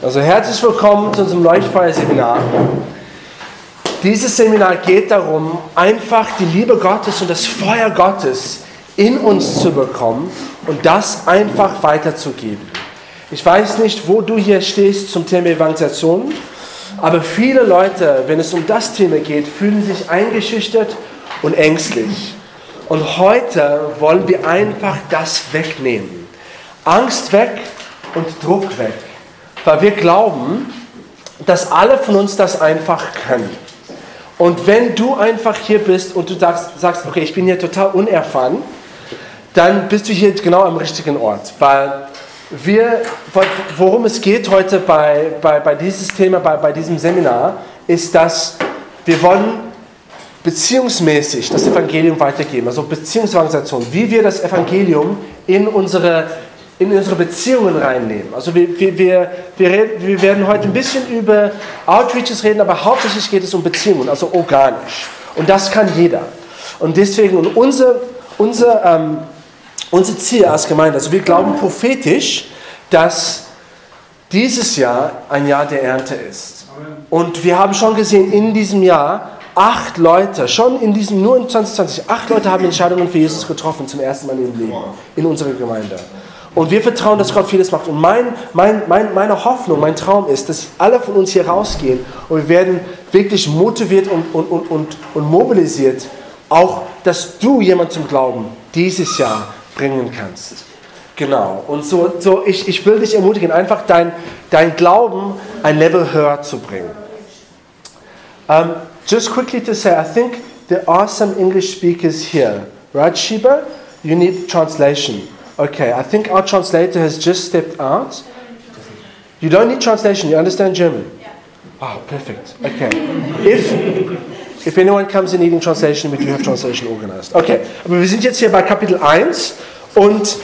Also herzlich willkommen zu unserem Leuchtfeuer-Seminar. Dieses Seminar geht darum, einfach die Liebe Gottes und das Feuer Gottes in uns zu bekommen und das einfach weiterzugeben. Ich weiß nicht, wo du hier stehst zum Thema Evangelisation, aber viele Leute, wenn es um das Thema geht, fühlen sich eingeschüchtert und ängstlich. Und heute wollen wir einfach das wegnehmen. Angst weg und Druck weg weil wir glauben, dass alle von uns das einfach können. Und wenn du einfach hier bist und du sagst, okay, ich bin hier total unerfahren, dann bist du hier genau am richtigen Ort. Weil wir, worum es geht heute bei, bei, bei dieses Thema, bei, bei diesem Seminar, ist, dass wir wollen beziehungsmäßig das Evangelium weitergeben, also Beziehungsorganisation, wie wir das Evangelium in unsere in unsere Beziehungen reinnehmen. Also wir, wir, wir, wir, werden heute ein bisschen über Outreaches reden, aber hauptsächlich geht es um Beziehungen, also organisch. Und das kann jeder. Und deswegen, und unser, unser, ähm, unser Ziel als Gemeinde, also wir glauben prophetisch, dass dieses Jahr ein Jahr der Ernte ist. Und wir haben schon gesehen, in diesem Jahr acht Leute, schon in diesem, nur in 2020, acht Leute haben Entscheidungen für Jesus getroffen zum ersten Mal in ihrem Leben, in unserer Gemeinde. Und wir vertrauen, dass Gott vieles macht. Und mein, mein, mein, meine Hoffnung, mein Traum ist, dass alle von uns hier rausgehen und wir werden wirklich motiviert und, und, und, und, und mobilisiert, auch, dass du jemand zum Glauben dieses Jahr bringen kannst. Genau. Und so, so ich, ich will dich ermutigen, einfach dein, dein Glauben ein Level höher zu bringen. Um, just quickly to say, I think there are some English speakers here. Right, Shiba? You need translation. Okay, I think our translator has just stepped out. You don't need translation, you understand German? Yeah. Oh, perfect. Okay. If, if anyone comes in needing translation, we do have translation organized. Okay, aber wir sind jetzt hier bei Kapitel 1 und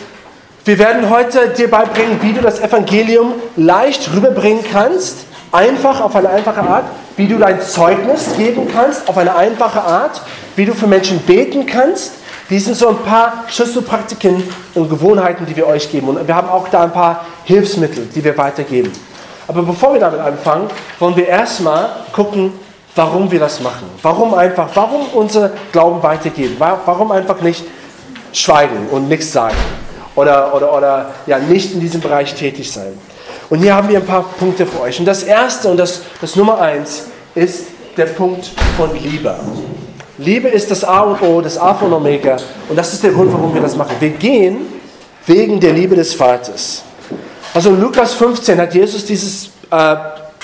wir werden heute dir beibringen, wie du das Evangelium leicht rüberbringen kannst, einfach auf eine einfache Art, wie du dein Zeugnis geben kannst, auf eine einfache Art, wie du für Menschen beten kannst, dies sind so ein paar Schlüsselpraktiken und Gewohnheiten, die wir euch geben. Und wir haben auch da ein paar Hilfsmittel, die wir weitergeben. Aber bevor wir damit anfangen, wollen wir erstmal gucken, warum wir das machen. Warum einfach, warum unser Glauben weitergeben. Warum einfach nicht schweigen und nichts sagen. Oder, oder, oder ja, nicht in diesem Bereich tätig sein. Und hier haben wir ein paar Punkte für euch. Und das erste und das, das Nummer eins ist der Punkt von Liebe. Liebe ist das A und O, das A von Omega. Und das ist der Grund, warum wir das machen. Wir gehen wegen der Liebe des Vaters. Also in Lukas 15 hat Jesus dieses äh,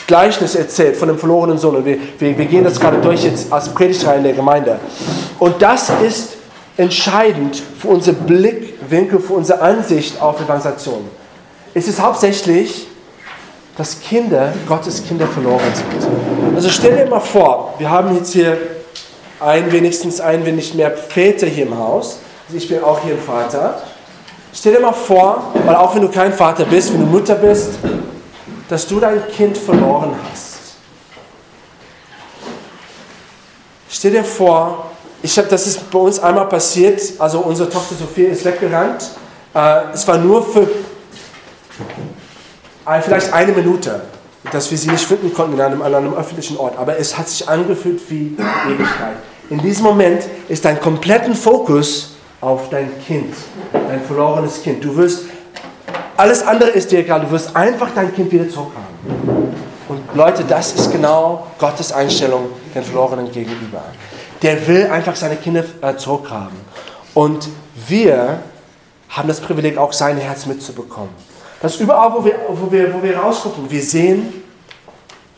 Gleichnis erzählt von dem verlorenen Sohn. Und wir, wir, wir gehen das gerade durch jetzt als Predigtreihe in der Gemeinde. Und das ist entscheidend für unser Blickwinkel, für unsere Ansicht auf Evangelisation. Es ist hauptsächlich, dass Kinder, Gottes Kinder verloren sind. Also stell dir mal vor, wir haben jetzt hier ein, wenigstens ein, nicht mehr Väter hier im Haus. Also ich bin auch hier ein Vater. Stell dir mal vor, weil auch wenn du kein Vater bist, wenn du Mutter bist, dass du dein Kind verloren hast. Stell dir vor, ich hab, das ist bei uns einmal passiert, also unsere Tochter Sophie ist weggerannt. Äh, es war nur für vielleicht eine Minute dass wir sie nicht finden konnten in einem, an einem öffentlichen Ort. Aber es hat sich angefühlt wie Ewigkeit. In diesem Moment ist dein kompletten Fokus auf dein Kind, dein verlorenes Kind. Du wirst, alles andere ist dir egal, du wirst einfach dein Kind wieder zurückhaben. Und Leute, das ist genau Gottes Einstellung den Verlorenen gegenüber. Der will einfach seine Kinder äh, zurückhaben. Und wir haben das Privileg, auch sein Herz mitzubekommen. Dass überall, wo wir, wo wir, wo wir rausgucken, wir sehen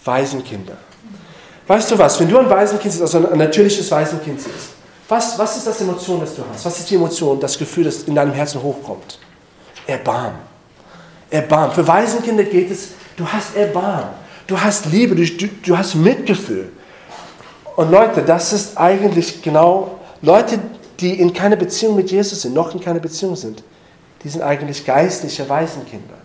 Waisenkinder. Weißt du was, wenn du ein Waisenkind siehst, also ein natürliches Waisenkind siehst, was, was ist das Emotion, das du hast? Was ist die Emotion, das Gefühl, das in deinem Herzen hochkommt? Erbarm. Erbarm. Für Waisenkinder geht es, du hast Erbarm. Du hast Liebe, du, du, du hast Mitgefühl. Und Leute, das ist eigentlich genau, Leute, die in keiner Beziehung mit Jesus sind, noch in keiner Beziehung sind, die sind eigentlich geistliche Waisenkinder.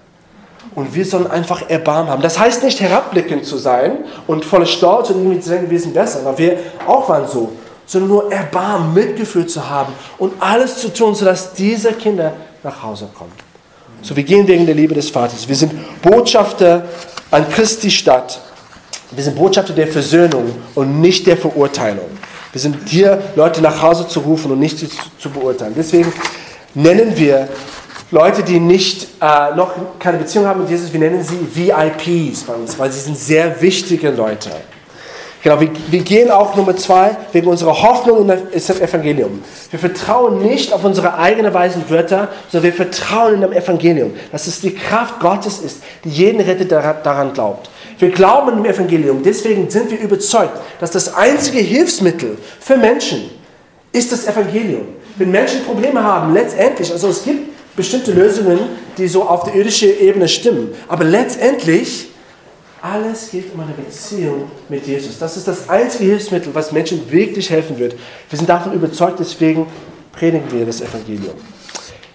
Und wir sollen einfach Erbarmen haben. Das heißt nicht herabblickend zu sein und voller Stolz und irgendwie zu denken, wir sind besser, aber wir auch waren so, sondern nur Erbarmen, Mitgefühl zu haben und alles zu tun, sodass diese Kinder nach Hause kommen. So, wir gehen wegen der Liebe des Vaters. Wir sind Botschafter an Christi Stadt. Wir sind Botschafter der Versöhnung und nicht der Verurteilung. Wir sind hier, Leute nach Hause zu rufen und nicht zu, zu beurteilen. Deswegen nennen wir Leute, die nicht äh, noch keine Beziehung haben mit Jesus, wir nennen sie VIPs bei uns, weil sie sind sehr wichtige Leute. Genau, wir, wir gehen auch Nummer zwei wegen unserer Hoffnung in das Evangelium. Wir vertrauen nicht auf unsere eigenen weisen Wörter, sondern wir vertrauen in das Evangelium, dass es die Kraft Gottes ist, die jeden rettet, der daran glaubt. Wir glauben im Evangelium, deswegen sind wir überzeugt, dass das einzige Hilfsmittel für Menschen ist das Evangelium. Wenn Menschen Probleme haben, letztendlich, also es gibt bestimmte Lösungen, die so auf der irdischen Ebene stimmen, aber letztendlich alles geht um eine Beziehung mit Jesus. Das ist das einzige Hilfsmittel, was Menschen wirklich helfen wird. Wir sind davon überzeugt, deswegen predigen wir das Evangelium.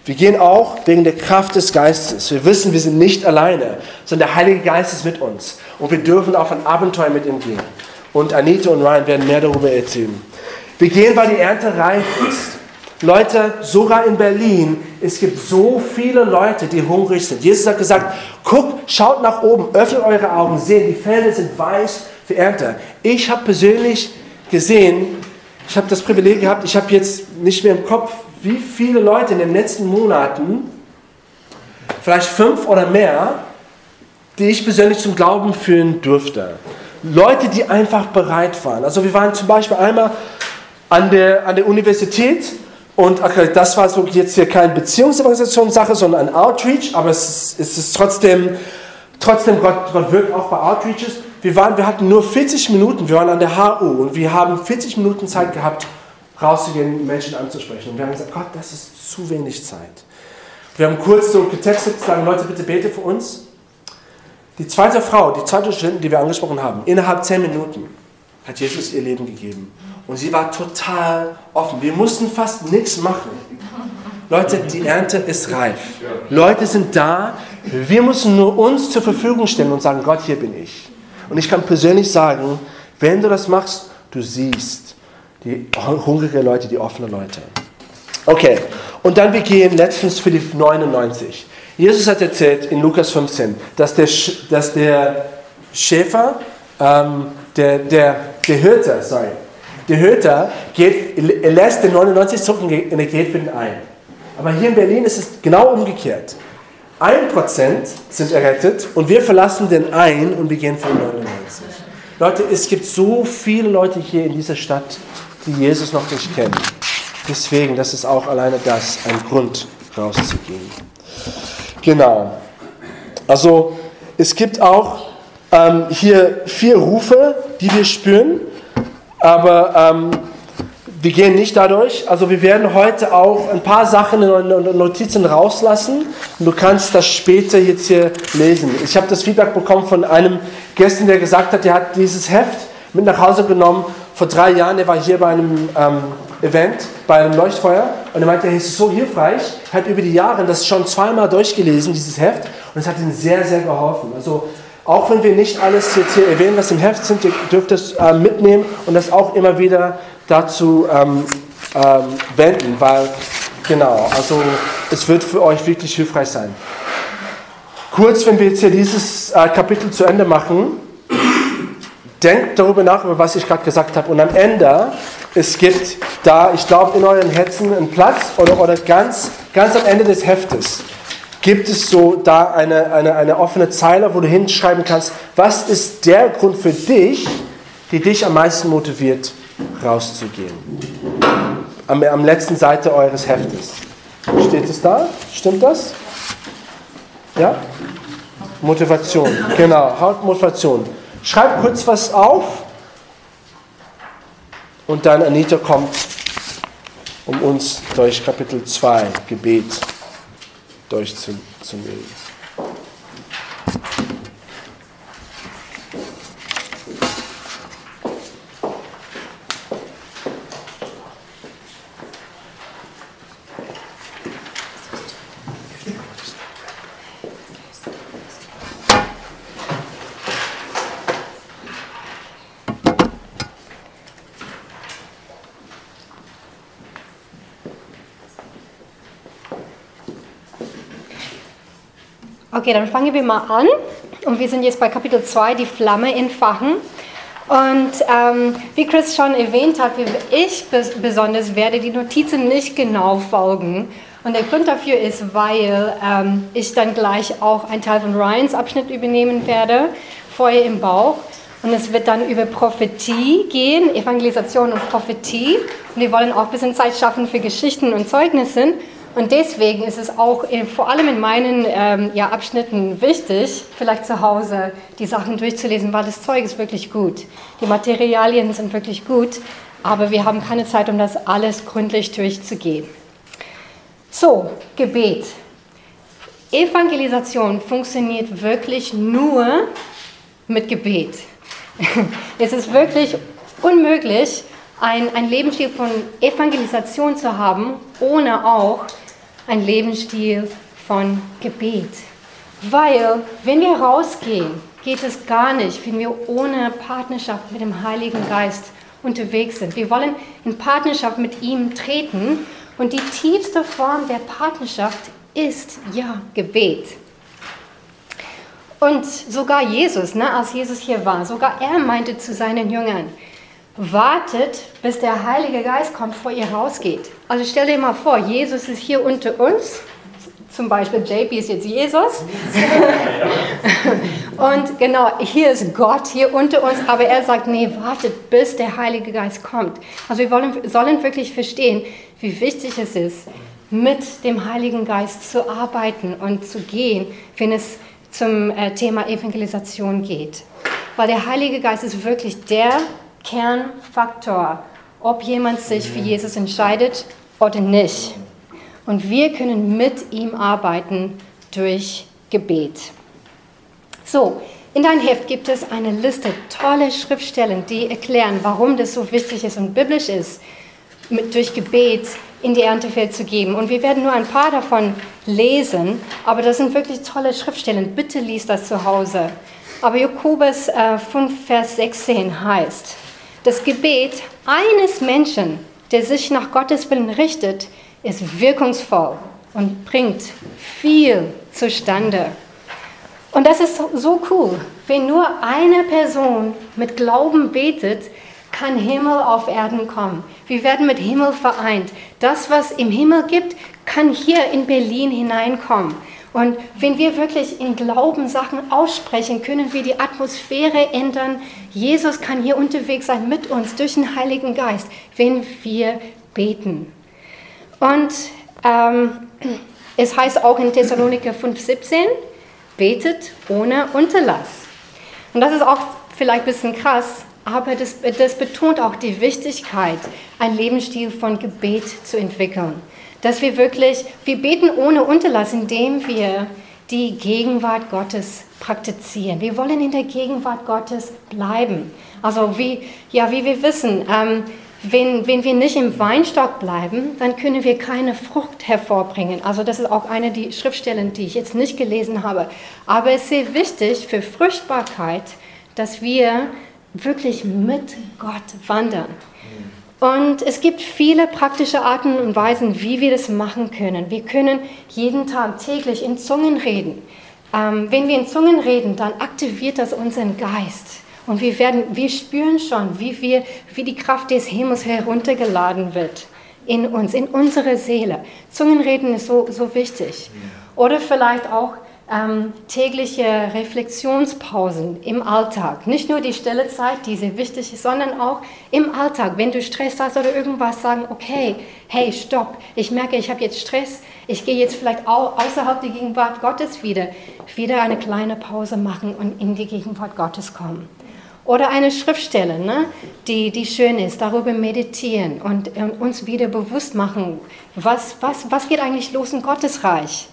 Wir gehen auch wegen der Kraft des Geistes. Wir wissen, wir sind nicht alleine, sondern der Heilige Geist ist mit uns. Und wir dürfen auf ein Abenteuer mit ihm gehen. Und Anita und Ryan werden mehr darüber erzählen. Wir gehen, weil die Ernte reif ist. Leute, sogar in Berlin, es gibt so viele Leute, die hungrig sind. Jesus hat gesagt, guckt, schaut nach oben, öffnet eure Augen, seht, die Felder sind weiß für Ernte. Ich habe persönlich gesehen, ich habe das Privileg gehabt, ich habe jetzt nicht mehr im Kopf, wie viele Leute in den letzten Monaten, vielleicht fünf oder mehr, die ich persönlich zum Glauben führen durfte. Leute, die einfach bereit waren. Also wir waren zum Beispiel einmal an der, an der Universität und das war so jetzt hier keine Beziehungsorganisationssache, sondern ein Outreach, aber es ist, es ist trotzdem, trotzdem Gott, Gott wirkt auch bei Outreaches. Wir, waren, wir hatten nur 40 Minuten, wir waren an der HU und wir haben 40 Minuten Zeit gehabt, rauszugehen, Menschen anzusprechen. Und wir haben gesagt, Gott, das ist zu wenig Zeit. Wir haben kurz so getextet, sagen, Leute, bitte bete für uns. Die zweite Frau, die zweite Studentin, die wir angesprochen haben, innerhalb 10 Minuten hat Jesus ihr Leben gegeben. Und sie war total offen. Wir mussten fast nichts machen. Leute, die Ernte ist reif. Leute sind da. Wir müssen nur uns zur Verfügung stellen und sagen, Gott, hier bin ich. Und ich kann persönlich sagen, wenn du das machst, du siehst die hungrigen Leute, die offenen Leute. Okay, und dann wir gehen letztens für die 99. Jesus hat erzählt in Lukas 15, dass der, dass der Schäfer, ähm, der, der, der Hirte, sorry, der Hüter geht, lässt den 99 zurück und er geht für den ein. Aber hier in Berlin ist es genau umgekehrt. Ein Prozent sind errettet und wir verlassen den ein und wir gehen für 99. Leute, es gibt so viele Leute hier in dieser Stadt, die Jesus noch nicht kennen. Deswegen, das ist auch alleine das, ein Grund rauszugehen. Genau. Also es gibt auch ähm, hier vier Rufe, die wir spüren. Aber ähm, wir gehen nicht dadurch. Also wir werden heute auch ein paar Sachen in Notizen rauslassen. Und du kannst das später jetzt hier lesen. Ich habe das Feedback bekommen von einem Gästen, der gesagt hat, der hat dieses Heft mit nach Hause genommen vor drei Jahren. Er war hier bei einem ähm, Event, bei einem Leuchtfeuer. Und er meinte, es ist so hilfreich. Hat über die Jahre das schon zweimal durchgelesen, dieses Heft. Und es hat ihm sehr, sehr geholfen. Also auch wenn wir nicht alles jetzt hier erwähnen, was im Heft sind, ihr dürft es äh, mitnehmen und das auch immer wieder dazu ähm, ähm, wenden, weil, genau, also es wird für euch wirklich hilfreich sein. Kurz, wenn wir jetzt hier dieses äh, Kapitel zu Ende machen, denkt darüber nach, über was ich gerade gesagt habe. Und am Ende, es gibt da, ich glaube, in euren Herzen einen Platz oder, oder ganz, ganz am Ende des Heftes gibt es so da eine, eine, eine offene Zeile, wo du hinschreiben kannst, was ist der Grund für dich, die dich am meisten motiviert, rauszugehen. Am, am letzten Seite eures Heftes. Steht es da? Stimmt das? Ja? Motivation. Genau, Hauptmotivation. Schreib kurz was auf und dann Anita kommt, um uns durch Kapitel 2 Gebet durchzunehmen. Okay, dann fangen wir mal an. und wir sind jetzt bei Kapitel 2, die Flamme entfachen. Und ähm, wie Chris schon erwähnt hat, ich besonders werde die Notizen nicht genau folgen. Und der Grund dafür ist, weil ähm, ich dann gleich auch einen Teil von Ryans Abschnitt übernehmen werde, Feuer im Bauch. Und es wird dann über Prophetie gehen, Evangelisation und Prophetie. Und wir wollen auch ein bisschen Zeit schaffen für Geschichten und Zeugnisse. Und deswegen ist es auch in, vor allem in meinen ähm, ja, Abschnitten wichtig, vielleicht zu Hause die Sachen durchzulesen, weil das Zeug ist wirklich gut. Die Materialien sind wirklich gut, aber wir haben keine Zeit, um das alles gründlich durchzugehen. So, Gebet. Evangelisation funktioniert wirklich nur mit Gebet. Es ist wirklich unmöglich, ein, ein Lebensstil von Evangelisation zu haben, ohne auch ein Lebensstil von Gebet. Weil, wenn wir rausgehen, geht es gar nicht, wenn wir ohne Partnerschaft mit dem Heiligen Geist unterwegs sind. Wir wollen in Partnerschaft mit ihm treten und die tiefste Form der Partnerschaft ist ja Gebet. Und sogar Jesus, ne, als Jesus hier war, sogar er meinte zu seinen Jüngern, wartet, bis der Heilige Geist kommt, bevor ihr rausgeht. Also stell dir mal vor, Jesus ist hier unter uns. Zum Beispiel JP ist jetzt Jesus. und genau, hier ist Gott hier unter uns, aber er sagt, nee, wartet, bis der Heilige Geist kommt. Also wir wollen, sollen wirklich verstehen, wie wichtig es ist, mit dem Heiligen Geist zu arbeiten und zu gehen, wenn es zum äh, Thema Evangelisation geht. Weil der Heilige Geist ist wirklich der Kernfaktor, ob jemand sich für Jesus entscheidet oder nicht. Und wir können mit ihm arbeiten durch Gebet. So, in deinem Heft gibt es eine Liste tolle Schriftstellen, die erklären, warum das so wichtig ist und biblisch ist, mit, durch Gebet in die Erntefeld zu geben. Und wir werden nur ein paar davon lesen, aber das sind wirklich tolle Schriftstellen. Bitte liest das zu Hause. Aber Jakobus äh, 5, Vers 16 heißt, das Gebet eines Menschen, der sich nach Gottes Willen richtet, ist wirkungsvoll und bringt viel zustande. Und das ist so cool. Wenn nur eine Person mit Glauben betet, kann Himmel auf Erden kommen. Wir werden mit Himmel vereint. Das, was im Himmel gibt, kann hier in Berlin hineinkommen. Und wenn wir wirklich in Glauben Sachen aussprechen, können wir die Atmosphäre ändern. Jesus kann hier unterwegs sein mit uns durch den Heiligen Geist, wenn wir beten. Und ähm, es heißt auch in Thessaloniker 5,17, betet ohne Unterlass. Und das ist auch vielleicht ein bisschen krass, aber das, das betont auch die Wichtigkeit, einen Lebensstil von Gebet zu entwickeln dass wir wirklich, wir beten ohne Unterlass, indem wir die Gegenwart Gottes praktizieren. Wir wollen in der Gegenwart Gottes bleiben. Also wie, ja, wie wir wissen, ähm, wenn, wenn wir nicht im Weinstock bleiben, dann können wir keine Frucht hervorbringen. Also das ist auch eine der Schriftstellen, die ich jetzt nicht gelesen habe. Aber es ist sehr wichtig für Fruchtbarkeit, dass wir wirklich mit Gott wandern. Und es gibt viele praktische Arten und Weisen, wie wir das machen können. Wir können jeden Tag täglich in Zungen reden. Ähm, wenn wir in Zungen reden, dann aktiviert das unseren Geist. Und wir, werden, wir spüren schon, wie, wir, wie die Kraft des Himmels heruntergeladen wird in uns, in unsere Seele. Zungenreden ist so, so wichtig. Oder vielleicht auch ähm, tägliche Reflexionspausen im Alltag. Nicht nur die stille Zeit, die sehr wichtig ist, sondern auch im Alltag. Wenn du Stress hast oder irgendwas, sagen, okay, hey, stopp, ich merke, ich habe jetzt Stress, ich gehe jetzt vielleicht au außerhalb der Gegenwart Gottes wieder, wieder eine kleine Pause machen und in die Gegenwart Gottes kommen. Oder eine Schriftstelle, ne, die, die schön ist, darüber meditieren und, und uns wieder bewusst machen, was, was, was geht eigentlich los in Gottes Reich.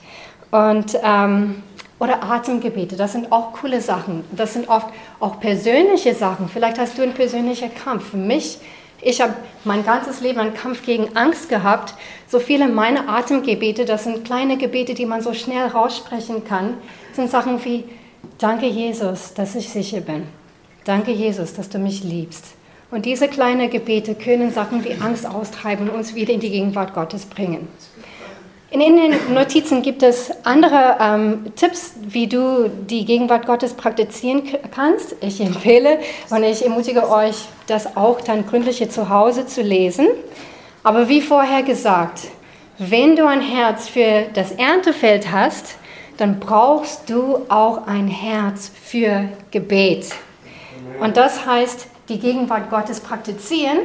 Und, ähm, oder Atemgebete, das sind auch coole Sachen. Das sind oft auch persönliche Sachen. Vielleicht hast du einen persönlichen Kampf. Für mich, ich habe mein ganzes Leben einen Kampf gegen Angst gehabt. So viele meiner Atemgebete, das sind kleine Gebete, die man so schnell raussprechen kann, sind Sachen wie, danke Jesus, dass ich sicher bin. Danke Jesus, dass du mich liebst. Und diese kleinen Gebete können Sachen wie Angst austreiben und uns wieder in die Gegenwart Gottes bringen. In, den Notizen gibt es andere ähm, Tipps, wie du die Gegenwart Gottes praktizieren kannst. Ich empfehle und ich ermutige euch, das auch dann gründlich zu Hause zu lesen. Aber wie vorher gesagt, wenn du ein Herz für das Erntefeld hast, dann brauchst du auch ein Herz für Gebet. Und das heißt, die Gegenwart Gottes praktizieren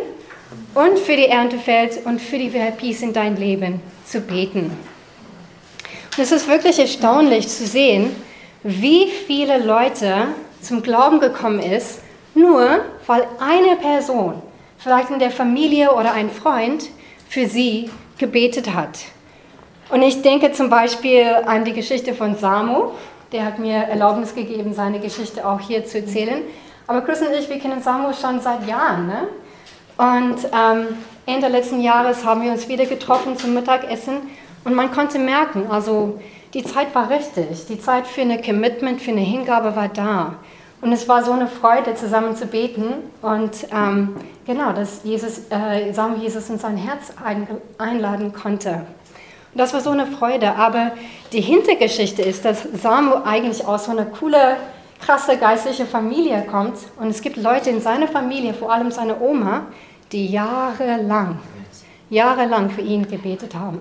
und für die Erntefeld und für die VIPs in dein Leben zu beten. Und es ist wirklich erstaunlich zu sehen, wie viele Leute zum Glauben gekommen ist, nur weil eine Person, vielleicht in der Familie oder ein Freund, für sie gebetet hat. Und ich denke zum Beispiel an die Geschichte von Samo. Der hat mir Erlaubnis gegeben, seine Geschichte auch hier zu erzählen. Aber Chris und ich, wir kennen Samo schon seit Jahren. Ne? Und ähm, Ende letzten Jahres haben wir uns wieder getroffen zum Mittagessen und man konnte merken, also die Zeit war richtig, die Zeit für eine Commitment, für eine Hingabe war da. Und es war so eine Freude, zusammen zu beten und ähm, genau, dass Jesus, äh, Samuel Jesus in sein Herz einladen konnte. Und das war so eine Freude. Aber die Hintergeschichte ist, dass Samuel eigentlich aus so einer coole, krasse geistliche Familie kommt. Und es gibt Leute in seiner Familie, vor allem seine Oma, die jahrelang, jahrelang für ihn gebetet haben.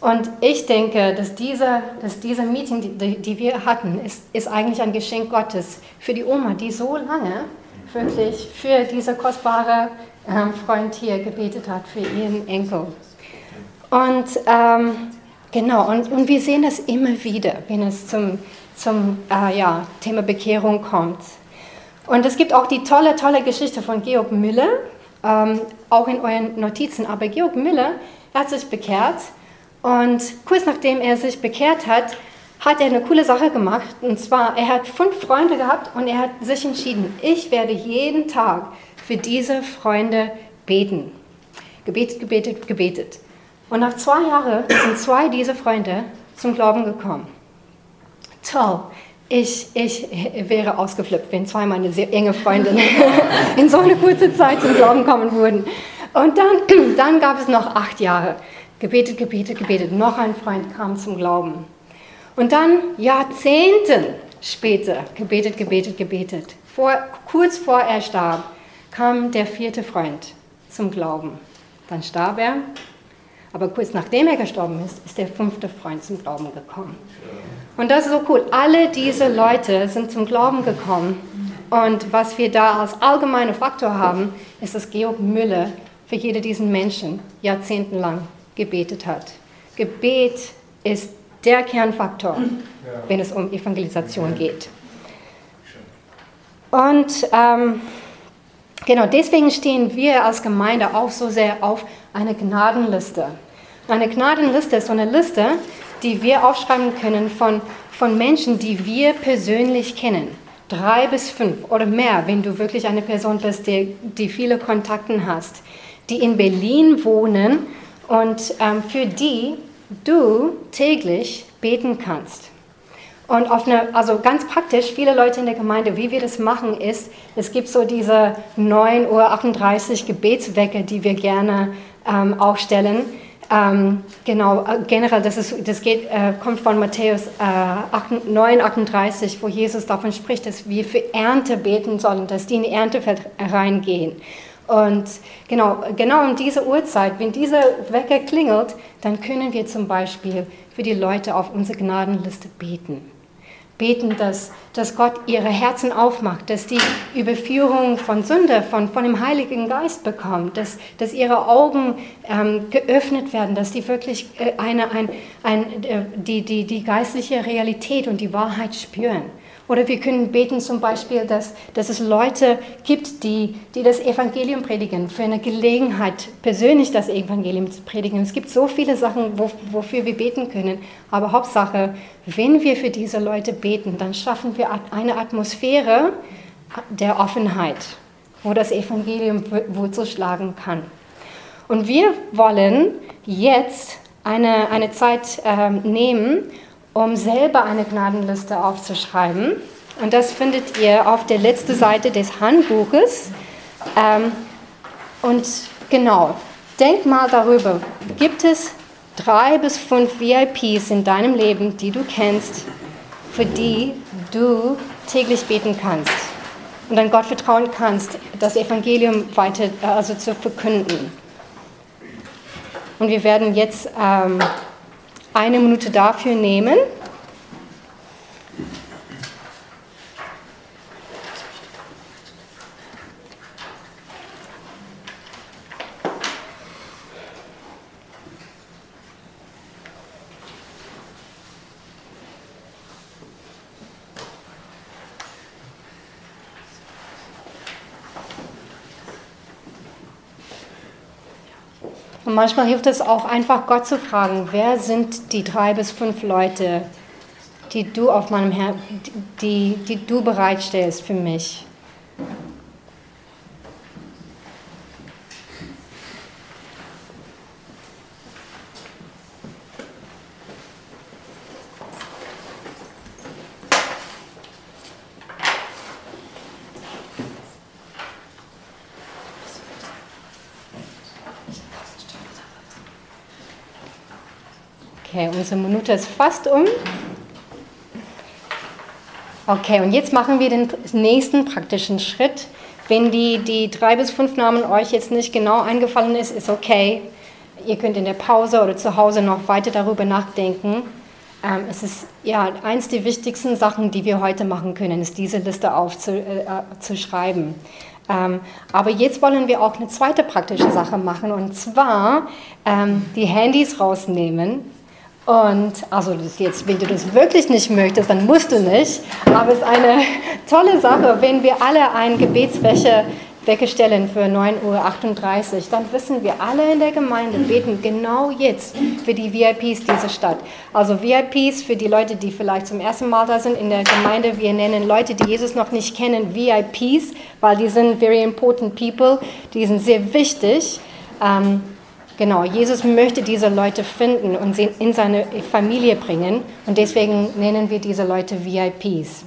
Und ich denke, dass diese, dass diese Meeting, die, die wir hatten, ist, ist eigentlich ein Geschenk Gottes für die Oma, die so lange wirklich für diese kostbare ähm, Freund hier gebetet hat, für ihren Enkel. Und ähm, genau, und, und wir sehen das immer wieder, wenn es zum, zum äh, ja, Thema Bekehrung kommt. Und es gibt auch die tolle, tolle Geschichte von Georg Müller, ähm, auch in euren Notizen. Aber Georg Müller hat sich bekehrt und kurz nachdem er sich bekehrt hat, hat er eine coole Sache gemacht. Und zwar, er hat fünf Freunde gehabt und er hat sich entschieden, ich werde jeden Tag für diese Freunde beten. Gebetet, gebetet, gebetet. Und nach zwei Jahren sind zwei dieser Freunde zum Glauben gekommen. Toll. Ich, ich wäre ausgeflippt, wenn zwei meiner sehr enge Freundinnen in so eine kurze Zeit zum Glauben kommen würden. Und dann, dann gab es noch acht Jahre. Gebetet, gebetet, gebetet. Noch ein Freund kam zum Glauben. Und dann Jahrzehnte später, gebetet, gebetet, gebetet. Vor, kurz vor er starb, kam der vierte Freund zum Glauben. Dann starb er, aber kurz nachdem er gestorben ist, ist der fünfte Freund zum Glauben gekommen. Und das ist so cool. Alle diese Leute sind zum Glauben gekommen. Und was wir da als allgemeiner Faktor haben, ist, dass Georg Müller für jede diesen Menschen jahrzehntelang gebetet hat. Gebet ist der Kernfaktor, wenn es um Evangelisation geht. Und ähm, genau deswegen stehen wir als Gemeinde auch so sehr auf eine Gnadenliste. Eine Gnadenliste ist so eine Liste, die wir aufschreiben können von, von Menschen, die wir persönlich kennen. Drei bis fünf oder mehr, wenn du wirklich eine Person bist, die, die viele Kontakte hast, die in Berlin wohnen und ähm, für die du täglich beten kannst. Und auf eine, also ganz praktisch, viele Leute in der Gemeinde, wie wir das machen, ist, es gibt so diese 9.38 Uhr Gebetswecke, die wir gerne ähm, aufstellen. Ähm, genau, äh, generell, das, ist, das geht, äh, kommt von Matthäus äh, 9,38, wo Jesus davon spricht, dass wir für Ernte beten sollen, dass die in die Erntefeld reingehen. Und genau, genau um diese Uhrzeit, wenn dieser Wecker klingelt, dann können wir zum Beispiel für die Leute auf unserer Gnadenliste beten. Beten, dass, dass Gott ihre Herzen aufmacht, dass die Überführung von Sünde, von, von dem Heiligen Geist bekommt, dass, dass ihre Augen ähm, geöffnet werden, dass die wirklich äh, eine, ein, ein, äh, die, die, die geistliche Realität und die Wahrheit spüren. Oder wir können beten zum Beispiel, dass, dass es Leute gibt, die, die das Evangelium predigen, für eine Gelegenheit, persönlich das Evangelium zu predigen. Es gibt so viele Sachen, wo, wofür wir beten können. Aber Hauptsache, wenn wir für diese Leute beten, dann schaffen wir eine Atmosphäre der Offenheit, wo das Evangelium Wurzel schlagen kann. Und wir wollen jetzt eine, eine Zeit äh, nehmen, um selber eine Gnadenliste aufzuschreiben. Und das findet ihr auf der letzten Seite des Handbuches. Ähm, und genau, denkt mal darüber, gibt es drei bis fünf VIPs in deinem Leben, die du kennst, für die du täglich beten kannst und dann Gott vertrauen kannst, das Evangelium weiter äh, also zu verkünden. Und wir werden jetzt ähm, eine Minute dafür nehmen. Und manchmal hilft es auch einfach, Gott zu fragen, wer sind die drei bis fünf Leute, die du auf meinem Her die, die du bereitstellst für mich. Okay, unsere Minute ist fast um. Okay, und jetzt machen wir den nächsten praktischen Schritt. Wenn die, die drei bis fünf Namen euch jetzt nicht genau eingefallen ist, ist okay. Ihr könnt in der Pause oder zu Hause noch weiter darüber nachdenken. Ähm, es ist ja eins der wichtigsten Sachen, die wir heute machen können, ist diese Liste aufzuschreiben. Äh, ähm, aber jetzt wollen wir auch eine zweite praktische Sache machen und zwar ähm, die Handys rausnehmen und also jetzt, wenn du das wirklich nicht möchtest, dann musst du nicht. Aber es ist eine tolle Sache, wenn wir alle ein Gebetswäsche stellen für 9.38 Uhr, dann wissen wir alle in der Gemeinde beten genau jetzt für die VIPs dieser Stadt. Also VIPs für die Leute, die vielleicht zum ersten Mal da sind in der Gemeinde. Wir nennen Leute, die Jesus noch nicht kennen, VIPs, weil die sind very important people, die sind sehr wichtig. Ähm, Genau, Jesus möchte diese Leute finden und sie in seine Familie bringen und deswegen nennen wir diese Leute VIPs.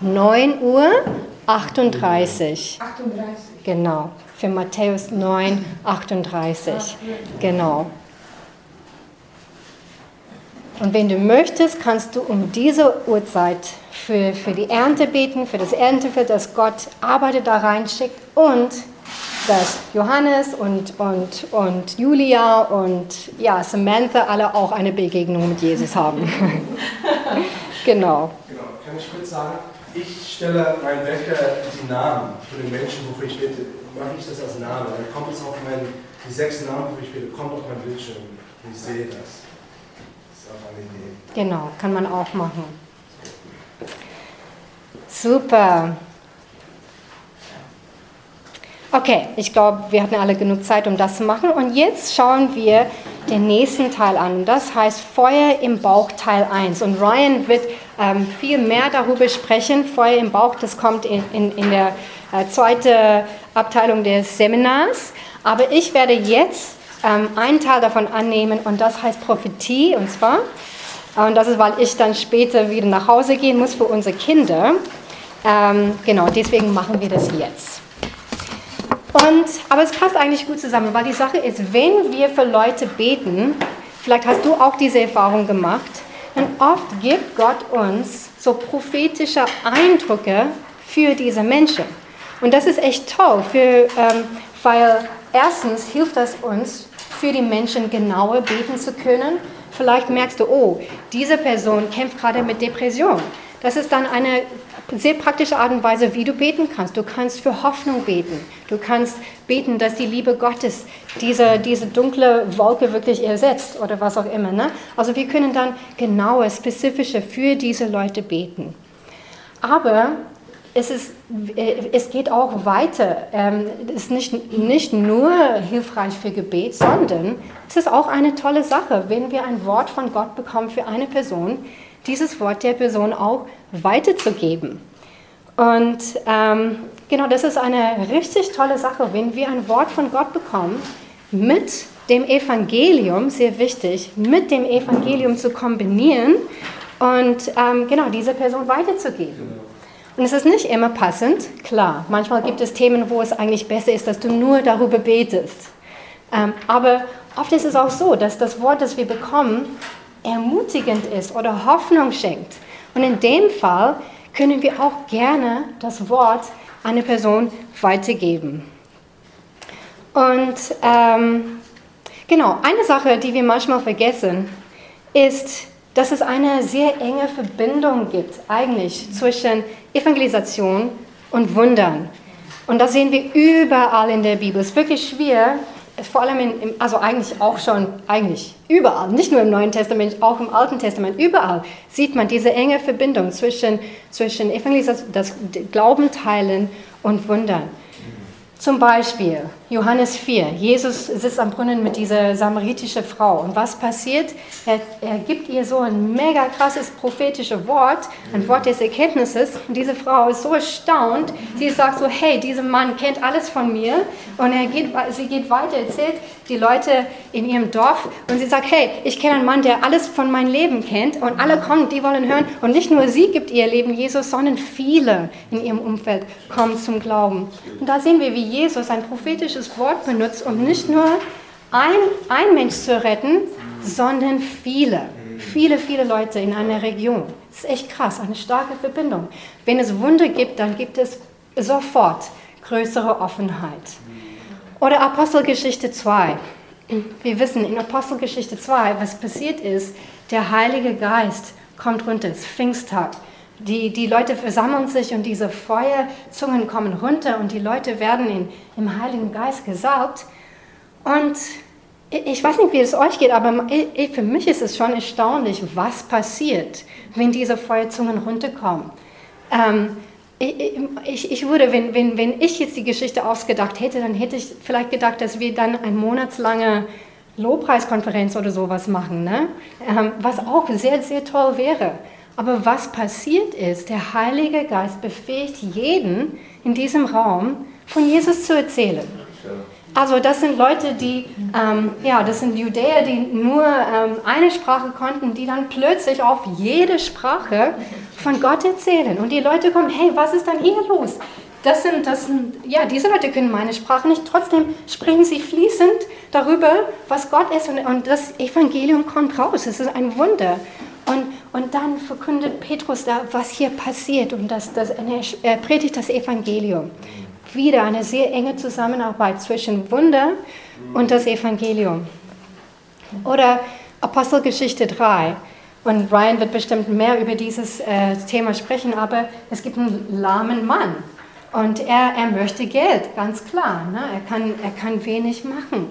9 Uhr 38. 38. Genau, für Matthäus 9, 38. Genau. Und wenn du möchtest, kannst du um diese Uhrzeit für, für die Ernte beten, für das Erntefeld, dass Gott Arbeiter da reinschickt und dass Johannes und, und, und Julia und ja, Samantha alle auch eine Begegnung mit Jesus haben. genau. Genau, kann ich kurz sagen, ich stelle meinen Wecker die Namen für den Menschen, wofür ich bete, mache ich das als Name. Dann kommt es auf mein, die sechs Namen, wofür ich bete, kommt auf mein Bildschirm und ich sehe das. Das ist auch eine Idee. Genau, kann man auch machen. Super. Okay, ich glaube, wir hatten alle genug Zeit, um das zu machen. Und jetzt schauen wir den nächsten Teil an. Das heißt Feuer im Bauch Teil 1. Und Ryan wird ähm, viel mehr darüber sprechen. Feuer im Bauch, das kommt in, in, in der äh, zweiten Abteilung des Seminars. Aber ich werde jetzt ähm, einen Teil davon annehmen und das heißt Prophetie. Und zwar, und das ist, weil ich dann später wieder nach Hause gehen muss für unsere Kinder. Ähm, genau, deswegen machen wir das jetzt. Und, aber es passt eigentlich gut zusammen, weil die Sache ist, wenn wir für Leute beten, vielleicht hast du auch diese Erfahrung gemacht, dann oft gibt Gott uns so prophetische Eindrücke für diese Menschen. Und das ist echt toll, für, ähm, weil erstens hilft das uns, für die Menschen genauer beten zu können. Vielleicht merkst du, oh, diese Person kämpft gerade mit Depression. Das ist dann eine sehr praktische Art und Weise, wie du beten kannst. Du kannst für Hoffnung beten. Du kannst beten, dass die Liebe Gottes diese, diese dunkle Wolke wirklich ersetzt oder was auch immer. Ne? Also wir können dann genaue, spezifische für diese Leute beten. Aber es, ist, äh, es geht auch weiter. Ähm, es ist nicht, nicht nur hilfreich für Gebet, sondern es ist auch eine tolle Sache, wenn wir ein Wort von Gott bekommen für eine Person, dieses Wort der Person auch weiterzugeben. Und ähm, genau, das ist eine richtig tolle Sache, wenn wir ein Wort von Gott bekommen, mit dem Evangelium, sehr wichtig, mit dem Evangelium zu kombinieren und ähm, genau diese Person weiterzugeben. Und es ist nicht immer passend, klar. Manchmal gibt es Themen, wo es eigentlich besser ist, dass du nur darüber betest. Ähm, aber oft ist es auch so, dass das Wort, das wir bekommen, ermutigend ist oder Hoffnung schenkt. Und in dem Fall können wir auch gerne das Wort an eine Person weitergeben. Und ähm, genau, eine Sache, die wir manchmal vergessen, ist, dass es eine sehr enge Verbindung gibt eigentlich zwischen Evangelisation und Wundern. Und das sehen wir überall in der Bibel. Es ist wirklich schwer, vor allem, in, also eigentlich auch schon, eigentlich überall, nicht nur im Neuen Testament, auch im Alten Testament, überall sieht man diese enge Verbindung zwischen, zwischen Evangelisation, das Glauben teilen und Wundern. Zum Beispiel Johannes 4. Jesus sitzt am Brunnen mit dieser samaritischen Frau. Und was passiert? Er, er, gibt ihr so ein mega krasses prophetisches Wort, ein Wort des Erkenntnisses. Und diese Frau ist so erstaunt. Sie sagt so, hey, dieser Mann kennt alles von mir. Und er geht, sie geht weiter, erzählt die Leute in ihrem Dorf. Und sie sagt, hey, ich kenne einen Mann, der alles von meinem Leben kennt. Und alle kommen, die wollen hören. Und nicht nur sie gibt ihr Leben Jesus, sondern viele in ihrem Umfeld kommen zum Glauben. Und da sehen wir, wie Jesus ein prophetisches prophetisches Wort benutzt, um nicht nur ein, ein Mensch zu retten, sondern viele. Viele, viele Leute in einer Region. Das ist echt krass, eine starke Verbindung. Wenn es Wunder gibt, dann gibt es sofort größere Offenheit. Oder Apostelgeschichte 2. Wir wissen in Apostelgeschichte 2, was passiert ist, der Heilige Geist kommt runter, es ist Pfingsttag. Die, die Leute versammeln sich und diese Feuerzungen kommen runter und die Leute werden in, im Heiligen Geist gesaugt. Und ich weiß nicht, wie es euch geht, aber für mich ist es schon erstaunlich, was passiert, wenn diese Feuerzungen runterkommen. Ähm, ich, ich, würde, wenn, wenn, wenn ich jetzt die Geschichte ausgedacht hätte, dann hätte ich vielleicht gedacht, dass wir dann eine monatslange Lobpreiskonferenz oder sowas machen, ne? Ähm, was auch sehr, sehr toll wäre. Aber was passiert ist, der Heilige Geist befähigt jeden in diesem Raum, von Jesus zu erzählen. Also das sind Leute, die, ähm, ja, das sind Judäer, die nur ähm, eine Sprache konnten, die dann plötzlich auf jede Sprache von Gott erzählen. Und die Leute kommen, hey, was ist denn hier los? Das sind, das sind, ja, diese Leute können meine Sprache nicht, trotzdem sprechen sie fließend darüber, was Gott ist und, und das Evangelium kommt raus. Es ist ein Wunder. Und, und dann verkündet Petrus da, was hier passiert und das, das, er predigt das Evangelium. Wieder eine sehr enge Zusammenarbeit zwischen Wunder und das Evangelium. Oder Apostelgeschichte 3. Und Ryan wird bestimmt mehr über dieses äh, Thema sprechen, aber es gibt einen lahmen Mann. Und er, er möchte Geld, ganz klar. Ne? Er, kann, er kann wenig machen.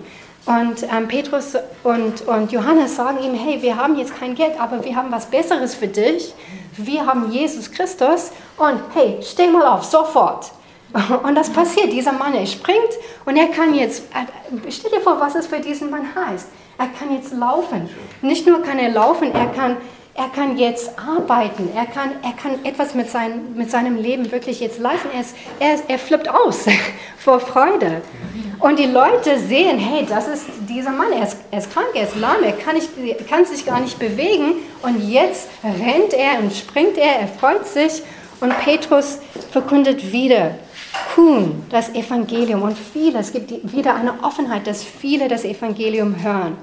Und ähm, Petrus und, und Johannes sagen ihm, hey, wir haben jetzt kein Geld, aber wir haben was Besseres für dich. Wir haben Jesus Christus und hey, steh mal auf, sofort. Und das passiert, dieser Mann, er springt und er kann jetzt, äh, stell dir vor, was es für diesen Mann heißt. Er kann jetzt laufen. Nicht nur kann er laufen, er kann, er kann jetzt arbeiten. Er kann, er kann etwas mit, sein, mit seinem Leben wirklich jetzt leisten. Er, ist, er, er flippt aus vor Freude. Und die Leute sehen, hey, das ist dieser Mann, er ist, er ist krank, er ist lahm, er kann, nicht, kann sich gar nicht bewegen. Und jetzt rennt er und springt er, er freut sich. Und Petrus verkündet wieder Kuhn das Evangelium. Und viele, es gibt wieder eine Offenheit, dass viele das Evangelium hören.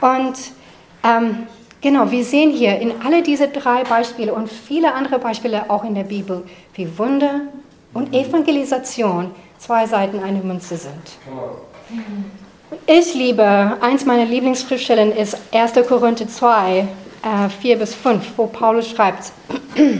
Und ähm, genau, wir sehen hier in alle diese drei Beispiele und viele andere Beispiele auch in der Bibel, wie Wunder und Evangelisation zwei Seiten einer Münze sind. Ich liebe, eins meiner Lieblingsschriftstellen ist 1. Korinther 2, äh, 4 bis 5, wo Paulus schreibt,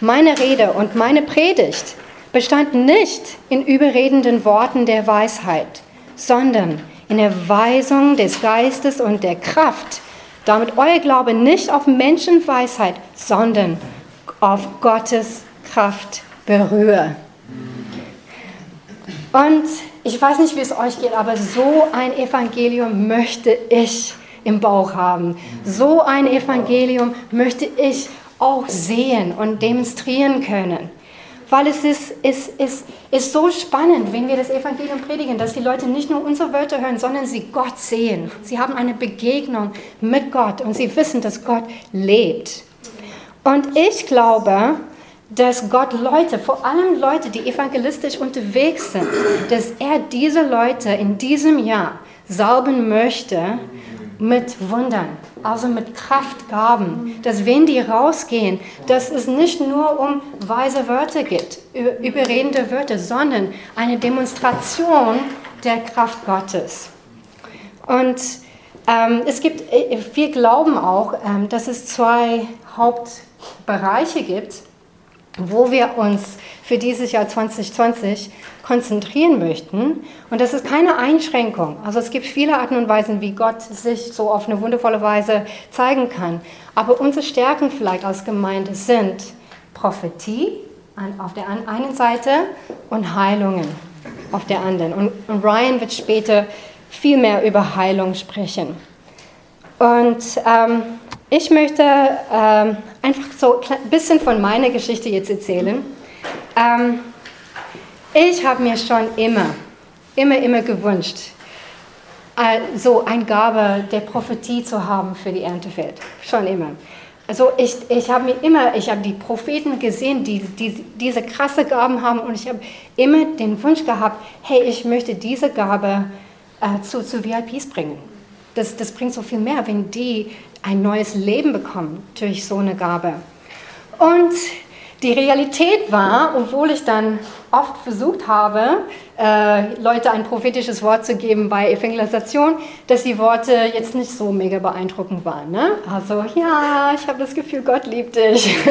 meine Rede und meine Predigt bestanden nicht in überredenden Worten der Weisheit, sondern in der Weisung des Geistes und der Kraft, damit euer Glaube nicht auf Menschenweisheit, sondern auf Gottes Kraft berühre. Und ich weiß nicht, wie es euch geht, aber so ein Evangelium möchte ich im Bauch haben. So ein Evangelium möchte ich auch sehen und demonstrieren können. Weil es ist, ist, ist, ist so spannend, wenn wir das Evangelium predigen, dass die Leute nicht nur unsere Wörter hören, sondern sie Gott sehen. Sie haben eine Begegnung mit Gott und sie wissen, dass Gott lebt. Und ich glaube, dass Gott Leute, vor allem Leute, die evangelistisch unterwegs sind, dass er diese Leute in diesem Jahr salben möchte mit Wundern, also mit Kraftgaben, dass wenn die rausgehen, dass es nicht nur um weise Wörter geht, überredende Wörter, sondern eine Demonstration der Kraft Gottes. Und ähm, es gibt, äh, wir glauben auch, ähm, dass es zwei Hauptbereiche gibt, wo wir uns für dieses Jahr 2020 konzentrieren möchten. Und das ist keine Einschränkung. Also es gibt viele Arten und Weisen, wie Gott sich so auf eine wundervolle Weise zeigen kann. Aber unsere Stärken vielleicht als Gemeinde sind Prophetie auf der einen Seite und Heilungen auf der anderen. Und, Ryan wird später viel mehr über Heilung sprechen. Und ähm, ich möchte ähm, einfach so ein bisschen von meiner Geschichte jetzt erzählen. Ähm, ich habe mir schon immer, immer, immer gewünscht, so eine Gabe der Prophetie zu haben für die Erntefeld. Schon immer. Also ich, ich habe mir immer, ich habe die Propheten gesehen, die, die diese krasse Gaben haben und ich habe immer den Wunsch gehabt, hey, ich möchte diese Gabe äh, zu, zu VIPs bringen. Das, das bringt so viel mehr, wenn die ein neues Leben bekommen durch so eine Gabe. Und die Realität war, obwohl ich dann oft versucht habe, äh, Leute ein prophetisches Wort zu geben bei Evangelisation, dass die Worte jetzt nicht so mega beeindruckend waren. Ne? Also, ja, ich habe das Gefühl, Gott liebt dich.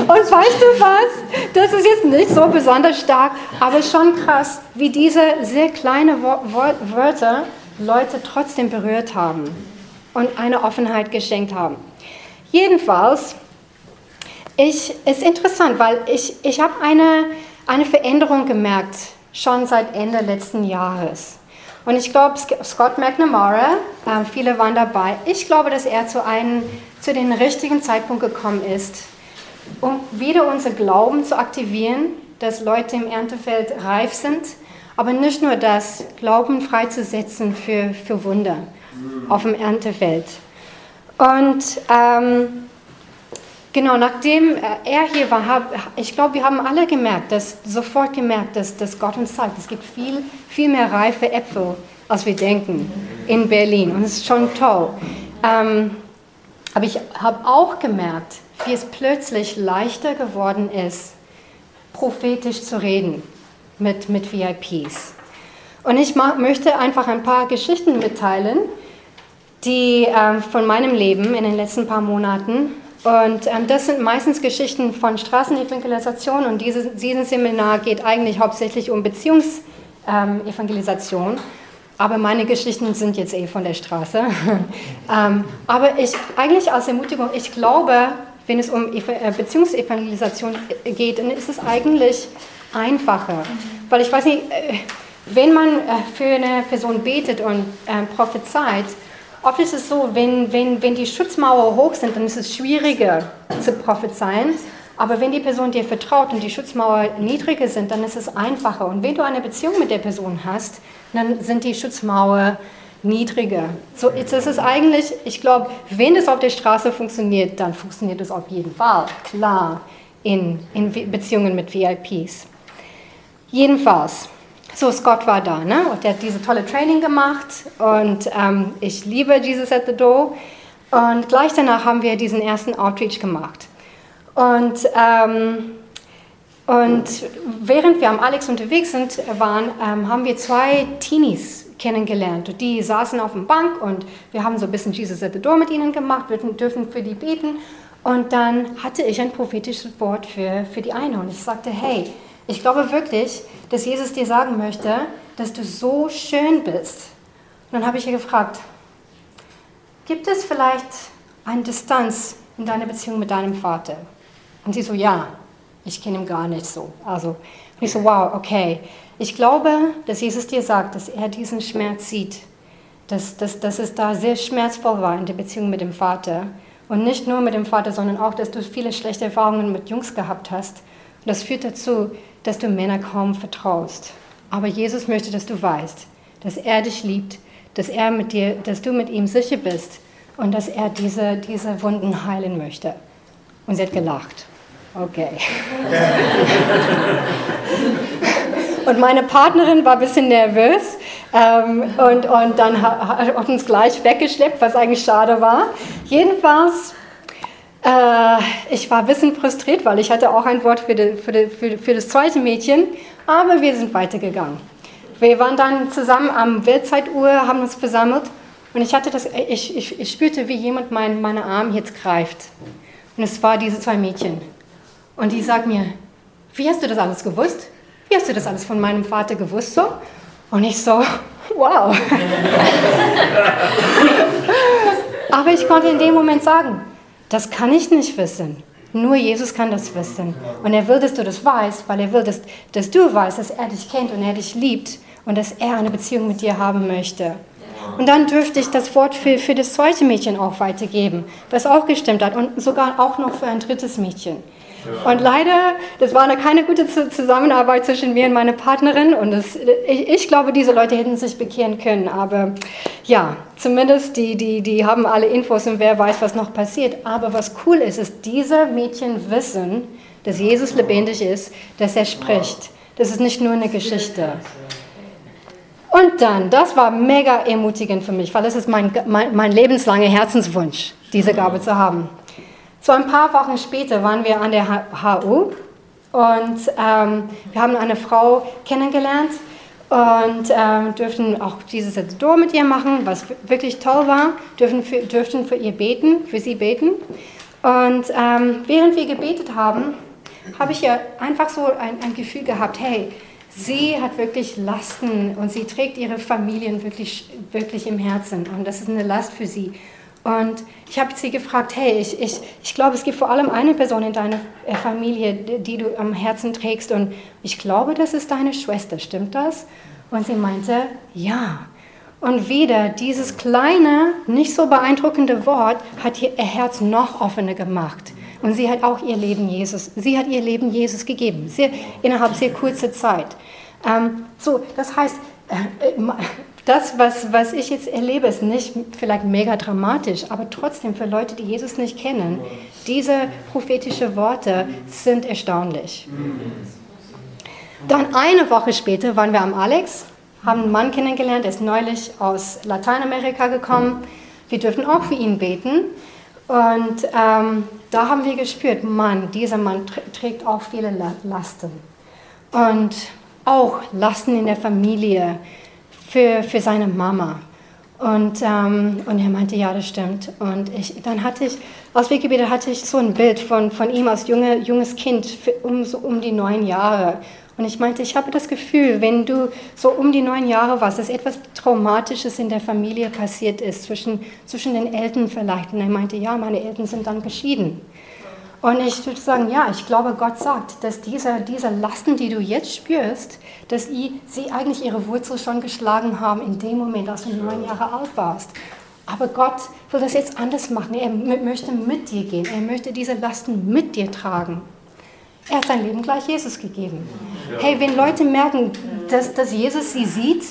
Und weißt du was? Das ist jetzt nicht so besonders stark, aber schon krass, wie diese sehr kleinen Wörter Leute trotzdem berührt haben und eine Offenheit geschenkt haben. Jedenfalls, ich, ist interessant, weil ich, ich habe eine, eine Veränderung gemerkt, schon seit Ende letzten Jahres. Und ich glaube, Scott McNamara, äh, viele waren dabei, ich glaube, dass er zu, einem, zu dem richtigen Zeitpunkt gekommen ist, um wieder unser Glauben zu aktivieren, dass Leute im Erntefeld reif sind, aber nicht nur das, Glauben freizusetzen für, für Wunder auf dem Erntefeld. Und ähm, genau, nachdem er hier war, hab, ich glaube, wir haben alle gemerkt, dass, sofort gemerkt, dass, dass Gott uns zeigt, es gibt viel, viel mehr reife Äpfel, als wir denken in Berlin. Und es ist schon toll. Ähm, aber ich habe auch gemerkt, wie es plötzlich leichter geworden ist, prophetisch zu reden mit, mit VIPs. Und ich möchte einfach ein paar Geschichten mitteilen, die äh, von meinem Leben in den letzten paar Monaten. Und ähm, das sind meistens Geschichten von Straßenevangelisation und dieses, dieses Seminar geht eigentlich hauptsächlich um Beziehungsevangelisation. Ähm, aber meine Geschichten sind jetzt eh von der Straße. ähm, aber ich, eigentlich als Ermutigung, ich glaube, wenn es um äh, Beziehungsevangelisation geht, dann ist es eigentlich einfacher. Weil ich weiß nicht, äh, wenn man äh, für eine Person betet und prophezeit, oft ist es so, wenn, wenn, wenn die Schutzmauer hoch sind, dann ist es schwieriger zu prophezeien. Aber wenn die Person dir vertraut und die Schutzmauer niedriger sind, dann ist es einfacher. Und wenn du eine Beziehung mit der Person hast, dann sind die Schutzmauer niedriger. So, jetzt ist es eigentlich, ich glaube, wenn es auf der Straße funktioniert, dann funktioniert es auf jeden Fall, klar, in, in Beziehungen mit VIPs. Jedenfalls, so Scott war da, ne? Und der hat diese tolle Training gemacht und ähm, ich liebe Jesus at the Door. Und gleich danach haben wir diesen ersten Outreach gemacht. Und, ähm, und während wir am Alex unterwegs sind, waren, ähm, haben wir zwei Teenies kennengelernt. Die saßen auf dem Bank und wir haben so ein bisschen Jesus at the Door mit ihnen gemacht, wir dürfen für die beten. Und dann hatte ich ein prophetisches Wort für, für die eine und ich sagte, hey, ich glaube wirklich, dass Jesus dir sagen möchte, dass du so schön bist. Und dann habe ich ihr gefragt, gibt es vielleicht eine Distanz in deiner Beziehung mit deinem Vater? Und sie so, ja, ich kenne ihn gar nicht so. Also, und ich so, wow, okay. Ich glaube, dass Jesus dir sagt, dass er diesen Schmerz sieht, dass, dass, dass es da sehr schmerzvoll war in der Beziehung mit dem Vater. Und nicht nur mit dem Vater, sondern auch, dass du viele schlechte Erfahrungen mit Jungs gehabt hast. Und das führt dazu, dass du Männer kaum vertraust. Aber Jesus möchte, dass du weißt, dass er dich liebt, dass, er mit dir, dass du mit ihm sicher bist und dass er diese, diese Wunden heilen möchte. Und sie hat gelacht. Okay. und meine Partnerin war ein bisschen nervös ähm, und, und dann hat, hat uns gleich weggeschleppt, was eigentlich schade war. Jedenfalls, ich war ein bisschen frustriert, weil ich hatte auch ein Wort für, die, für, die, für, für das zweite Mädchen, aber wir sind weitergegangen. Wir waren dann zusammen am Weltzeituhr, haben uns versammelt und ich, hatte das, ich, ich, ich spürte, wie jemand mein, meine Arme jetzt greift. Und es war diese zwei Mädchen. Und die sagt mir, wie hast du das alles gewusst? Wie hast du das alles von meinem Vater gewusst? So? Und ich so, wow. Aber ich konnte in dem Moment sagen, das kann ich nicht wissen. Nur Jesus kann das wissen. Und er will, dass du das weißt, weil er will, dass, dass du weißt, dass er dich kennt und er dich liebt und dass er eine Beziehung mit dir haben möchte. Und dann dürfte ich das Wort für, für das zweite Mädchen auch weitergeben, was auch gestimmt hat und sogar auch noch für ein drittes Mädchen. Und leider, das war eine, keine gute Zusammenarbeit zwischen mir und meiner Partnerin. Und das, ich, ich, glaube, diese Leute hätten sich bekehren können. Aber ja, zumindest die, die, die haben alle Infos und wer weiß, was noch passiert. Aber was cool ist, ist, diese Mädchen wissen, dass Jesus lebendig ist, dass er spricht. Das ist nicht nur eine Geschichte. Und dann, das war mega ermutigend für mich, weil es ist mein, mein, mein lebenslanger Herzenswunsch, diese Gabe zu haben. So ein paar Wochen später waren wir an der HU und ähm, wir haben eine Frau kennengelernt und ähm, dürften auch dieses Door mit ihr machen, was wirklich toll war, dürfen für, dürften für ihr beten, für sie beten. Und ähm, während wir gebetet haben, habe ich ja einfach so ein, ein Gefühl gehabt, hey, Sie hat wirklich Lasten und sie trägt ihre Familien wirklich, wirklich im Herzen und das ist eine Last für sie. Und ich habe sie gefragt, hey, ich, ich, ich glaube, es gibt vor allem eine Person in deiner äh, Familie, die du am Herzen trägst und ich glaube, das ist deine Schwester, stimmt das? Und sie meinte, ja. Und wieder dieses kleine, nicht so beeindruckende Wort hat ihr Herz noch offener gemacht. Und sie hat auch ihr Leben Jesus, sie hat ihr Leben Jesus gegeben, sehr, innerhalb sehr kurzer Zeit. Ähm, so, das heißt, äh, äh, das, was, was ich jetzt erlebe, ist nicht vielleicht mega dramatisch, aber trotzdem für Leute, die Jesus nicht kennen, diese prophetischen Worte sind erstaunlich. Dann eine Woche später waren wir am Alex, haben einen Mann kennengelernt, der ist neulich aus Lateinamerika gekommen. Wir dürfen auch für ihn beten. Und ähm, da haben wir gespürt, Mann, dieser Mann trägt auch viele Lasten. Und auch Lasten in der Familie für, für seine Mama. Und, ähm, und er meinte, ja, das stimmt. Und ich, dann hatte ich, aus Wikipedia hatte ich so ein Bild von, von ihm als junge, junges Kind für, um, so um die neun Jahre. Und ich meinte, ich habe das Gefühl, wenn du so um die neun Jahre warst, dass etwas Traumatisches in der Familie passiert ist, zwischen, zwischen den Eltern vielleicht. Und er meinte, ja, meine Eltern sind dann geschieden. Und ich würde sagen, ja, ich glaube, Gott sagt, dass diese, diese Lasten, die du jetzt spürst, dass sie eigentlich ihre Wurzel schon geschlagen haben in dem Moment, als du neun Jahre alt warst. Aber Gott will das jetzt anders machen. Er möchte mit dir gehen. Er möchte diese Lasten mit dir tragen. Er hat sein Leben gleich Jesus gegeben. Hey, wenn Leute merken, dass, dass Jesus sie sieht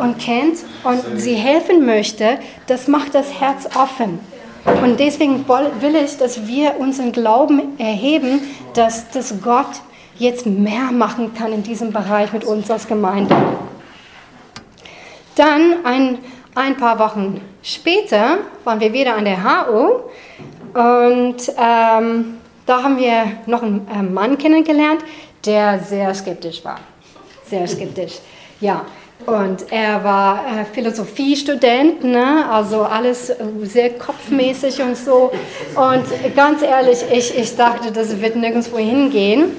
und kennt und sie helfen möchte, das macht das Herz offen. Und deswegen will ich, dass wir unseren Glauben erheben, dass, dass Gott jetzt mehr machen kann in diesem Bereich mit uns als Gemeinde. Dann ein, ein paar Wochen später waren wir wieder an der HO und ähm, da haben wir noch einen äh, Mann kennengelernt, der sehr skeptisch war. Sehr skeptisch, ja. Und er war äh, Philosophiestudent, ne? also alles äh, sehr kopfmäßig und so. Und ganz ehrlich, ich, ich dachte, das wird nirgendwo hingehen.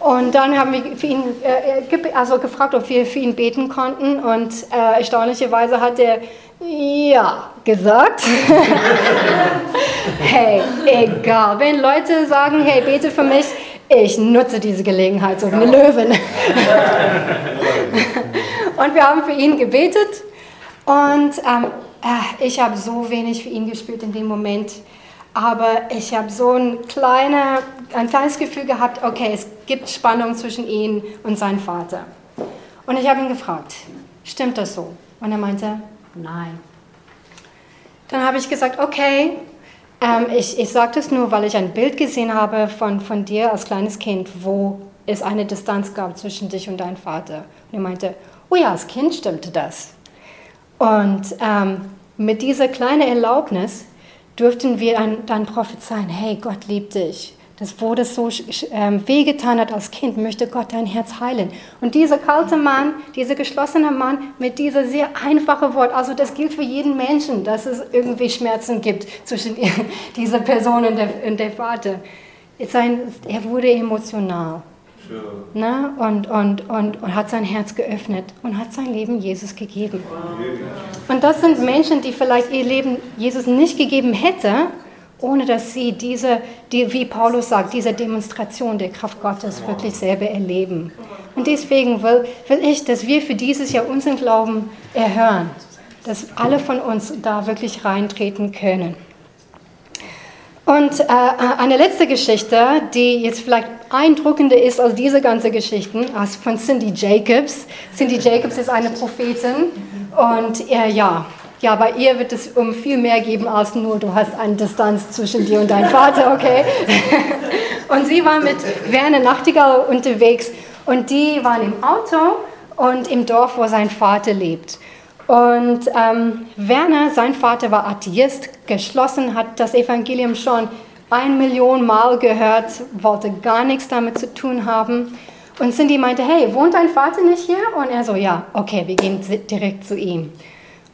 Und dann haben wir für ihn, äh, also gefragt, ob wir für ihn beten konnten. Und äh, erstaunlicherweise hat er ja gesagt. hey, egal. Wenn Leute sagen, hey, bete für mich, ich nutze diese Gelegenheit, so wie eine Löwin. und wir haben für ihn gebetet. Und ähm, äh, ich habe so wenig für ihn gespielt in dem Moment. Aber ich habe so ein, kleiner, ein kleines Gefühl gehabt, okay, es gibt Spannung zwischen ihm und seinem Vater. Und ich habe ihn gefragt, stimmt das so? Und er meinte, nein. Dann habe ich gesagt, okay, ähm, ich, ich sage das nur, weil ich ein Bild gesehen habe von, von dir als kleines Kind, wo es eine Distanz gab zwischen dich und deinem Vater. Und er meinte, oh ja, als Kind stimmte das. Und ähm, mit dieser kleinen Erlaubnis durften wir dann, prophezeien, hey, Gott liebt dich. Das, das so ähm, wehgetan hat als Kind, möchte Gott dein Herz heilen. Und dieser kalte Mann, dieser geschlossene Mann mit dieser sehr einfachen Wort, also das gilt für jeden Menschen, dass es irgendwie Schmerzen gibt zwischen dieser Person und der, und der Vater. Sein, er wurde emotional. Ne? Und, und, und, und hat sein Herz geöffnet und hat sein Leben Jesus gegeben. Und das sind Menschen, die vielleicht ihr Leben Jesus nicht gegeben hätten, ohne dass sie diese, die, wie Paulus sagt, diese Demonstration der Kraft Gottes wirklich selber erleben. Und deswegen will, will ich, dass wir für dieses Jahr unseren Glauben erhören, dass alle von uns da wirklich reintreten können. Und äh, eine letzte Geschichte, die jetzt vielleicht eindruckender ist als diese ganzen Geschichten, als von Cindy Jacobs. Cindy Jacobs ist eine Prophetin und äh, ja, ja, bei ihr wird es um viel mehr geben als nur, du hast eine Distanz zwischen dir und deinem Vater, okay? und sie war mit Werner Nachtigall unterwegs und die waren im Auto und im Dorf, wo sein Vater lebt. Und ähm, Werner, sein Vater war Atheist, geschlossen, hat das Evangelium schon ein Million Mal gehört, wollte gar nichts damit zu tun haben. Und Cindy meinte, hey, wohnt dein Vater nicht hier? Und er so, ja, okay, wir gehen direkt zu ihm.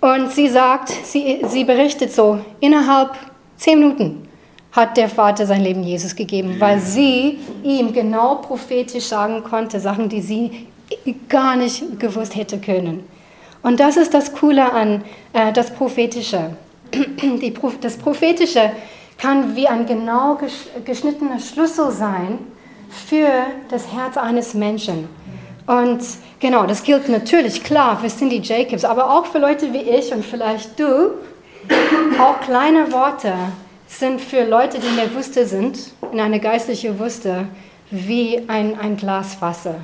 Und sie sagt, sie, sie berichtet so, innerhalb zehn Minuten hat der Vater sein Leben Jesus gegeben, weil sie ihm genau prophetisch sagen konnte, Sachen, die sie gar nicht gewusst hätte können. Und das ist das Coole an äh, das Prophetische. Die, das Prophetische kann wie ein genau geschnittener Schlüssel sein für das Herz eines Menschen. Und genau, das gilt natürlich klar für Cindy Jacobs, aber auch für Leute wie ich und vielleicht du. Auch kleine Worte sind für Leute, die in der Wüste sind, in einer geistlichen Wüste, wie ein, ein Glas Wasser.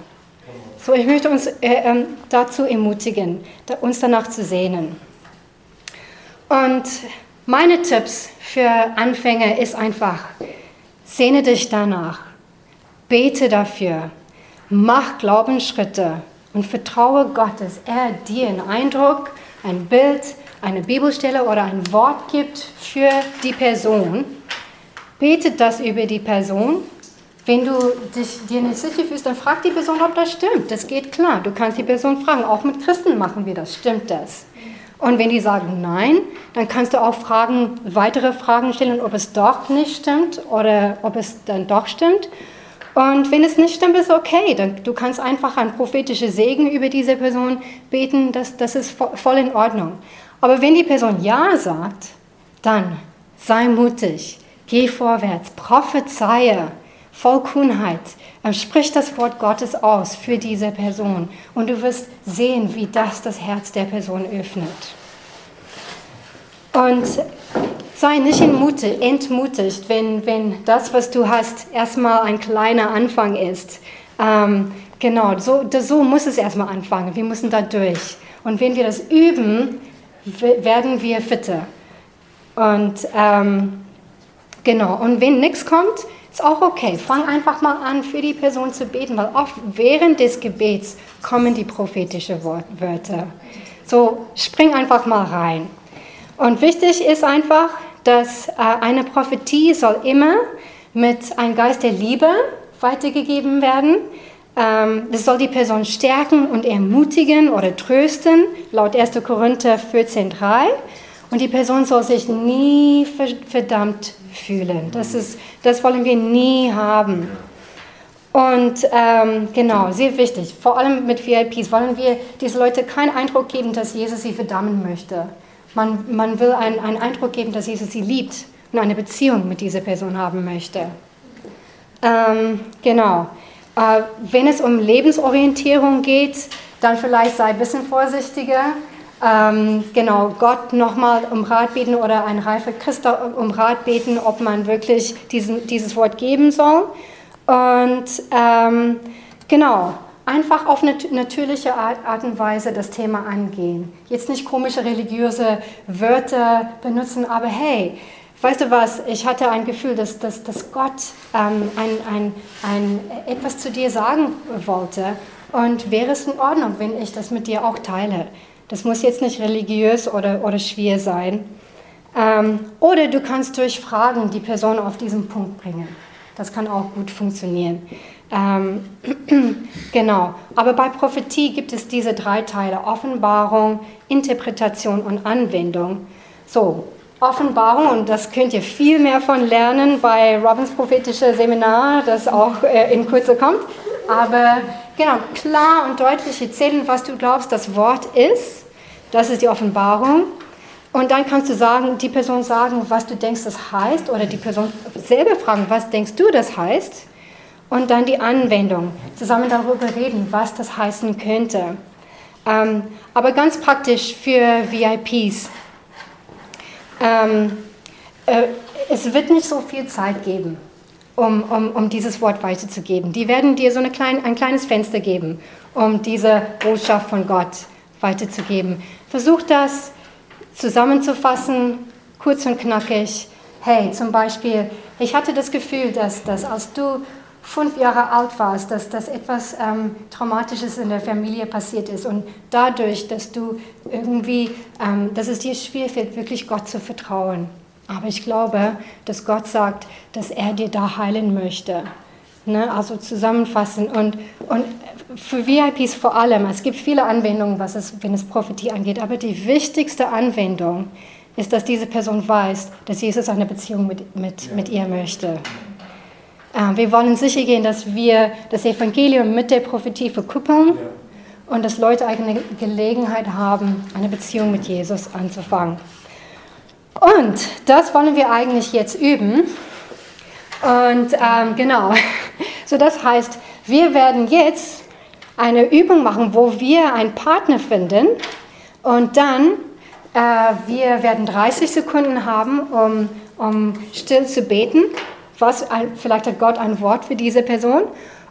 So, ich möchte uns äh, äh, dazu ermutigen, uns danach zu sehnen. Und meine Tipps für Anfänger ist einfach, sehne dich danach, bete dafür, Mach Glaubensschritte und vertraue Gott, dass er dir einen Eindruck, ein Bild, eine Bibelstelle oder ein Wort gibt für die Person. Bete das über die Person. Wenn du dich, dir nicht sicher fühlst, dann frag die Person, ob das stimmt. Das geht klar. Du kannst die Person fragen. Auch mit Christen machen wir das. Stimmt das? Und wenn die sagen nein, dann kannst du auch Fragen, weitere Fragen stellen, ob es doch nicht stimmt oder ob es dann doch stimmt. Und wenn es nicht stimmt, ist okay. Dann, du kannst einfach ein prophetischer Segen über diese Person beten, das, das ist voll in Ordnung. Aber wenn die Person Ja sagt, dann sei mutig, geh vorwärts, prophezeie, voll Kühnheit, sprich das Wort Gottes aus für diese Person und du wirst sehen, wie das das Herz der Person öffnet. Und sei nicht entmutigt, wenn, wenn das, was du hast, erstmal ein kleiner Anfang ist. Ähm, genau, so, so muss es erstmal anfangen. Wir müssen da durch. Und wenn wir das üben, werden wir fitter. Und ähm, genau, und wenn nichts kommt, ist auch okay. Fang einfach mal an, für die Person zu beten, weil oft während des Gebets kommen die prophetischen Wörter. So, spring einfach mal rein. Und wichtig ist einfach, dass äh, eine Prophetie soll immer mit einem Geist der Liebe weitergegeben werden. Ähm, das soll die Person stärken und ermutigen oder trösten, laut 1. Korinther 14,3. Und die Person soll sich nie verdammt fühlen. Das, ist, das wollen wir nie haben. Und ähm, genau, sehr wichtig, vor allem mit VIPs wollen wir diese Leute keinen Eindruck geben, dass Jesus sie verdammen möchte. Man, man will einen, einen Eindruck geben, dass Jesus sie liebt und eine Beziehung mit dieser Person haben möchte. Ähm, genau. Äh, wenn es um Lebensorientierung geht, dann vielleicht sei ein bisschen vorsichtiger. Ähm, genau, Gott nochmal um Rat beten oder ein reifer Christ um Rat beten, ob man wirklich diesen, dieses Wort geben soll. Und ähm, genau, einfach auf eine natürliche Art, Art, und Weise das Thema angehen. Jetzt nicht komische religiöse Wörter benutzen, aber hey, weißt du was, ich hatte ein Gefühl, dass, dass, dass Gott ähm, ein, ein, ein, etwas zu dir sagen wollte und wäre es in Ordnung, wenn ich das mit dir auch teile. Das muss jetzt nicht religiös oder, oder schwer sein. Ähm, oder du kannst durch Fragen die Person auf diesen Punkt bringen. Das kann auch gut funktionieren. Ähm, genau. Aber bei Prophetie gibt es diese drei Teile: Offenbarung, Interpretation und Anwendung. So, Offenbarung, und das könnt ihr viel mehr von lernen bei Robins prophetische Seminar, das auch äh, in Kürze kommt. Aber genau, klar und deutlich erzählen, was du glaubst, das Wort ist. Das ist die Offenbarung. Und dann kannst du sagen, die Person sagen, was du denkst, das heißt, oder die Person selber fragen, was denkst du, das heißt. Und dann die Anwendung, zusammen darüber reden, was das heißen könnte. Ähm, aber ganz praktisch für VIPs. Ähm, äh, es wird nicht so viel Zeit geben, um, um, um dieses Wort weiterzugeben. Die werden dir so eine klein, ein kleines Fenster geben, um diese Botschaft von Gott weiterzugeben. Versuch das zusammenzufassen, kurz und knackig. Hey, zum Beispiel, ich hatte das Gefühl, dass, dass als du fünf Jahre alt warst, dass, dass etwas ähm, Traumatisches in der Familie passiert ist und dadurch, dass du irgendwie, ähm, dass es dir schwerfällt, wirklich Gott zu vertrauen. Aber ich glaube, dass Gott sagt, dass er dir da heilen möchte. Ne? Also zusammenfassen und, und für VIPs vor allem, es gibt viele Anwendungen, was es, wenn es Prophetie angeht, aber die wichtigste Anwendung ist, dass diese Person weiß, dass Jesus eine Beziehung mit, mit, mit ihr möchte. Äh, wir wollen sicher gehen, dass wir das Evangelium mit der Prophetie verkuppeln und dass Leute eine Gelegenheit haben, eine Beziehung mit Jesus anzufangen. Und das wollen wir eigentlich jetzt üben. Und ähm, genau, so das heißt, wir werden jetzt eine Übung machen, wo wir einen Partner finden und dann äh, wir werden 30 Sekunden haben, um, um still zu beten was, vielleicht hat Gott ein Wort für diese Person.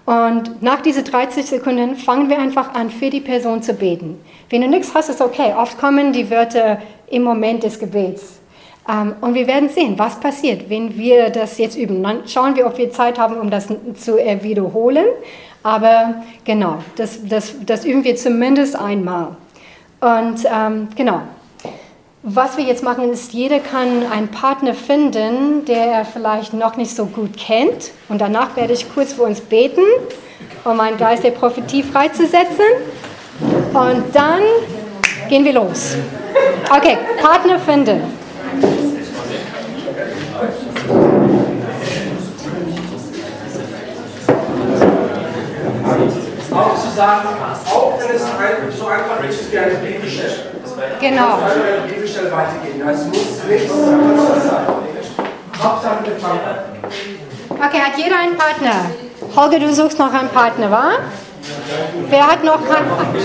Und nach diesen 30 Sekunden fangen wir einfach an, für die Person zu beten. Wenn du nichts hast, ist okay. Oft kommen die Wörter im Moment des Gebets. Ähm, und wir werden sehen, was passiert, wenn wir das jetzt üben. Dann schauen wir, ob wir Zeit haben, um das zu wiederholen. Aber genau, das, das, das üben wir zumindest einmal. Und ähm, genau, was wir jetzt machen, ist, jeder kann einen Partner finden, der er vielleicht noch nicht so gut kennt. Und danach werde ich kurz für uns beten, um einen Geist der Prophetie freizusetzen. Und dann gehen wir los. Okay, Partner finden. Auch zu sagen, auch wenn es so einfach ist wie eine Bibelstelle. Genau. Die Bibelstelle weitergehen. Es muss nichts sein. Hauptsache Okay, hat jeder einen Partner? Holger, du suchst noch einen Partner, wa? Wer hat noch keinen Partner?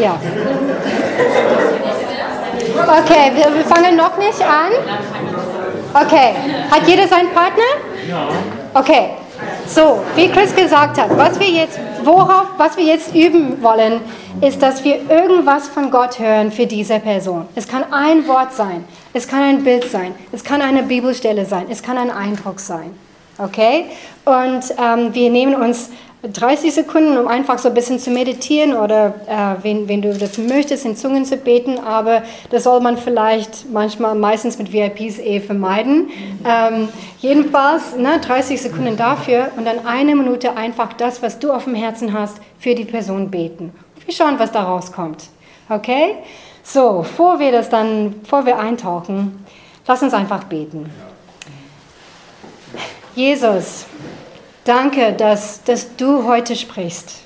Ja. Okay, wir, wir fangen noch nicht an. Okay, hat jeder seinen Partner? Ja. Okay, so, wie Chris gesagt hat, was wir jetzt, worauf, was wir jetzt üben wollen, ist, dass wir irgendwas von Gott hören für diese Person. Es kann ein Wort sein, es kann ein Bild sein, es kann eine Bibelstelle sein, es kann ein Eindruck sein. Okay? Und ähm, wir nehmen uns 30 Sekunden, um einfach so ein bisschen zu meditieren oder äh, wenn, wenn du das möchtest, in Zungen zu beten, aber das soll man vielleicht manchmal, meistens mit VIPs eh vermeiden. Ähm, jedenfalls ne, 30 Sekunden dafür und dann eine Minute einfach das, was du auf dem Herzen hast, für die Person beten. Wir schauen, was da rauskommt. Okay? So, bevor wir das dann, bevor wir eintauchen, lass uns einfach beten. Jesus, Danke, dass, dass du heute sprichst.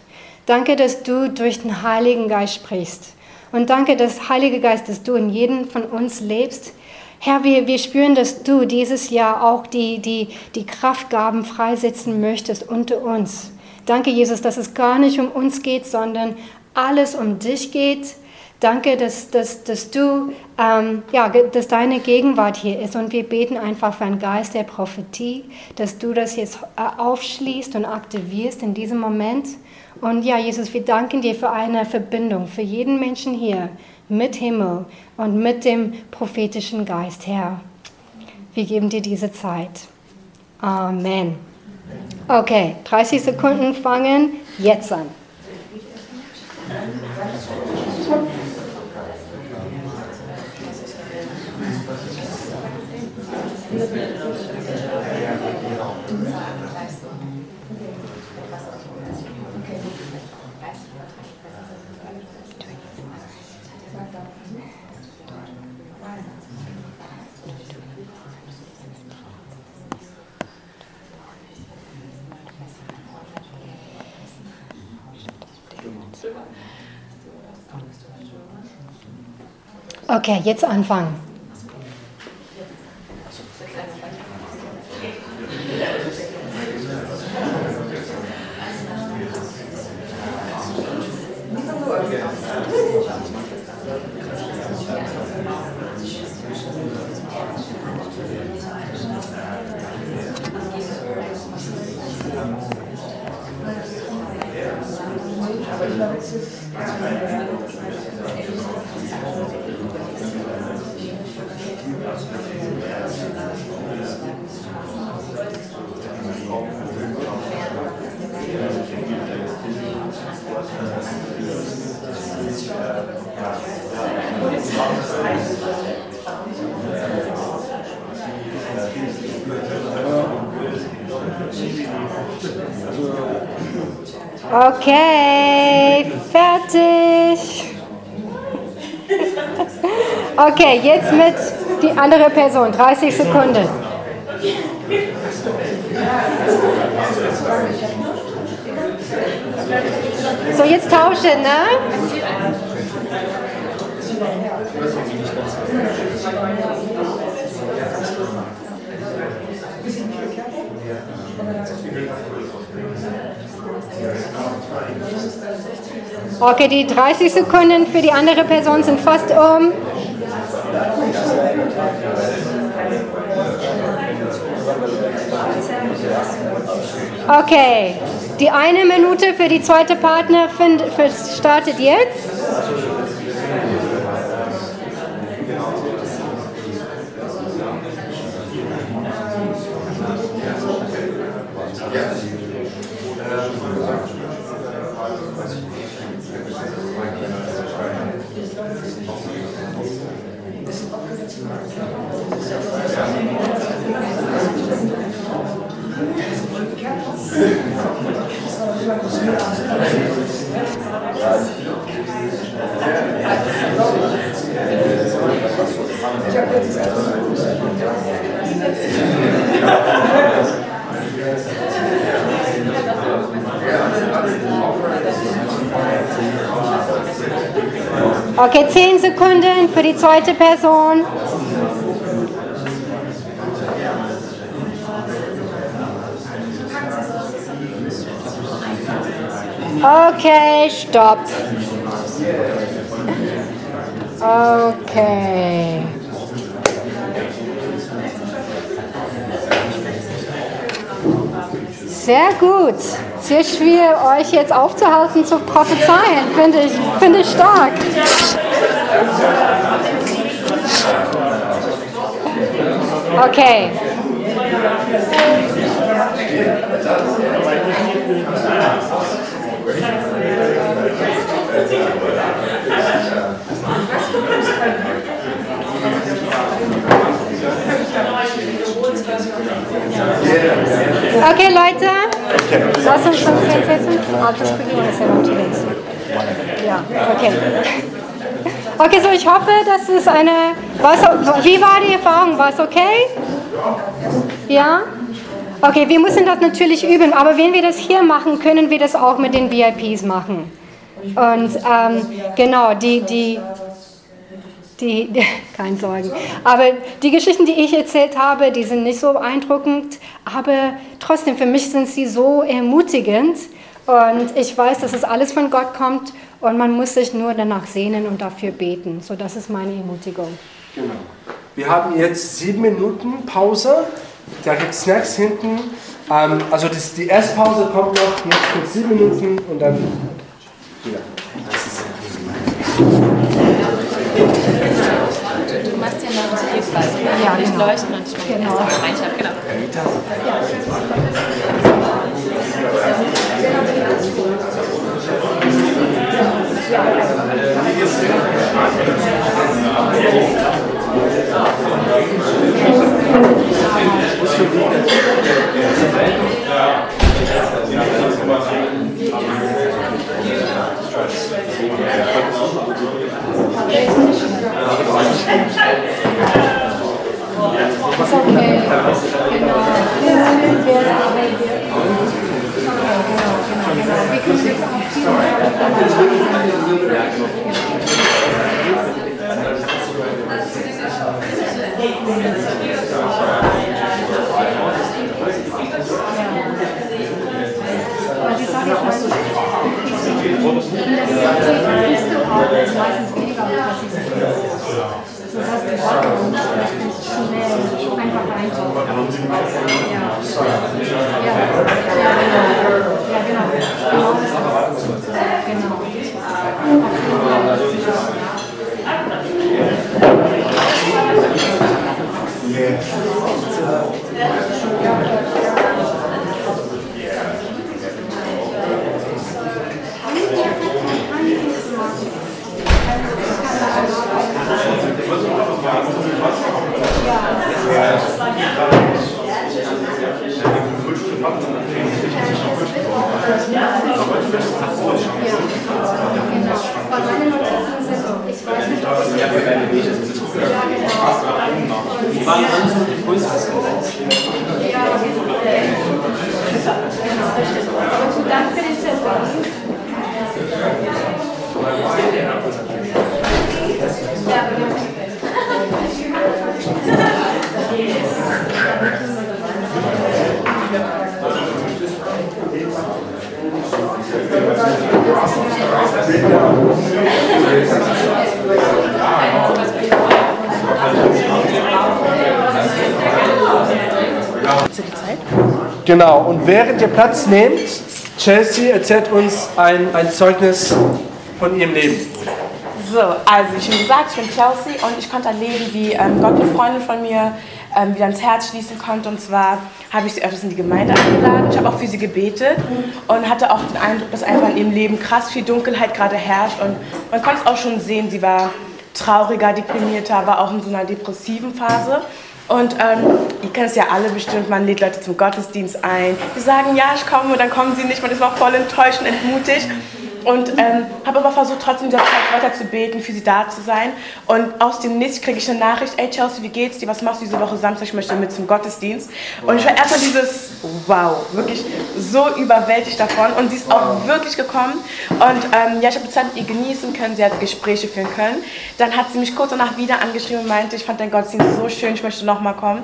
Danke, dass du durch den Heiligen Geist sprichst. Und danke, dass Heilige Geist, dass du in jedem von uns lebst. Herr, wir, wir spüren, dass du dieses Jahr auch die, die, die Kraftgaben freisetzen möchtest unter uns. Danke, Jesus, dass es gar nicht um uns geht, sondern alles um dich geht Danke, dass, dass, dass du, ähm, ja, dass deine Gegenwart hier ist und wir beten einfach für einen Geist der Prophetie, dass du das jetzt äh, aufschließt und aktivierst in diesem Moment. Und ja, Jesus, wir danken dir für eine Verbindung, für jeden Menschen hier mit Himmel und mit dem prophetischen Geist, Herr. Wir geben dir diese Zeit. Amen. Okay, 30 Sekunden fangen jetzt an. Okay, jetzt anfangen. Okay, fertig. Okay, jetzt mit die andere Person. 30 Sekunden. So, jetzt tauschen, ne? Okay, die 30 Sekunden für die andere Person sind fast um. Okay, die eine Minute für die zweite Partner find, startet jetzt. Okay, 10 Sekunden für die zweite Person. Okay, stopp. Okay. Sehr gut. Sehr schwer, euch jetzt aufzuhalten zu prophezeien. Finde ich, finde ich stark. Okay. Okay, Leute. Lass uns schon setzen. I'll just put you on a seven days. Ja, okay. Okay, so ich hoffe, dass es eine. Was, wie war die Erfahrung? War es okay? Ja? Okay, wir müssen das natürlich üben, aber wenn wir das hier machen, können wir das auch mit den VIPs machen. Und ähm, genau, die, die, die, keine Sorgen. Aber die Geschichten, die ich erzählt habe, die sind nicht so beeindruckend, aber trotzdem, für mich sind sie so ermutigend Und ich weiß, dass es alles von Gott kommt und man muss sich nur danach sehnen und dafür beten. So, das ist meine Ermutigung. Genau. Wir haben jetzt sieben Minuten Pause. Da gibt es Snacks hinten. Ähm, also das, die Esspause kommt noch, jetzt kurz sieben Minuten und dann wieder. Du machst ja noch ein Hilfsweise. Ja, Nicht genau. leuchten und ich meine, Genau. genau. Gemeinschaft. Genau. Ist okay. Genau. Ja, schön wär's, aber wir- Okay, genau, genau, genau. Wir können jetzt auch viel Aber die Sache schnell einfach reintauchen. Ja. Ja. Ja, genau. Genau. Genau. Genau. Auf jeden Fall. Genau. Bei meinen Notizen sind, ich weiß nicht, ob es ja, genau. Ja, dann für den Zettel. Genau, und während ihr Platz nehmt, Chelsea erzählt uns ein, ein Zeugnis von ihrem Leben. So, also wie schon gesagt, ich bin Chelsea und ich konnte erleben, wie ähm, Gott eine Freundin von mir ähm, wieder ins Herz schließen konnte. Und zwar habe ich sie öfters in die Gemeinde eingeladen. Ich habe auch für sie gebetet und hatte auch den Eindruck, dass einfach in ihrem Leben krass viel Dunkelheit gerade herrscht. Und man konnte es auch schon sehen, sie war trauriger, deprimierter, war auch in so einer depressiven Phase. Und ähm, ihr kennt es ja alle bestimmt, man lädt Leute zum Gottesdienst ein. Die sagen, ja, ich komme, und dann kommen sie nicht. Man ist auch voll enttäuscht und entmutigt. Und ähm, habe aber versucht, trotzdem dieser Zeit weiter zu beten, für sie da zu sein. Und aus dem Nichts kriege ich eine Nachricht, ey Chelsea, wie geht's dir? Was machst du diese Woche Samstag? Ich möchte mit zum Gottesdienst. Und ich war erstmal dieses, wow, wirklich so überwältigt davon. Und sie ist auch wirklich gekommen. Und ähm, ja, ich habe die Zeit mit ihr genießen können, sie hat Gespräche führen können. Dann hat sie mich kurz danach wieder angeschrieben und meinte, ich fand dein Gottesdienst so schön, ich möchte nochmal kommen.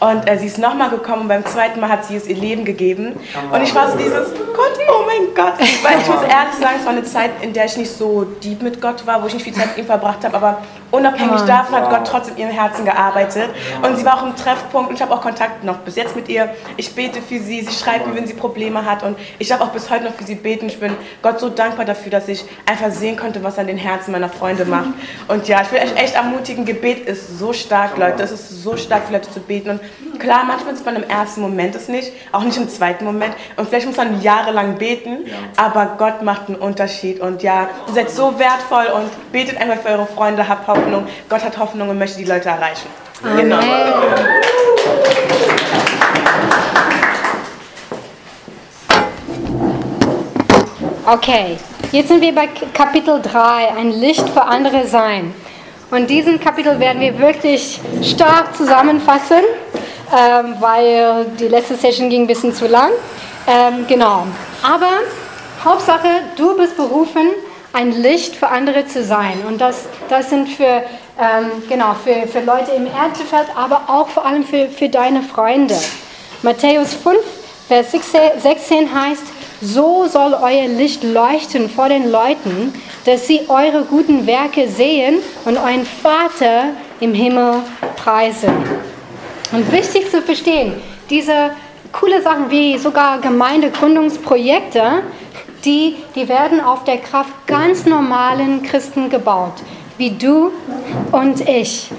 Und äh, sie ist nochmal gekommen und beim zweiten Mal hat sie es ihr Leben gegeben. Und ich war so dieses, Gott, oh mein Gott. Weil ich muss ehrlich sagen, es war eine Zeit, in der ich nicht so deep mit Gott war, wo ich nicht viel Zeit mit ihm verbracht habe, aber unabhängig davon hat Gott trotzdem in ihrem Herzen gearbeitet. Und sie war auch im Treffpunkt und ich habe auch Kontakt noch bis jetzt mit ihr. Ich bete für sie, sie schreibt mir, wenn sie Probleme hat und ich darf auch bis heute noch für sie beten. Ich bin Gott so dankbar dafür, dass ich einfach sehen konnte, was er in den Herzen meiner Freunde macht. Und ja, ich will euch echt ermutigen, Gebet ist so stark, Leute. Es ist so stark für Leute zu beten. Und klar, manchmal sieht man im ersten Moment es nicht, auch nicht im zweiten Moment. Und vielleicht muss man jahrelang beten, aber Gott macht einen Unterschied. Und ja, ihr seid so wertvoll und betet einfach für eure Freunde, habt Hoffnung. Gott hat Hoffnung und möchte die Leute erreichen. Genau. Okay, jetzt sind wir bei Kapitel 3, ein Licht für andere sein. Und diesen Kapitel werden wir wirklich stark zusammenfassen, ähm, weil die letzte Session ging ein bisschen zu lang. Ähm, genau. Aber Hauptsache, du bist berufen, ein Licht für andere zu sein. Und das, das sind für, ähm, genau, für, für Leute im Erntefeld, aber auch vor allem für, für deine Freunde. Matthäus 5, Vers 16 heißt, So soll euer Licht leuchten vor den Leuten, dass sie eure guten Werke sehen und euren Vater im Himmel preisen. Und wichtig zu verstehen, diese coole Sachen wie sogar Gemeindegründungsprojekte, die, die werden auf der Kraft ganz normalen Christen gebaut, wie du und ich.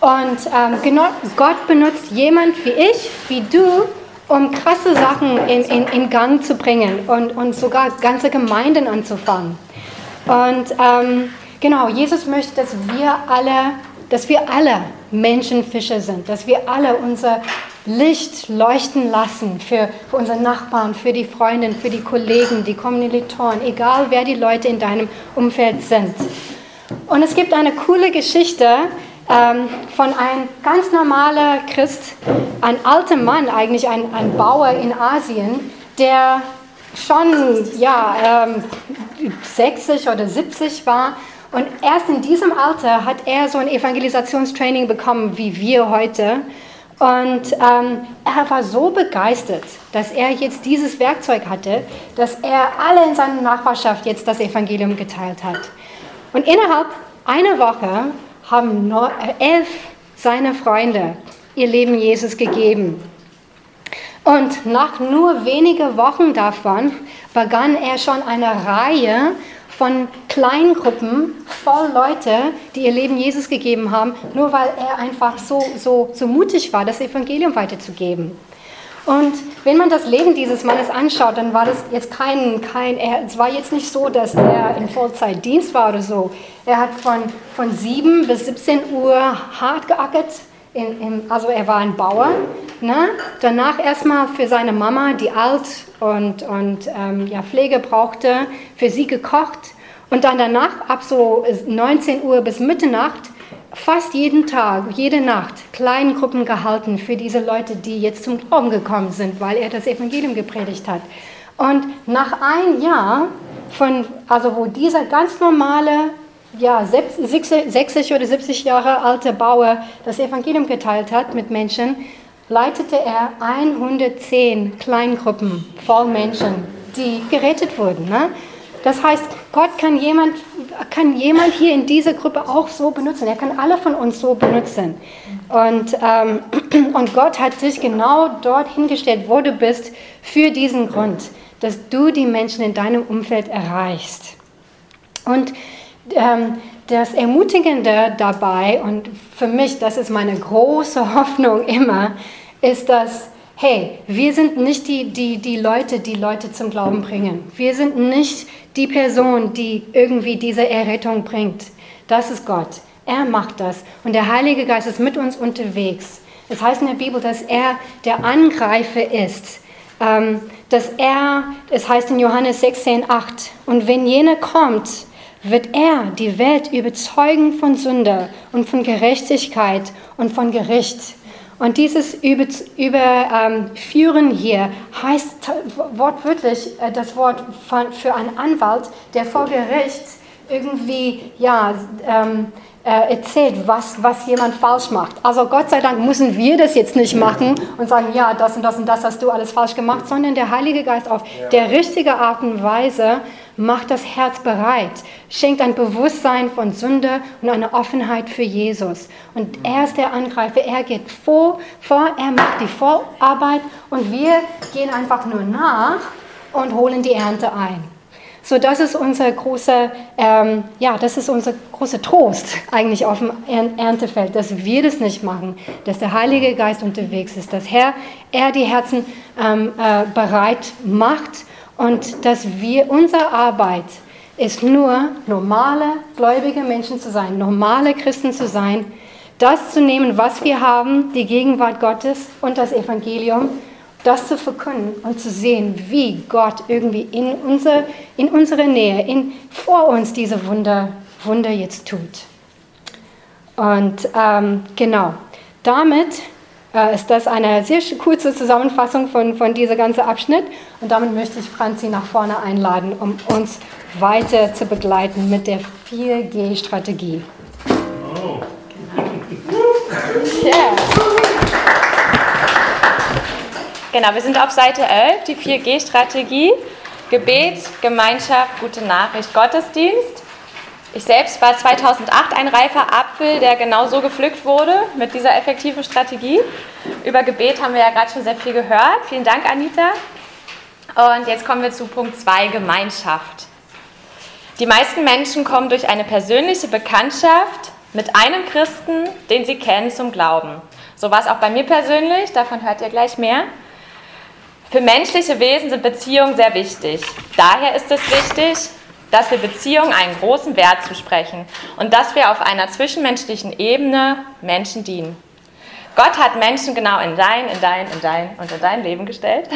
Und ähm, genau, Gott benutzt jemand wie ich, wie du, um krasse Sachen in, in, in Gang zu bringen und, und sogar ganze Gemeinden anzufangen. Und ähm, genau, Jesus möchte, dass wir alle, dass wir alle Menschenfischer sind, dass wir alle unser Licht leuchten lassen für, für unsere Nachbarn, für die Freundinnen, für die Kollegen, die Kommilitonen, egal wer die Leute in deinem Umfeld sind. Und es gibt eine coole Geschichte ähm, von einem ganz normaler Christ, ein alter Mann, eigentlich ein, ein Bauer in Asien, der schon ja, ähm, 60 oder 70 war. Und erst in diesem Alter hat er so ein Evangelisationstraining bekommen wie wir heute. Und ähm, er war so begeistert, dass er jetzt dieses Werkzeug hatte, dass er alle in seiner Nachbarschaft jetzt das Evangelium geteilt hat. Und innerhalb einer Woche haben äh, elf seiner Freunde ihr Leben Jesus gegeben. Und nach nur wenigen Wochen davon begann er schon eine Reihe von Kleingruppen voll Leute, die ihr Leben Jesus gegeben haben, nur weil er einfach so, so, so mutig war, das Evangelium weiterzugeben. Und wenn man das Leben dieses Mannes anschaut, dann war das jetzt kein, kein er, es war jetzt nicht so, dass er in Vollzeitdienst war oder so. Er hat von, von 7 bis 17 Uhr hart geackert, in, in, also er war ein Bauer. Ne? Danach erstmal für seine Mama, die alt und, und ähm, ja, Pflege brauchte, für sie gekocht. Und dann danach, ab so 19 Uhr bis Mitternacht, fast jeden Tag, jede Nacht Kleingruppen gehalten für diese Leute, die jetzt zum Glauben gekommen sind, weil er das Evangelium gepredigt hat. Und nach einem Jahr, von, also wo dieser ganz normale, ja, 60 oder 70 Jahre alte Bauer das Evangelium geteilt hat mit Menschen, leitete er 110 Kleingruppen voll Menschen, die gerettet wurden. Ne? Das heißt, Gott kann jemand, kann jemand hier in dieser Gruppe auch so benutzen. Er kann alle von uns so benutzen. Und, ähm, und Gott hat dich genau dort hingestellt, wo du bist, für diesen Grund, dass du die Menschen in deinem Umfeld erreichst. Und das Ermutigende dabei, und für mich, das ist meine große Hoffnung immer, ist, dass hey, wir sind nicht die, die, die Leute, die Leute zum Glauben bringen. Wir sind nicht die Person, die irgendwie diese Errettung bringt. Das ist Gott. Er macht das. Und der Heilige Geist ist mit uns unterwegs. Es heißt in der Bibel, dass er der Angreifer ist. Ähm, dass er, es heißt in Johannes 16, 8, und wenn jener kommt, wird er die Welt überzeugen von Sünde und von Gerechtigkeit und von Gericht. Und dieses Überführen ähm, hier heißt wortwörtlich äh, das Wort für einen Anwalt, der vor Gericht irgendwie ja, ähm, äh, erzählt, was, was jemand falsch macht. Also Gott sei Dank müssen wir das jetzt nicht machen und sagen, ja, das und das und das hast du alles falsch gemacht, sondern der Heilige Geist auf der richtige Art und Weise macht das Herz bereit, schenkt ein Bewusstsein von Sünde und eine Offenheit für Jesus. Und er ist der Angreifer, er geht vor, vor er macht die Vorarbeit und wir gehen einfach nur nach und holen die Ernte ein. So, das ist unser großer, ähm, ja, das ist unser großer Trost eigentlich auf dem Erntefeld, dass wir das nicht machen, dass der Heilige Geist unterwegs ist, dass Herr, er die Herzen ähm, äh, bereit macht und dass wir, unsere Arbeit ist nur, normale, gläubige Menschen zu sein, normale Christen zu sein, das zu nehmen, was wir haben, die Gegenwart Gottes und das Evangelium, das zu verkünden und zu sehen, wie Gott irgendwie in, unser, in unserer Nähe, in, vor uns diese Wunder, Wunder jetzt tut. Und ähm, genau, damit äh, ist das eine sehr kurze Zusammenfassung von, von dieser ganzen Abschnitt. Und damit möchte ich Franzi nach vorne einladen, um uns weiter zu begleiten mit der 4G-Strategie. Oh. Yeah. Genau, wir sind auf Seite 11, die 4G-Strategie. Gebet, Gemeinschaft, gute Nachricht, Gottesdienst. Ich selbst war 2008 ein reifer Apfel, der genau so gepflückt wurde mit dieser effektiven Strategie. Über Gebet haben wir ja gerade schon sehr viel gehört. Vielen Dank, Anita. Und jetzt kommen wir zu Punkt 2, Gemeinschaft. Die meisten Menschen kommen durch eine persönliche Bekanntschaft mit einem Christen, den sie kennen, zum Glauben. So war es auch bei mir persönlich, davon hört ihr gleich mehr. Für menschliche Wesen sind Beziehungen sehr wichtig. Daher ist es wichtig, dass wir Beziehungen einen großen Wert zusprechen und dass wir auf einer zwischenmenschlichen Ebene Menschen dienen. Gott hat Menschen genau in dein, in dein, in dein und in dein Leben gestellt,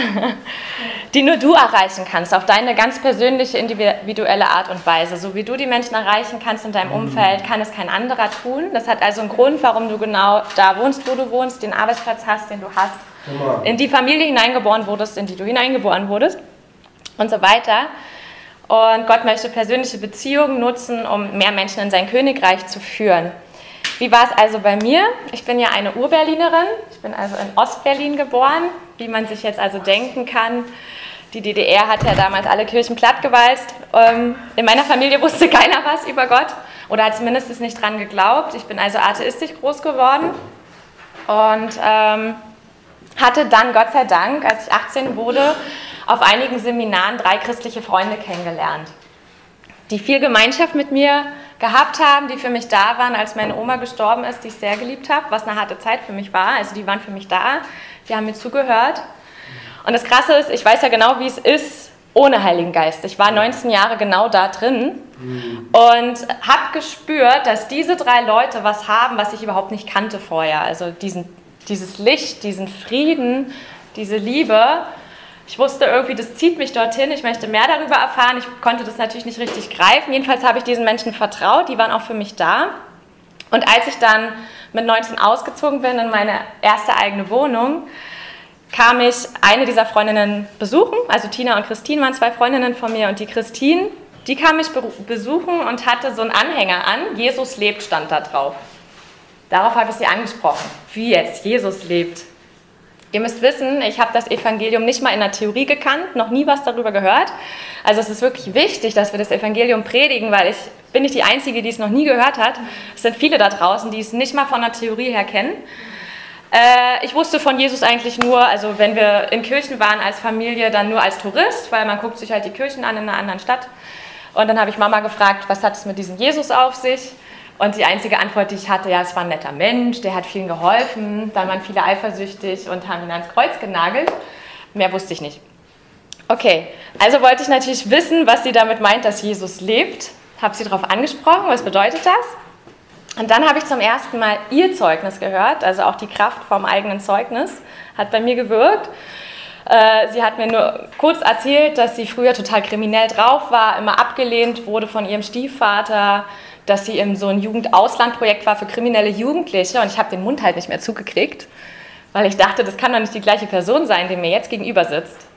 die nur du erreichen kannst, auf deine ganz persönliche, individuelle Art und Weise. So wie du die Menschen erreichen kannst in deinem Umfeld, kann es kein anderer tun. Das hat also einen Grund, warum du genau da wohnst, wo du wohnst, den Arbeitsplatz hast, den du hast, in die Familie hineingeboren wurdest, in die du hineingeboren wurdest und so weiter. Und Gott möchte persönliche Beziehungen nutzen, um mehr Menschen in sein Königreich zu führen. Wie war es also bei mir? Ich bin ja eine Urberlinerin. Ich bin also in Ostberlin geboren, wie man sich jetzt also denken kann. Die DDR hat ja damals alle Kirchen plattgewalzt. Ähm, in meiner Familie wusste keiner was über Gott oder hat zumindest nicht dran geglaubt. Ich bin also atheistisch groß geworden und ähm, hatte dann Gott sei Dank, als ich 18 wurde, auf einigen Seminaren drei christliche Freunde kennengelernt, die viel Gemeinschaft mit mir gehabt haben, die für mich da waren, als meine Oma gestorben ist, die ich sehr geliebt habe, was eine harte Zeit für mich war. Also die waren für mich da, die haben mir zugehört. Und das Krasse ist, ich weiß ja genau, wie es ist ohne Heiligen Geist. Ich war 19 Jahre genau da drin und habe gespürt, dass diese drei Leute was haben, was ich überhaupt nicht kannte vorher. Also diesen, dieses Licht, diesen Frieden, diese Liebe ich wusste irgendwie, das zieht mich dorthin, ich möchte mehr darüber erfahren. Ich konnte das natürlich nicht richtig greifen. Jedenfalls habe ich diesen Menschen vertraut, die waren auch für mich da. Und als ich dann mit 19 ausgezogen bin in meine erste eigene Wohnung, kam ich eine dieser Freundinnen besuchen. Also Tina und Christine waren zwei Freundinnen von mir und die Christine, die kam mich besuchen und hatte so einen Anhänger an. Jesus lebt stand da drauf. Darauf habe ich sie angesprochen. Wie jetzt? Jesus lebt. Ihr müsst wissen, ich habe das Evangelium nicht mal in der Theorie gekannt, noch nie was darüber gehört. Also es ist wirklich wichtig, dass wir das Evangelium predigen, weil ich bin nicht die Einzige, die es noch nie gehört hat. Es sind viele da draußen, die es nicht mal von der Theorie her kennen. Äh, ich wusste von Jesus eigentlich nur, also wenn wir in Kirchen waren als Familie, dann nur als Tourist, weil man guckt sich halt die Kirchen an in einer anderen Stadt. Und dann habe ich Mama gefragt, was hat es mit diesem Jesus auf sich? Und die einzige Antwort, die ich hatte, ja, es war ein netter Mensch, der hat vielen geholfen. Dann waren viele eifersüchtig und haben ihn ans Kreuz genagelt. Mehr wusste ich nicht. Okay, also wollte ich natürlich wissen, was sie damit meint, dass Jesus lebt. Habe sie darauf angesprochen, was bedeutet das? Und dann habe ich zum ersten Mal ihr Zeugnis gehört, also auch die Kraft vom eigenen Zeugnis hat bei mir gewirkt. Äh, sie hat mir nur kurz erzählt, dass sie früher total kriminell drauf war, immer abgelehnt wurde von ihrem Stiefvater, dass sie in so ein Jugendauslandprojekt war für kriminelle Jugendliche und ich habe den Mund halt nicht mehr zugekriegt, weil ich dachte, das kann doch nicht die gleiche Person sein, die mir jetzt gegenüber sitzt.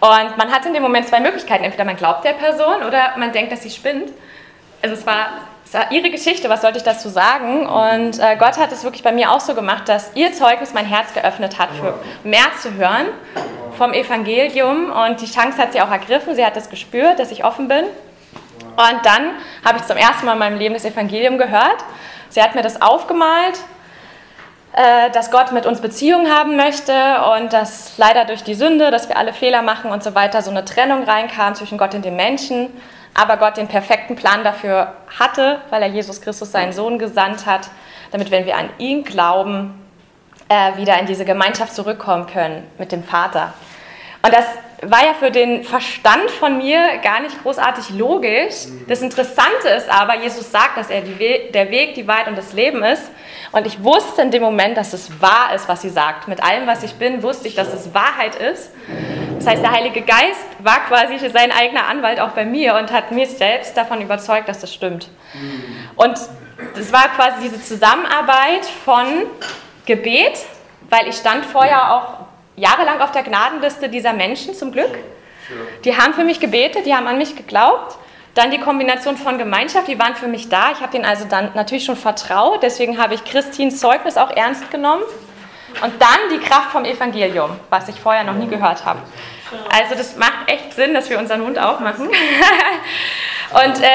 Und man hat in dem Moment zwei Möglichkeiten. Entweder man glaubt der Person oder man denkt, dass sie spinnt. Also es war, es war ihre Geschichte, was sollte ich dazu sagen? Und äh, Gott hat es wirklich bei mir auch so gemacht, dass ihr Zeugnis mein Herz geöffnet hat, für mehr zu hören vom Evangelium. Und die Chance hat sie auch ergriffen. Sie hat es gespürt, dass ich offen bin. Und dann habe ich zum ersten Mal in meinem Leben das Evangelium gehört. Sie hat mir das aufgemalt, äh, dass Gott mit uns Beziehungen haben möchte und dass leider durch die Sünde, dass wir alle Fehler machen und so weiter, so eine Trennung reinkam zwischen Gott und dem Menschen. Aber Gott den perfekten Plan dafür hatte, weil er Jesus Christus, seinen Sohn, gesandt hat, damit, wenn wir an ihn glauben, äh, wieder in diese Gemeinschaft zurückkommen können mit dem Vater. Und das war ja für den Verstand von mir gar nicht großartig logisch. Das Interessante ist aber, Jesus sagt, dass er We der Weg, die Wahrheit und das Leben ist. Und ich wusste in dem Moment, dass es wahr ist, was sie sagt. Mit allem, was ich bin, wusste ich, dass es Wahrheit ist. Das heißt, der Heilige Geist war quasi sein eigener Anwalt auch bei mir und hat mir selbst davon überzeugt, dass das stimmt. Und es war quasi diese Zusammenarbeit von Gebet, weil ich stand vorher auch jahrelang auf der Gnadenliste dieser Menschen zum Glück. Die haben für mich gebetet, die haben an mich geglaubt. Dann die Kombination von Gemeinschaft, die waren für mich da. Ich habe ihnen also dann natürlich schon vertraut. Deswegen habe ich Christins Zeugnis auch ernst genommen. Und dann die Kraft vom Evangelium, was ich vorher noch nie gehört habe. Also das macht echt Sinn, dass wir unseren Hund aufmachen. Und äh,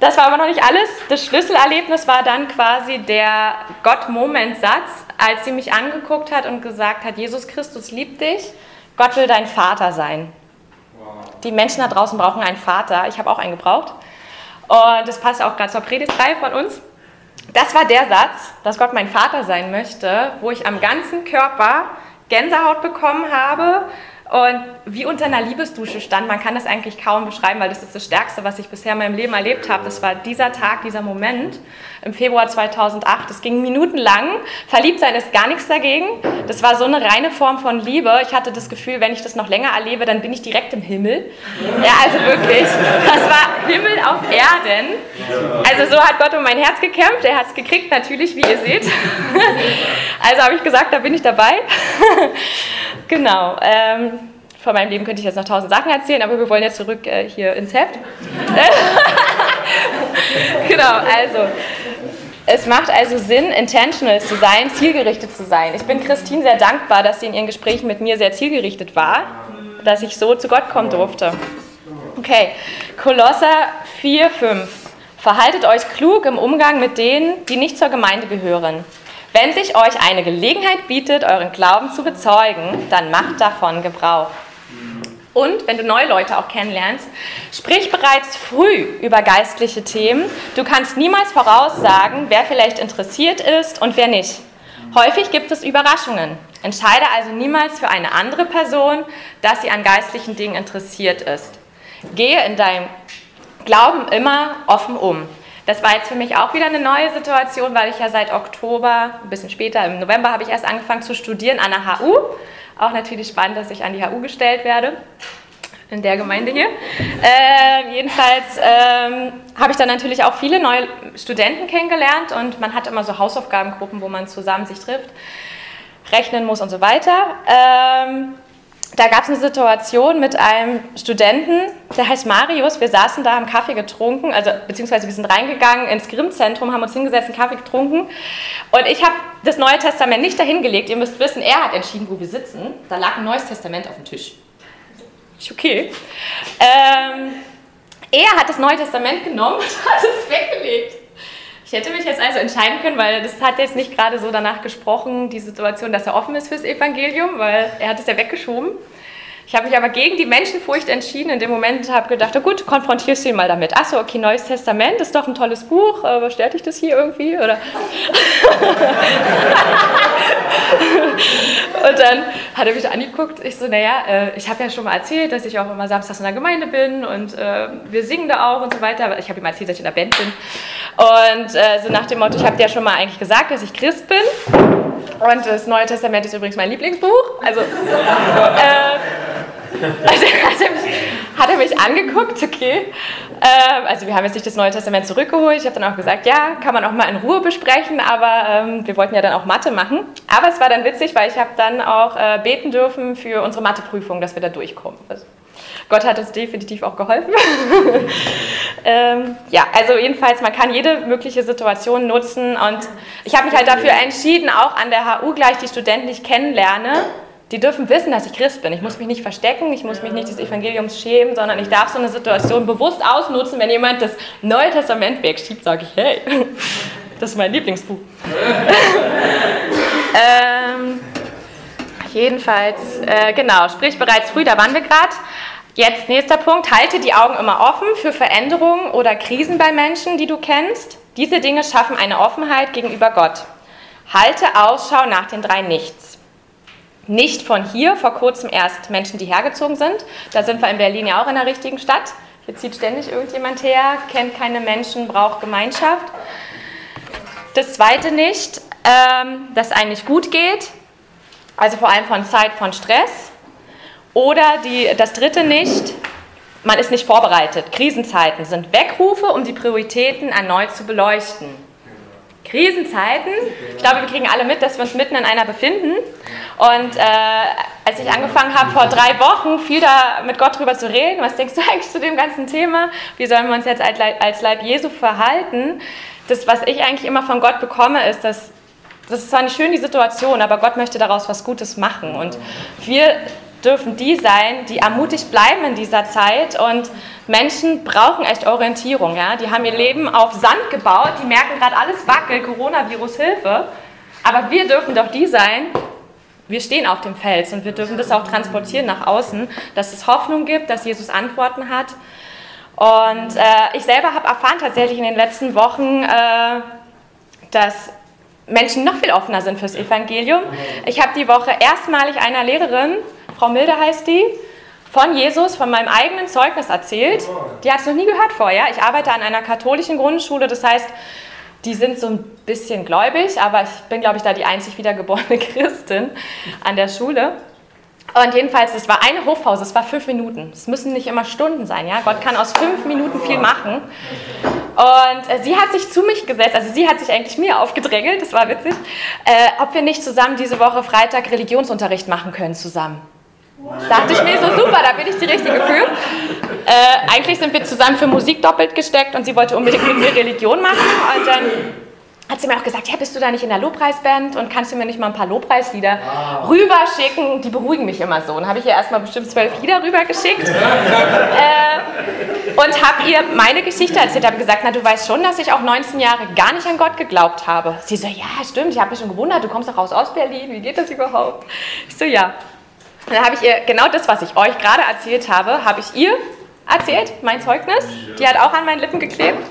das war aber noch nicht alles. Das Schlüsselerlebnis war dann quasi der Gott-Moment-Satz, als sie mich angeguckt hat und gesagt hat, Jesus Christus liebt dich, Gott will dein Vater sein. Die Menschen da draußen brauchen einen Vater. Ich habe auch einen gebraucht. Und das passt auch gerade zur Predigtreihe von uns. Das war der Satz, dass Gott mein Vater sein möchte, wo ich am ganzen Körper Gänsehaut bekommen habe, und wie unter einer Liebesdusche stand. Man kann das eigentlich kaum beschreiben, weil das ist das Stärkste, was ich bisher in meinem Leben erlebt habe. Das war dieser Tag, dieser Moment im Februar 2008. Das ging minutenlang. Verliebt sein ist gar nichts dagegen. Das war so eine reine Form von Liebe. Ich hatte das Gefühl, wenn ich das noch länger erlebe, dann bin ich direkt im Himmel. Ja, also wirklich. Das war Himmel auf Erden. Also so hat Gott um mein Herz gekämpft. Er hat es gekriegt, natürlich, wie ihr seht. Also habe ich gesagt, da bin ich dabei. Genau. Ähm, von meinem Leben könnte ich jetzt noch tausend Sachen erzählen, aber wir wollen jetzt zurück äh, hier ins Heft. genau, also. Es macht also Sinn, intentional zu sein, zielgerichtet zu sein. Ich bin Christine sehr dankbar, dass sie in ihren Gesprächen mit mir sehr zielgerichtet war, dass ich so zu Gott kommen durfte. Okay, Kolosser 4, 5. Verhaltet euch klug im Umgang mit denen, die nicht zur Gemeinde gehören. Wenn sich euch eine Gelegenheit bietet, euren Glauben zu bezeugen, dann macht davon Gebrauch. Und wenn du neue Leute auch kennenlernst, sprich bereits früh über geistliche Themen. Du kannst niemals voraussagen, wer vielleicht interessiert ist und wer nicht. Häufig gibt es Überraschungen. Entscheide also niemals für eine andere Person, dass sie an geistlichen Dingen interessiert ist. Gehe in deinem Glauben immer offen um. Das war jetzt für mich auch wieder eine neue Situation, weil ich ja seit Oktober, ein bisschen später, im November habe ich erst angefangen zu studieren an der HU. Auch natürlich spannend, dass ich an die HU gestellt werde in der Gemeinde hier. Äh, jedenfalls ähm, habe ich dann natürlich auch viele neue Studenten kennengelernt und man hat immer so Hausaufgabengruppen, wo man zusammen sich trifft, rechnen muss und so weiter. Ähm, da gab es eine Situation mit einem Studenten, der heißt Marius. Wir saßen da, haben Kaffee getrunken, also beziehungsweise wir sind reingegangen ins Grimm-Zentrum, haben uns hingesetzt, einen Kaffee getrunken. Und ich habe das Neue Testament nicht dahin gelegt. Ihr müsst wissen, er hat entschieden, wo wir sitzen. Da lag ein Neues Testament auf dem Tisch. Ich, okay. Ähm, er hat das Neue Testament genommen und hat es weggelegt. Ich hätte mich jetzt also entscheiden können, weil das hat jetzt nicht gerade so danach gesprochen, die Situation, dass er offen ist fürs Evangelium, weil er hat es ja weggeschoben. Ich habe mich aber gegen die Menschenfurcht entschieden. In dem Moment habe gedacht, oh gut, konfrontierst du ihn mal damit. Achso, okay, Neues Testament ist doch ein tolles Buch. Aber stört dich das hier irgendwie? Oder? und dann hat er mich angeguckt. Ich so, naja, äh, ich habe ja schon mal erzählt, dass ich auch immer samstags in der Gemeinde bin und äh, wir singen da auch und so weiter. Ich habe ihm erzählt, dass ich in der Band bin. Und äh, so nach dem Motto, ich habe dir ja schon mal eigentlich gesagt, dass ich Christ bin. Und das Neue Testament ist übrigens mein Lieblingsbuch. Also, äh, also hat, er mich, hat er mich angeguckt, okay. Ähm, also wir haben jetzt nicht das Neue Testament zurückgeholt. Ich habe dann auch gesagt, ja, kann man auch mal in Ruhe besprechen, aber ähm, wir wollten ja dann auch Mathe machen. Aber es war dann witzig, weil ich habe dann auch äh, beten dürfen für unsere Matheprüfung, dass wir da durchkommen. Also, Gott hat uns definitiv auch geholfen. ähm, ja, also jedenfalls, man kann jede mögliche Situation nutzen und ich habe mich halt dafür entschieden, auch an der HU gleich die Studenten, die ich kennenlerne, die dürfen wissen, dass ich Christ bin. Ich muss mich nicht verstecken, ich muss mich nicht des Evangeliums schämen, sondern ich darf so eine Situation bewusst ausnutzen. Wenn jemand das Neue Testament wegschiebt, sage ich, hey, das ist mein Lieblingsbuch. ähm, jedenfalls, äh, genau, sprich bereits früh, da waren wir gerade. Jetzt nächster Punkt, halte die Augen immer offen für Veränderungen oder Krisen bei Menschen, die du kennst. Diese Dinge schaffen eine Offenheit gegenüber Gott. Halte Ausschau nach den drei Nichts nicht von hier, vor kurzem erst Menschen, die hergezogen sind. Da sind wir in Berlin ja auch in der richtigen Stadt. Hier zieht ständig irgendjemand her, kennt keine Menschen, braucht Gemeinschaft. Das zweite nicht, ähm, dass eigentlich gut geht, also vor allem von Zeit von Stress. Oder die, das dritte nicht, man ist nicht vorbereitet. Krisenzeiten sind Wegrufe, um die Prioritäten erneut zu beleuchten. Krisenzeiten. Ich glaube, wir kriegen alle mit, dass wir uns mitten in einer befinden. Und äh, als ich angefangen habe, vor drei Wochen viel da mit Gott drüber zu reden, was denkst du eigentlich zu dem ganzen Thema? Wie sollen wir uns jetzt als Leib Jesu verhalten? Das, was ich eigentlich immer von Gott bekomme, ist, dass das ist zwar nicht schön, die Situation, aber Gott möchte daraus was Gutes machen. Und wir dürfen die sein, die ermutigt bleiben in dieser Zeit. Und Menschen brauchen echt Orientierung. Ja? Die haben ihr Leben auf Sand gebaut, die merken gerade alles wackelt, Coronavirus, Hilfe. Aber wir dürfen doch die sein, wir stehen auf dem Fels und wir dürfen das auch transportieren nach außen, dass es Hoffnung gibt, dass Jesus Antworten hat. Und äh, ich selber habe erfahren tatsächlich in den letzten Wochen, äh, dass Menschen noch viel offener sind fürs Evangelium. Ich habe die Woche erstmalig einer Lehrerin, Frau Milde heißt die, von Jesus, von meinem eigenen Zeugnis erzählt. Die hat es noch nie gehört vorher. Ich arbeite an einer katholischen Grundschule, das heißt, die sind so ein bisschen gläubig, aber ich bin, glaube ich, da die einzig wiedergeborene Christin an der Schule. Und jedenfalls, es war eine Hofpause, es war fünf Minuten. Es müssen nicht immer Stunden sein, ja. Gott kann aus fünf Minuten viel machen. Und äh, sie hat sich zu mich gesetzt, also sie hat sich eigentlich mir aufgedrängelt, das war witzig, äh, ob wir nicht zusammen diese Woche Freitag Religionsunterricht machen können zusammen. Dachte ich mir so, super, da bin ich die Richtige für. Äh, eigentlich sind wir zusammen für Musik doppelt gesteckt und sie wollte unbedingt mit mir Religion machen. Und dann hat sie mir auch gesagt, ja, bist du da nicht in der Lobpreisband und kannst du mir nicht mal ein paar Lobpreislieder wow. rüberschicken? Die beruhigen mich immer so. Und habe ich ihr erstmal bestimmt zwölf Lieder rübergeschickt äh, und habe ihr meine Geschichte erzählt. Habe gesagt, na, du weißt schon, dass ich auch 19 Jahre gar nicht an Gott geglaubt habe. Sie so, ja, stimmt, ich habe mich schon gewundert, du kommst doch raus aus Berlin, wie geht das überhaupt? Ich so, ja. Und dann habe ich ihr genau das, was ich euch gerade erzählt habe, habe ich ihr erzählt, mein Zeugnis. Die hat auch an meinen Lippen geklebt.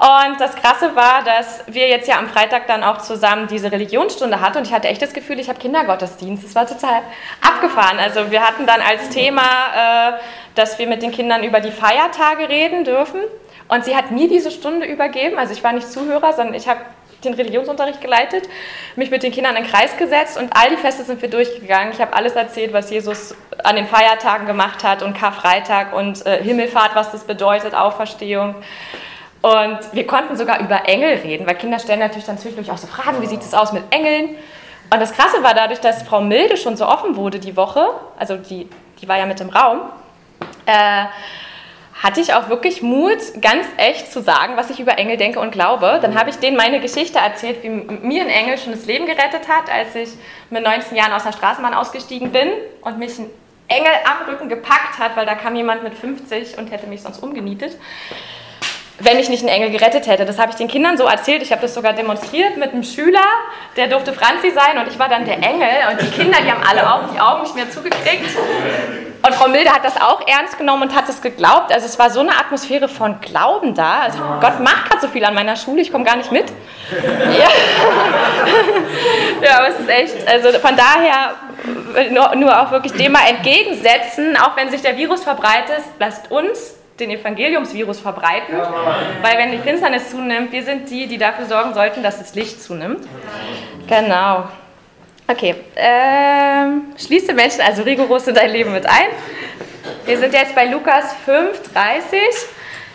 Und das Krasse war, dass wir jetzt ja am Freitag dann auch zusammen diese Religionsstunde hatten und ich hatte echt das Gefühl, ich habe Kindergottesdienst. Das war total abgefahren. Also wir hatten dann als Thema, äh, dass wir mit den Kindern über die Feiertage reden dürfen. Und sie hat mir diese Stunde übergeben. Also ich war nicht Zuhörer, sondern ich habe den Religionsunterricht geleitet, mich mit den Kindern in den Kreis gesetzt und all die Feste sind wir durchgegangen. Ich habe alles erzählt, was Jesus an den Feiertagen gemacht hat und Karfreitag und äh, Himmelfahrt, was das bedeutet, Auferstehung. Und wir konnten sogar über Engel reden, weil Kinder stellen natürlich dann zwischendurch auch so Fragen, wie sieht es aus mit Engeln? Und das Krasse war dadurch, dass Frau Milde schon so offen wurde die Woche, also die, die war ja mit im Raum, äh, hatte ich auch wirklich Mut, ganz echt zu sagen, was ich über Engel denke und glaube. Dann habe ich denen meine Geschichte erzählt, wie mir ein Engel schon das Leben gerettet hat, als ich mit 19 Jahren aus der Straßenbahn ausgestiegen bin und mich ein Engel am Rücken gepackt hat, weil da kam jemand mit 50 und hätte mich sonst umgenietet wenn ich nicht einen Engel gerettet hätte. Das habe ich den Kindern so erzählt. Ich habe das sogar demonstriert mit einem Schüler, der durfte Franzi sein und ich war dann der Engel. Und die Kinder, die haben alle auch die Augen nicht mehr zugekriegt. Und Frau Milde hat das auch ernst genommen und hat es geglaubt. Also es war so eine Atmosphäre von Glauben da. Also Gott macht gerade so viel an meiner Schule, ich komme gar nicht mit. Ja. ja, aber es ist echt, also von daher nur, nur auch wirklich dem mal entgegensetzen, auch wenn sich der Virus verbreitet, lasst uns den Evangeliumsvirus verbreiten, weil wenn die Finsternis zunimmt, wir sind die, die dafür sorgen sollten, dass das Licht zunimmt. Genau. Okay, ähm, schließe Menschen also rigoros in dein Leben mit ein. Wir sind jetzt bei Lukas 5, 30.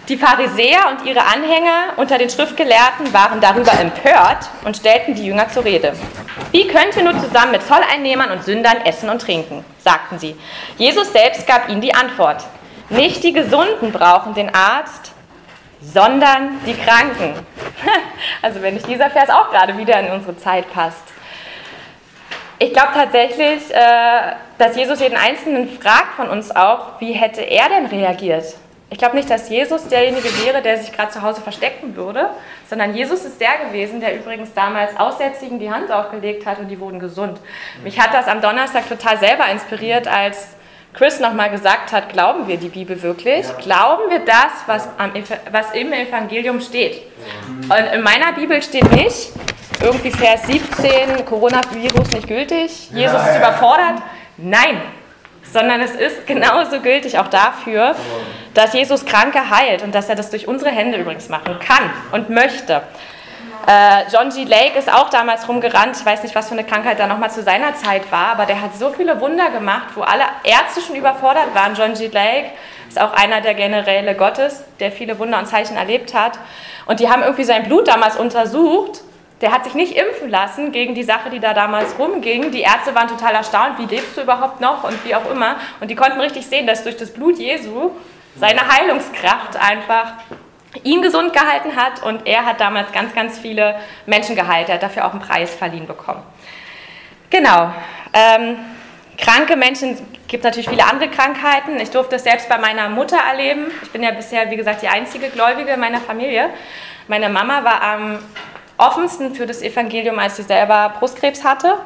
Die Pharisäer und ihre Anhänger unter den Schriftgelehrten waren darüber empört und stellten die Jünger zur Rede. Wie könnt ihr nur zusammen mit Zolleinnehmern und Sündern essen und trinken? sagten sie. Jesus selbst gab ihnen die Antwort. Nicht die Gesunden brauchen den Arzt, sondern die Kranken. Also wenn nicht dieser Vers auch gerade wieder in unsere Zeit passt. Ich glaube tatsächlich, äh, dass Jesus jeden Einzelnen fragt von uns auch, wie hätte er denn reagiert? Ich glaube nicht, dass Jesus derjenige wäre, der sich gerade zu Hause verstecken würde, sondern Jesus ist der gewesen, der übrigens damals Aussätzigen die Hand aufgelegt hat und die wurden gesund. Mich hat das am Donnerstag total selber inspiriert, als Chris nochmal gesagt hat, glauben wir die Bibel wirklich? Ja. Glauben wir das, was, am, was im Evangelium steht? Und in meiner Bibel steht nicht, irgendwie Vers 17, Coronavirus nicht gültig, Jesus ja, ist überfordert. Nein, sondern es ist genauso gültig auch dafür, dass Jesus Kranke heilt und dass er das durch unsere Hände übrigens machen kann und möchte. Äh, John G. Lake ist auch damals rumgerannt. Ich weiß nicht, was für eine Krankheit da nochmal zu seiner Zeit war, aber der hat so viele Wunder gemacht, wo alle Ärzte schon überfordert waren. John G. Lake ist auch einer der Generäle Gottes, der viele Wunder und Zeichen erlebt hat. Und die haben irgendwie sein Blut damals untersucht. Der hat sich nicht impfen lassen gegen die Sache, die da damals rumging. Die Ärzte waren total erstaunt, wie lebst du überhaupt noch und wie auch immer. Und die konnten richtig sehen, dass durch das Blut Jesu seine Heilungskraft einfach ihn gesund gehalten hat und er hat damals ganz, ganz viele Menschen geheilt. Er hat dafür auch einen Preis verliehen bekommen. Genau. Ähm, kranke Menschen gibt natürlich viele andere Krankheiten. Ich durfte es selbst bei meiner Mutter erleben. Ich bin ja bisher, wie gesagt, die einzige Gläubige in meiner Familie. Meine Mama war am offensten für das Evangelium, als sie selber Brustkrebs hatte.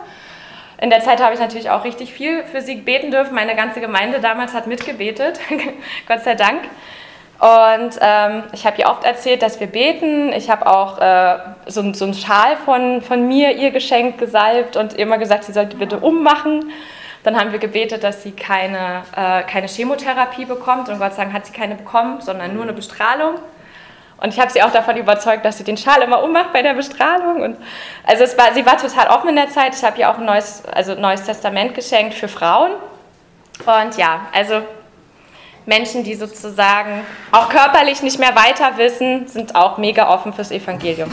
In der Zeit habe ich natürlich auch richtig viel für sie beten dürfen. Meine ganze Gemeinde damals hat mitgebetet, Gott sei Dank. Und ähm, ich habe ihr oft erzählt, dass wir beten. Ich habe auch äh, so, so einen Schal von, von mir ihr geschenkt, gesalbt und immer gesagt, sie sollte bitte ummachen. Dann haben wir gebetet, dass sie keine, äh, keine Chemotherapie bekommt. Und Gott sei Dank hat sie keine bekommen, sondern nur eine Bestrahlung. Und ich habe sie auch davon überzeugt, dass sie den Schal immer ummacht bei der Bestrahlung. Und also war, sie war total offen in der Zeit. Ich habe ihr auch ein neues, also neues Testament geschenkt für Frauen. Und ja, also Menschen, die sozusagen auch körperlich nicht mehr weiter wissen, sind auch mega offen fürs Evangelium.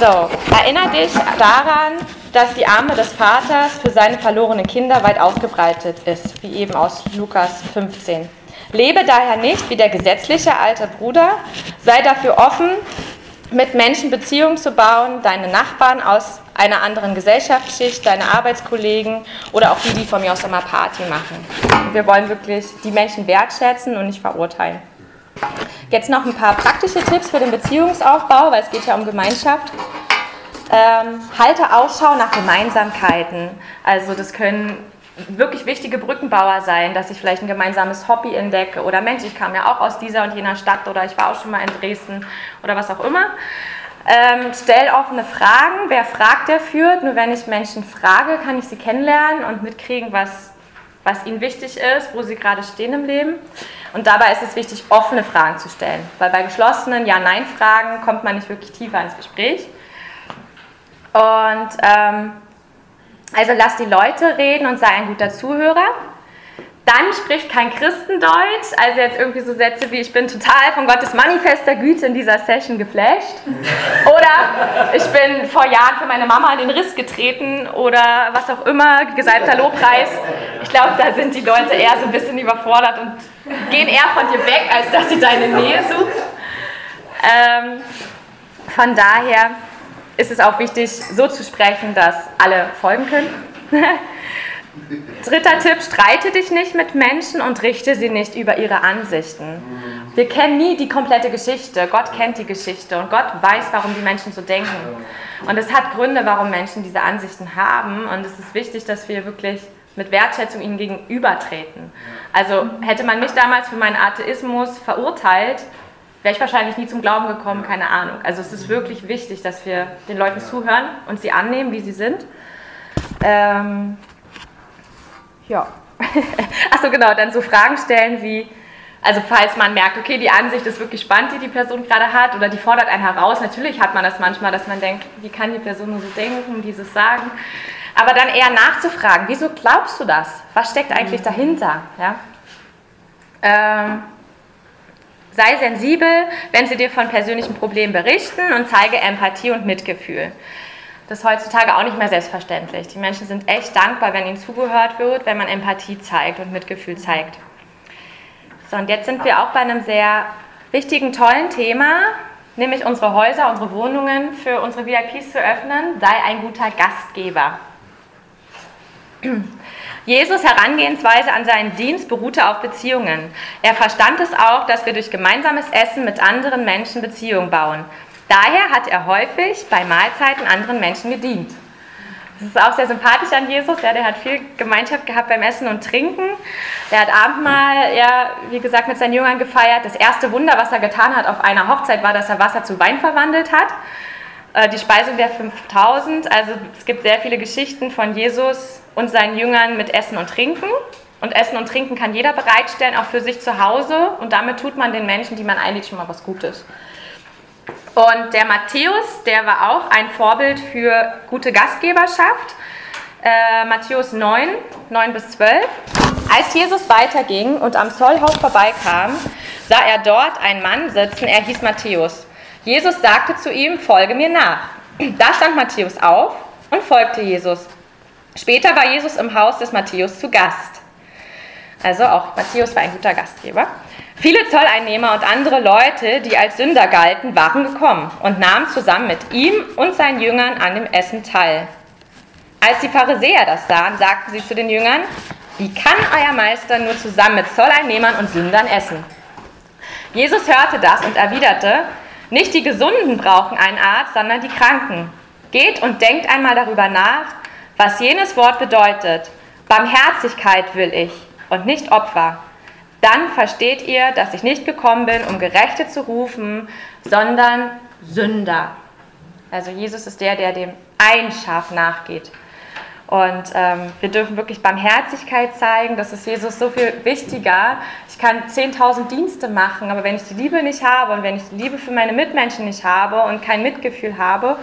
So, erinnere dich daran, dass die Arme des Vaters für seine verlorenen Kinder weit ausgebreitet ist, wie eben aus Lukas 15. Lebe daher nicht wie der gesetzliche alte Bruder, sei dafür offen, mit Menschen Beziehungen zu bauen, deine Nachbarn aus einer anderen Gesellschaftsschicht, deine Arbeitskollegen oder auch die, die von mir aus immer Party machen. wir wollen wirklich die Menschen wertschätzen und nicht verurteilen. Jetzt noch ein paar praktische Tipps für den Beziehungsaufbau, weil es geht ja um Gemeinschaft. Ähm, halte Ausschau nach Gemeinsamkeiten. Also das können wirklich wichtige Brückenbauer sein, dass ich vielleicht ein gemeinsames Hobby entdecke oder Mensch, ich kam ja auch aus dieser und jener Stadt oder ich war auch schon mal in Dresden oder was auch immer. Ähm, stell offene Fragen. Wer fragt, der führt. Nur wenn ich Menschen frage, kann ich sie kennenlernen und mitkriegen, was, was ihnen wichtig ist, wo sie gerade stehen im Leben. Und dabei ist es wichtig, offene Fragen zu stellen. Weil bei geschlossenen Ja-Nein-Fragen kommt man nicht wirklich tiefer ins Gespräch. Und ähm, also lass die Leute reden und sei ein guter Zuhörer. Dann spricht kein Christendeutsch, also jetzt irgendwie so Sätze wie ich bin total von Gottes manifester Güte in dieser Session geflasht. Oder ich bin vor Jahren für meine Mama in den Riss getreten oder was auch immer, gesalbter Lobpreis. Ich glaube, da sind die Leute eher so ein bisschen überfordert und gehen eher von dir weg, als dass sie deine Nähe suchen. Ähm, von daher ist es auch wichtig, so zu sprechen, dass alle folgen können. Dritter Tipp, streite dich nicht mit Menschen und richte sie nicht über ihre Ansichten. Wir kennen nie die komplette Geschichte. Gott kennt die Geschichte und Gott weiß, warum die Menschen so denken. Und es hat Gründe, warum Menschen diese Ansichten haben. Und es ist wichtig, dass wir wirklich mit Wertschätzung ihnen gegenübertreten. Also hätte man mich damals für meinen Atheismus verurteilt, wäre ich wahrscheinlich nie zum Glauben gekommen, keine Ahnung. Also es ist wirklich wichtig, dass wir den Leuten zuhören und sie annehmen, wie sie sind. Ähm, ja. Achso, genau, dann so Fragen stellen wie, also falls man merkt, okay, die Ansicht ist wirklich spannend, die die Person gerade hat, oder die fordert einen heraus. Natürlich hat man das manchmal, dass man denkt, wie kann die Person nur so denken, dieses sagen. Aber dann eher nachzufragen, wieso glaubst du das? Was steckt eigentlich dahinter? Ja? Ähm, Sei sensibel, wenn sie dir von persönlichen Problemen berichten und zeige Empathie und Mitgefühl. Das ist heutzutage auch nicht mehr selbstverständlich. Die Menschen sind echt dankbar, wenn ihnen zugehört wird, wenn man Empathie zeigt und Mitgefühl zeigt. So, und jetzt sind wir auch bei einem sehr wichtigen, tollen Thema, nämlich unsere Häuser, unsere Wohnungen für unsere VIPs zu öffnen. Sei ein guter Gastgeber. Jesus Herangehensweise an seinen Dienst beruhte auf Beziehungen. Er verstand es auch, dass wir durch gemeinsames Essen mit anderen Menschen Beziehungen bauen. Daher hat er häufig bei Mahlzeiten anderen Menschen gedient. Das ist auch sehr sympathisch an Jesus. Ja, der hat viel Gemeinschaft gehabt beim Essen und Trinken. Der hat Abendmahl, ja, wie gesagt, mit seinen Jüngern gefeiert. Das erste Wunder, was er getan hat auf einer Hochzeit, war, dass er Wasser zu Wein verwandelt hat. Äh, die Speisung der 5000. Also es gibt sehr viele Geschichten von Jesus und seinen Jüngern mit Essen und Trinken. Und Essen und Trinken kann jeder bereitstellen, auch für sich zu Hause. Und damit tut man den Menschen, die man einlädt, schon mal was Gutes. Und der Matthäus, der war auch ein Vorbild für gute Gastgeberschaft. Äh, Matthäus 9, 9 bis 12. Als Jesus weiterging und am Zollhaus vorbeikam, sah er dort einen Mann sitzen, er hieß Matthäus. Jesus sagte zu ihm, folge mir nach. Da stand Matthäus auf und folgte Jesus. Später war Jesus im Haus des Matthäus zu Gast. Also auch Matthäus war ein guter Gastgeber. Viele Zolleinnehmer und andere Leute, die als Sünder galten, waren gekommen und nahmen zusammen mit ihm und seinen Jüngern an dem Essen teil. Als die Pharisäer das sahen, sagten sie zu den Jüngern, Wie kann euer Meister nur zusammen mit Zolleinnehmern und Sündern essen? Jesus hörte das und erwiderte, nicht die Gesunden brauchen einen Arzt, sondern die Kranken. Geht und denkt einmal darüber nach, was jenes Wort bedeutet. Barmherzigkeit will ich und nicht Opfer. Dann versteht ihr, dass ich nicht gekommen bin, um Gerechte zu rufen, sondern Sünder. Also Jesus ist der, der dem ein Schaf nachgeht. Und ähm, wir dürfen wirklich Barmherzigkeit zeigen. Das ist Jesus so viel wichtiger. Ich kann 10.000 Dienste machen, aber wenn ich die Liebe nicht habe und wenn ich die Liebe für meine Mitmenschen nicht habe und kein Mitgefühl habe,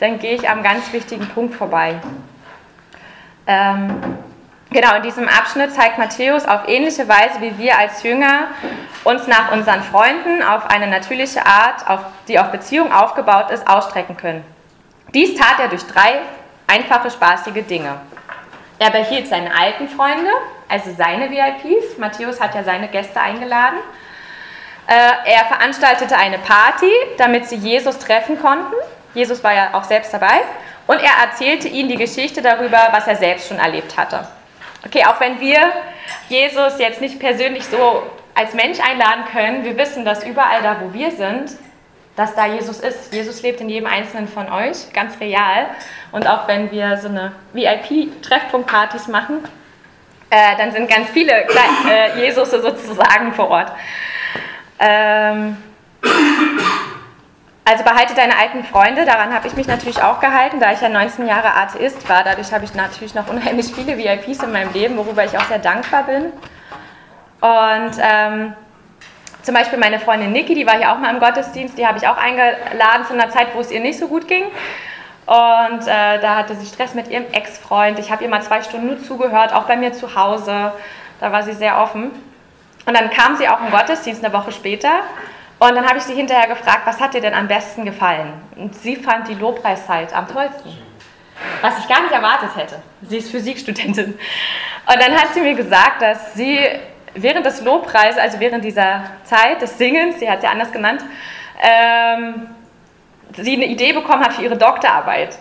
dann gehe ich am ganz wichtigen Punkt vorbei. Ähm, genau, in diesem Abschnitt zeigt Matthäus auf ähnliche Weise, wie wir als Jünger uns nach unseren Freunden auf eine natürliche Art, auf, die auf Beziehung aufgebaut ist, ausstrecken können. Dies tat er durch drei einfache, spaßige Dinge. Er behielt seine alten Freunde, also seine VIPs. Matthäus hat ja seine Gäste eingeladen. Äh, er veranstaltete eine Party, damit sie Jesus treffen konnten. Jesus war ja auch selbst dabei. Und er erzählte ihnen die Geschichte darüber, was er selbst schon erlebt hatte. Okay, auch wenn wir Jesus jetzt nicht persönlich so als Mensch einladen können, wir wissen, dass überall da, wo wir sind, dass da Jesus ist. Jesus lebt in jedem Einzelnen von euch, ganz real. Und auch wenn wir so eine VIP-Treffpunktpartys machen, äh, dann sind ganz viele äh, Jesus sozusagen vor Ort. Ähm, also behalte deine alten Freunde, daran habe ich mich natürlich auch gehalten, da ich ja 19 Jahre Atheist war. Dadurch habe ich natürlich noch unheimlich viele VIPs in meinem Leben, worüber ich auch sehr dankbar bin. Und ähm, zum Beispiel meine Freundin Niki, die war hier auch mal im Gottesdienst, die habe ich auch eingeladen zu einer Zeit, wo es ihr nicht so gut ging. Und äh, da hatte sie Stress mit ihrem Ex-Freund. Ich habe ihr mal zwei Stunden nur zugehört, auch bei mir zu Hause. Da war sie sehr offen. Und dann kam sie auch im Gottesdienst eine Woche später. Und dann habe ich sie hinterher gefragt, was hat dir denn am besten gefallen? Und sie fand die Lobpreiszeit am tollsten. Was ich gar nicht erwartet hätte. Sie ist Physikstudentin. Und dann hat sie mir gesagt, dass sie während des Lobpreises, also während dieser Zeit des Singens, sie hat ja anders genannt, ähm, sie eine Idee bekommen hat für ihre Doktorarbeit.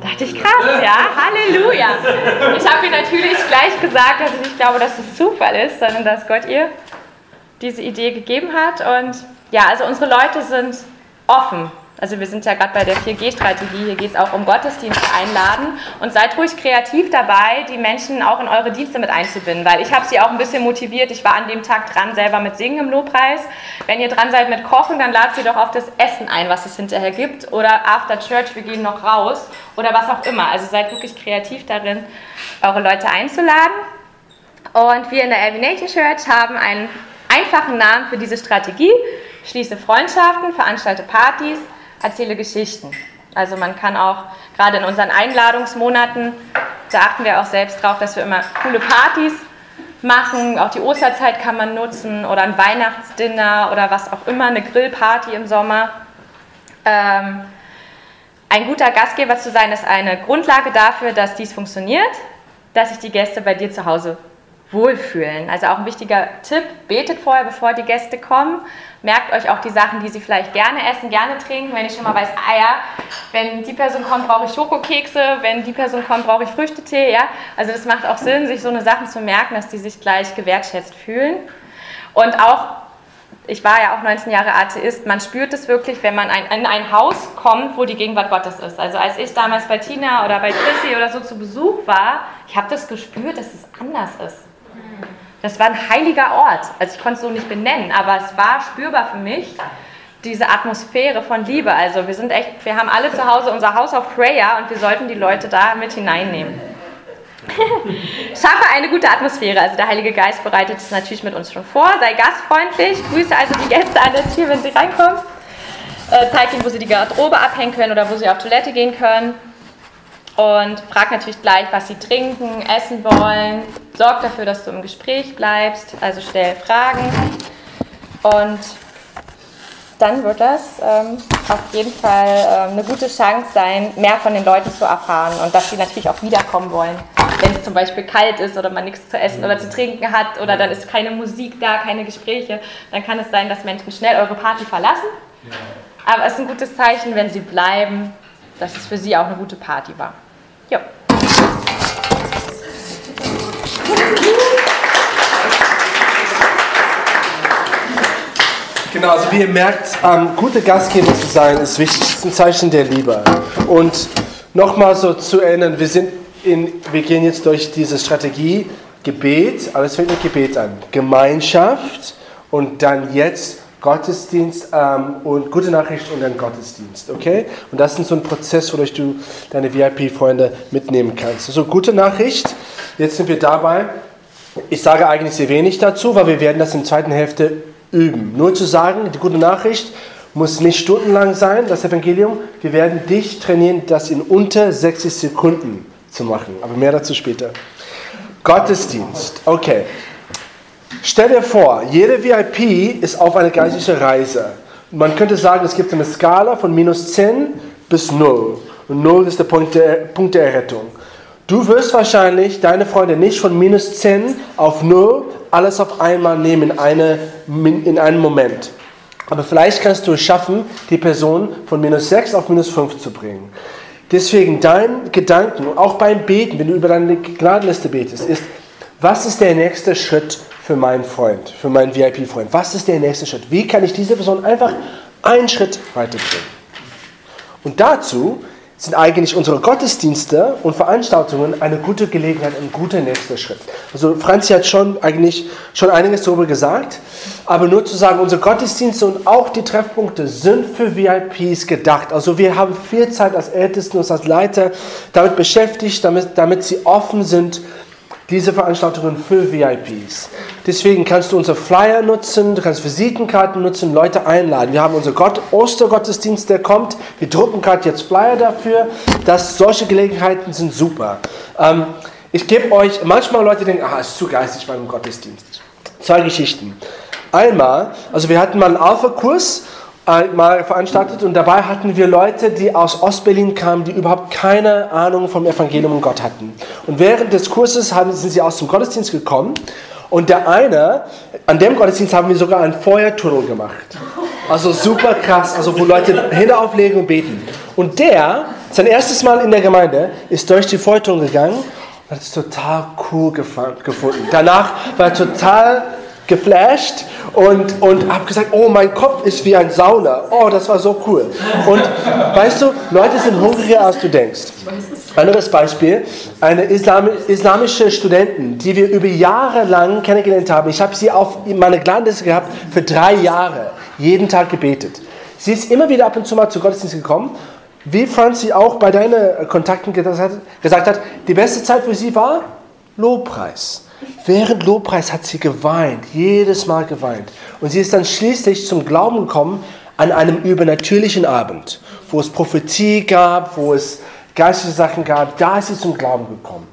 Da dachte ich, krass, ja, Halleluja. Ich habe ihr natürlich gleich gesagt, dass ich nicht glaube, dass es Zufall ist, sondern dass Gott ihr diese Idee gegeben hat. Und ja, also unsere Leute sind offen also wir sind ja gerade bei der 4G-Strategie, hier geht es auch um Gottesdienste einladen und seid ruhig kreativ dabei, die Menschen auch in eure Dienste mit einzubinden, weil ich habe sie auch ein bisschen motiviert. Ich war an dem Tag dran selber mit Singen im Lobpreis. Wenn ihr dran seid mit Kochen, dann ladet sie doch auf das Essen ein, was es hinterher gibt oder After Church, wir gehen noch raus oder was auch immer. Also seid wirklich kreativ darin, eure Leute einzuladen. Und wir in der Elvination Church haben einen einfachen Namen für diese Strategie. Schließe Freundschaften, veranstalte Partys, erzähle Geschichten. Also man kann auch gerade in unseren Einladungsmonaten, da achten wir auch selbst drauf, dass wir immer coole Partys machen. Auch die Osterzeit kann man nutzen oder ein Weihnachtsdinner oder was auch immer, eine Grillparty im Sommer. Ähm, ein guter Gastgeber zu sein ist eine Grundlage dafür, dass dies funktioniert, dass sich die Gäste bei dir zu Hause wohlfühlen. Also auch ein wichtiger Tipp, betet vorher, bevor die Gäste kommen. Merkt euch auch die Sachen, die sie vielleicht gerne essen, gerne trinken. Wenn ich schon mal weiß, ah wenn die Person kommt, brauche ich Schokokekse, wenn die Person kommt, brauche ich Früchtetee. Ja? Also das macht auch Sinn, sich so eine Sachen zu merken, dass die sich gleich gewertschätzt fühlen. Und auch, ich war ja auch 19 Jahre Atheist, man spürt es wirklich, wenn man in ein Haus kommt, wo die Gegenwart Gottes ist. Also als ich damals bei Tina oder bei Chrissy oder so zu Besuch war, ich habe das gespürt, dass es anders ist. Das war ein heiliger Ort. Also ich konnte es so nicht benennen, aber es war spürbar für mich, diese Atmosphäre von Liebe. Also wir sind echt, wir haben alle zu Hause unser House of Prayer und wir sollten die Leute da mit hineinnehmen. Schaffe eine gute Atmosphäre. Also der Heilige Geist bereitet es natürlich mit uns schon vor. Sei gastfreundlich. Grüße also die Gäste an der Tür, wenn sie reinkommen. Äh, zeig ihnen, wo sie die Garderobe abhängen können oder wo sie auf Toilette gehen können und frag natürlich gleich, was sie trinken, essen wollen. Sorg dafür, dass du im Gespräch bleibst, also stell Fragen. Und dann wird das ähm, auf jeden Fall ähm, eine gute Chance sein, mehr von den Leuten zu erfahren und dass sie natürlich auch wiederkommen wollen. Wenn es zum Beispiel kalt ist oder man nichts zu essen oder zu trinken hat oder dann ist keine Musik da, keine Gespräche, dann kann es sein, dass Menschen schnell eure Party verlassen. Aber es ist ein gutes Zeichen, wenn sie bleiben, dass es für sie auch eine gute Party war. Ja. Genau, also wie ihr merkt, ähm, gute Gastgeber zu sein ist wichtig, ein Zeichen der Liebe. Und nochmal so zu erinnern, wir, sind in, wir gehen jetzt durch diese Strategie Gebet, alles fängt mit Gebet an, Gemeinschaft und dann jetzt Gottesdienst ähm, und gute Nachricht und dann Gottesdienst, okay? Und das ist so ein Prozess, wodurch du deine VIP-Freunde mitnehmen kannst. Also gute Nachricht, jetzt sind wir dabei. Ich sage eigentlich sehr wenig dazu, weil wir werden das in der zweiten Hälfte üben. Nur zu sagen, die gute Nachricht muss nicht stundenlang sein, das Evangelium. Wir werden dich trainieren, das in unter 60 Sekunden zu machen. Aber mehr dazu später. Gottesdienst. Okay. Stell dir vor, jede VIP ist auf eine geistliche Reise. Man könnte sagen, es gibt eine Skala von minus 10 bis 0. Und 0 ist der Punkt der, Punkt der Errettung. Du wirst wahrscheinlich deine Freunde nicht von minus 10 auf 0 alles auf einmal nehmen in, eine, in einem Moment. Aber vielleicht kannst du es schaffen, die Person von minus 6 auf minus 5 zu bringen. Deswegen dein Gedanken, auch beim Beten, wenn du über deine Gnadenliste betest, ist, was ist der nächste Schritt für meinen Freund, für meinen VIP-Freund? Was ist der nächste Schritt? Wie kann ich diese Person einfach einen Schritt weiterbringen? Und dazu sind eigentlich unsere Gottesdienste und Veranstaltungen eine gute Gelegenheit, ein guter nächster Schritt. Also Franzi hat schon eigentlich schon einiges darüber gesagt, aber nur zu sagen, unsere Gottesdienste und auch die Treffpunkte sind für VIPs gedacht. Also wir haben viel Zeit als Ältesten und als Leiter damit beschäftigt, damit, damit sie offen sind diese Veranstaltungen für VIPs. Deswegen kannst du unsere Flyer nutzen, du kannst Visitenkarten nutzen, Leute einladen. Wir haben unseren Gott Ostergottesdienst, der kommt. Wir drucken gerade jetzt Flyer dafür. Das, solche Gelegenheiten sind super. Ähm, ich gebe euch, manchmal Leute denken, ah, ist zu geistig beim Gottesdienst. Zwei Geschichten. Einmal, also wir hatten mal einen Alpha-Kurs mal veranstaltet und dabei hatten wir Leute, die aus Ostberlin kamen, die überhaupt keine Ahnung vom Evangelium und Gott hatten. Und während des Kurses haben, sind sie aus dem Gottesdienst gekommen und der eine, an dem Gottesdienst haben wir sogar einen Feuertunnel gemacht. Also super krass, also wo Leute Hände auflegen und beten. Und der, sein erstes Mal in der Gemeinde, ist durch die Feuertunnel gegangen und hat es total cool gefunden. Danach war er total geflasht und, und habe gesagt, oh, mein Kopf ist wie ein Sauna. Oh, das war so cool. Und weißt du, Leute sind hungriger, als du denkst. Anderes Beispiel, eine Islam, islamische Studentin, die wir über Jahre lang kennengelernt haben. Ich habe sie auf meine Glandes gehabt für drei Jahre, jeden Tag gebetet. Sie ist immer wieder ab und zu mal zu Gottesdienst gekommen. Wie Franzi auch bei deinen Kontakten gesagt hat, die beste Zeit für sie war Lobpreis. Während Lobpreis hat sie geweint, jedes Mal geweint. Und sie ist dann schließlich zum Glauben gekommen an einem übernatürlichen Abend, wo es Prophetie gab, wo es geistliche Sachen gab. Da ist sie zum Glauben gekommen.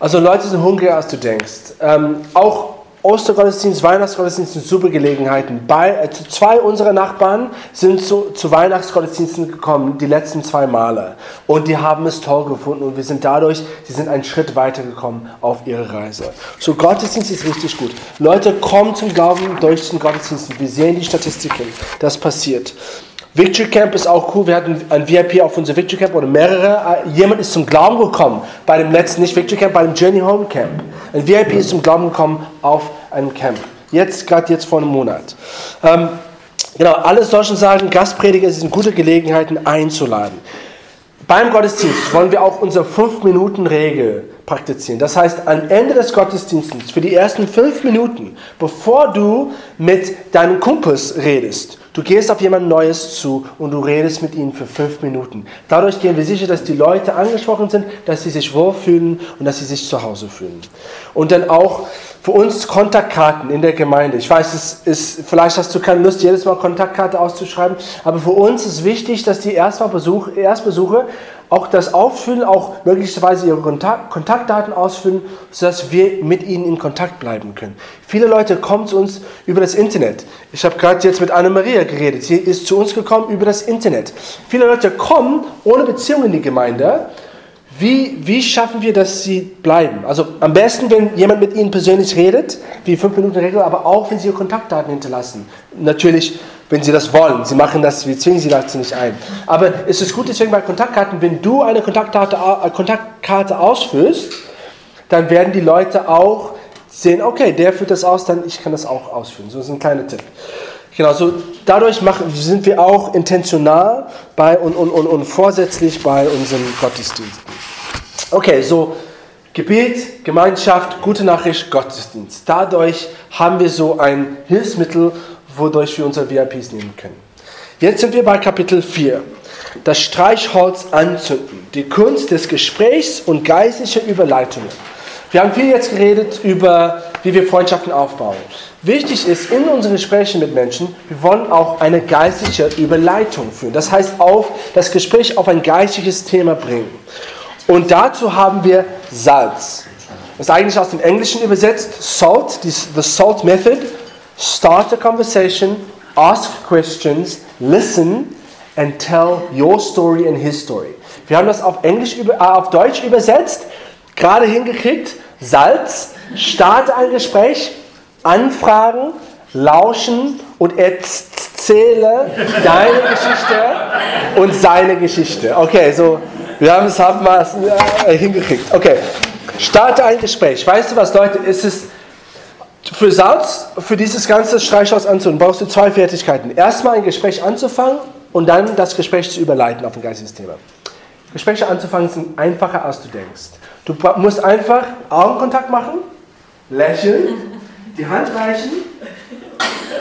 Also Leute sind hungriger, als du denkst. Ähm, auch Ostergottesdienst, Weihnachtsgottesdienst sind super Gelegenheiten. Bei, äh, zwei unserer Nachbarn sind zu, zu Weihnachtsgottesdiensten gekommen, die letzten zwei Male. Und die haben es toll gefunden und wir sind dadurch, sie sind einen Schritt weiter gekommen auf ihre Reise. So, Gottesdienst ist richtig gut. Leute kommen zum Glauben durch den Gottesdienst. Wir sehen die Statistiken, das passiert. Victory Camp ist auch cool. Wir hatten ein VIP auf unser Victory Camp oder mehrere. Jemand ist zum Glauben gekommen bei dem letzten, nicht Victory Camp, bei dem Journey Home Camp. Ein VIP ist zum Glauben gekommen auf einem Camp. Jetzt, gerade jetzt vor einem Monat. Ähm, genau, alle solchen sagen, Gastprediger sind gute Gelegenheiten einzuladen. Beim Gottesdienst wollen wir auch unsere 5-Minuten-Regel praktizieren. Das heißt, am Ende des Gottesdienstes, für die ersten 5 Minuten, bevor du mit deinem Kumpels redest, Du gehst auf jemand Neues zu und du redest mit ihnen für fünf Minuten. Dadurch gehen wir sicher, dass die Leute angesprochen sind, dass sie sich wohlfühlen und dass sie sich zu Hause fühlen. Und dann auch für uns Kontaktkarten in der Gemeinde. Ich weiß, es ist, vielleicht hast du keine Lust, jedes Mal Kontaktkarte auszuschreiben, aber für uns ist wichtig, dass die Erstbesuche, Erstbesuche auch das Auffüllen, auch möglicherweise ihre Kontakt, Kontaktdaten ausfüllen, sodass wir mit ihnen in Kontakt bleiben können. Viele Leute kommen zu uns über das Internet. Ich habe gerade jetzt mit Anna-Maria geredet. Sie ist zu uns gekommen über das Internet. Viele Leute kommen ohne Beziehung in die Gemeinde. Wie, wie schaffen wir, dass sie bleiben? Also am besten, wenn jemand mit ihnen persönlich redet, wie 5 Minuten Regel, aber auch, wenn sie ihre Kontaktdaten hinterlassen. Natürlich wenn sie das wollen. Sie machen das, wir zwingen sie dazu nicht ein. Aber es ist gut deswegen bei Kontaktkarten, wenn du eine Kontaktkarte, äh, Kontaktkarte ausfüllst, dann werden die Leute auch sehen, okay, der führt das aus, dann ich kann das auch ausführen. So ist ein kleiner Tipp. Genau, so dadurch machen, sind wir auch intentional bei und, und, und, und vorsätzlich bei unseren Gottesdiensten. Okay, so Gebet, Gemeinschaft, gute Nachricht, Gottesdienst. Dadurch haben wir so ein Hilfsmittel, wodurch wir unsere VIPs nehmen können. Jetzt sind wir bei Kapitel 4. Das Streichholz anzünden. Die Kunst des Gesprächs und geistliche Überleitungen. Wir haben viel jetzt geredet über, wie wir Freundschaften aufbauen. Wichtig ist in unseren Gesprächen mit Menschen, wir wollen auch eine geistliche Überleitung führen. Das heißt, auf das Gespräch auf ein geistliches Thema bringen. Und dazu haben wir Salz. Das ist eigentlich aus dem Englischen übersetzt Salt, the Salt Method. Start a conversation, ask questions, listen and tell your story and his story. Wir haben das auf, Englisch, äh, auf Deutsch übersetzt, gerade hingekriegt. Salz, starte ein Gespräch, anfragen, lauschen und erzähle deine Geschichte und seine Geschichte. Okay, so wir haben es wir äh, hingekriegt. Okay, starte ein Gespräch. Weißt du was, Leute? Ist es für Salz, für dieses ganze Streichhaus anzunehmen, brauchst du zwei Fertigkeiten. Erstmal ein Gespräch anzufangen und dann das Gespräch zu überleiten auf ein geistiges Thema. Gespräche anzufangen sind einfacher, als du denkst. Du musst einfach Augenkontakt machen, lächeln, die Hand reichen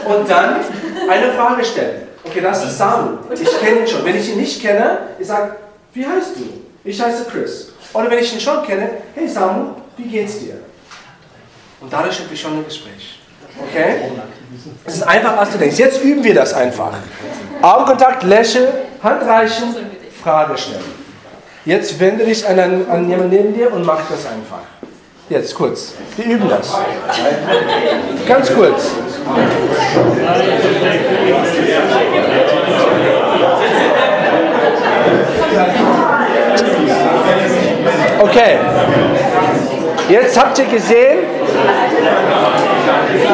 und dann eine Frage stellen. Okay, das ist Samuel. Ich kenne ihn schon. Wenn ich ihn nicht kenne, ich sage, wie heißt du? Ich heiße Chris. Oder wenn ich ihn schon kenne, hey Samuel, wie geht's dir? Und dadurch haben wir schon ein Gespräch. Okay? Es ist einfach, als du denkst. Jetzt üben wir das einfach. Augenkontakt, Lächeln, Hand reichen, Frage stellen. Jetzt wende dich an, an jemanden neben dir und mach das einfach. Jetzt kurz. Wir üben das. Ganz kurz. Okay. Jetzt habt ihr gesehen,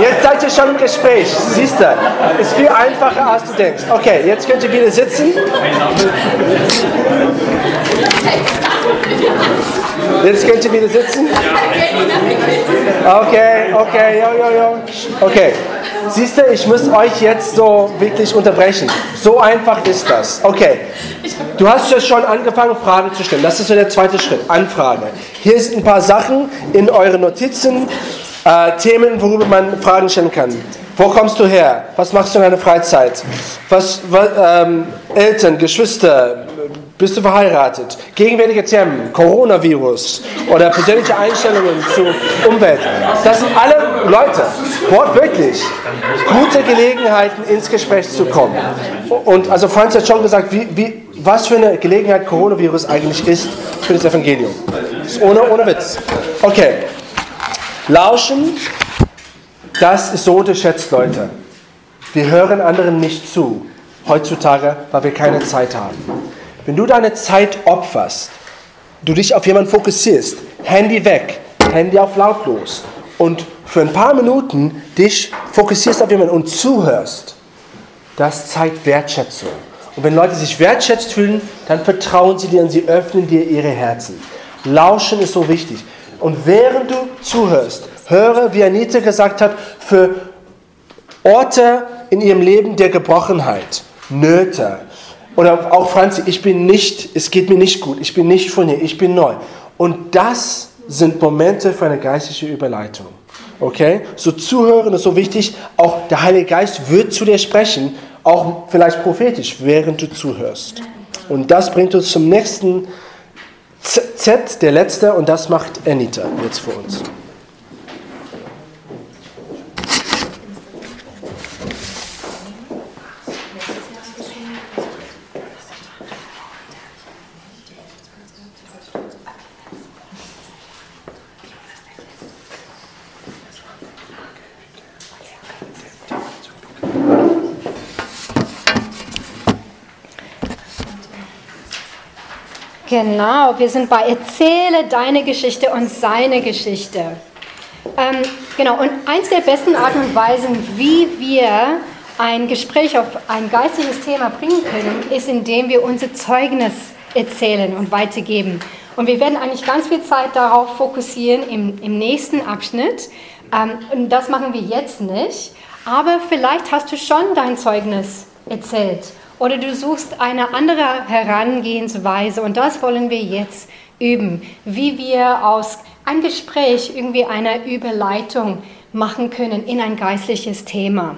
jetzt seid ihr schon im Gespräch. Siehst du, ist viel einfacher als du denkst. Okay, jetzt könnt ihr wieder sitzen. Jetzt könnt ihr wieder sitzen. Okay, okay, jo, jo, jo. Okay. Siehst du, ich muss euch jetzt so wirklich unterbrechen. So einfach ist das. Okay. Du hast ja schon angefangen, Fragen zu stellen. Das ist so der zweite Schritt. Anfrage. Hier sind ein paar Sachen in euren Notizen, äh, Themen, worüber man Fragen stellen kann. Wo kommst du her? Was machst du in deiner Freizeit? Was, was ähm, Eltern, Geschwister, bist du verheiratet? Gegenwärtige Themen, Coronavirus oder persönliche Einstellungen zur Umwelt. Das sind alle Leute, wortwörtlich, gute Gelegenheiten ins Gespräch zu kommen. Und also Franz hat schon gesagt, wie, wie, was für eine Gelegenheit Coronavirus eigentlich ist für das Evangelium. Ohne, ohne Witz. Okay. Lauschen, das ist so unterschätzt, Leute. Wir hören anderen nicht zu, heutzutage, weil wir keine Zeit haben. Wenn du deine Zeit opferst, du dich auf jemanden fokussierst, Handy weg, Handy auf lautlos und für ein paar Minuten dich fokussierst auf jemanden und zuhörst, das zeigt Wertschätzung. Und wenn Leute sich wertschätzt fühlen, dann vertrauen sie dir und sie öffnen dir ihre Herzen. Lauschen ist so wichtig. Und während du zuhörst, höre, wie Anita gesagt hat, für Orte in ihrem Leben der Gebrochenheit, Nöte. Oder auch Franzi, ich bin nicht, es geht mir nicht gut, ich bin nicht von hier, ich bin neu. Und das sind Momente für eine geistliche Überleitung. Okay? So zuhören ist so wichtig. Auch der Heilige Geist wird zu dir sprechen, auch vielleicht prophetisch, während du zuhörst. Und das bringt uns zum nächsten Z, der letzte, und das macht Anita jetzt für uns. Genau, wir sind bei Erzähle deine Geschichte und seine Geschichte. Ähm, genau, und eins der besten Arten und Weisen, wie wir ein Gespräch auf ein geistiges Thema bringen können, ist, indem wir unser Zeugnis erzählen und weitergeben. Und wir werden eigentlich ganz viel Zeit darauf fokussieren im, im nächsten Abschnitt. Ähm, und das machen wir jetzt nicht. Aber vielleicht hast du schon dein Zeugnis erzählt oder du suchst eine andere Herangehensweise und das wollen wir jetzt üben, wie wir aus einem Gespräch irgendwie eine Überleitung machen können in ein geistliches Thema.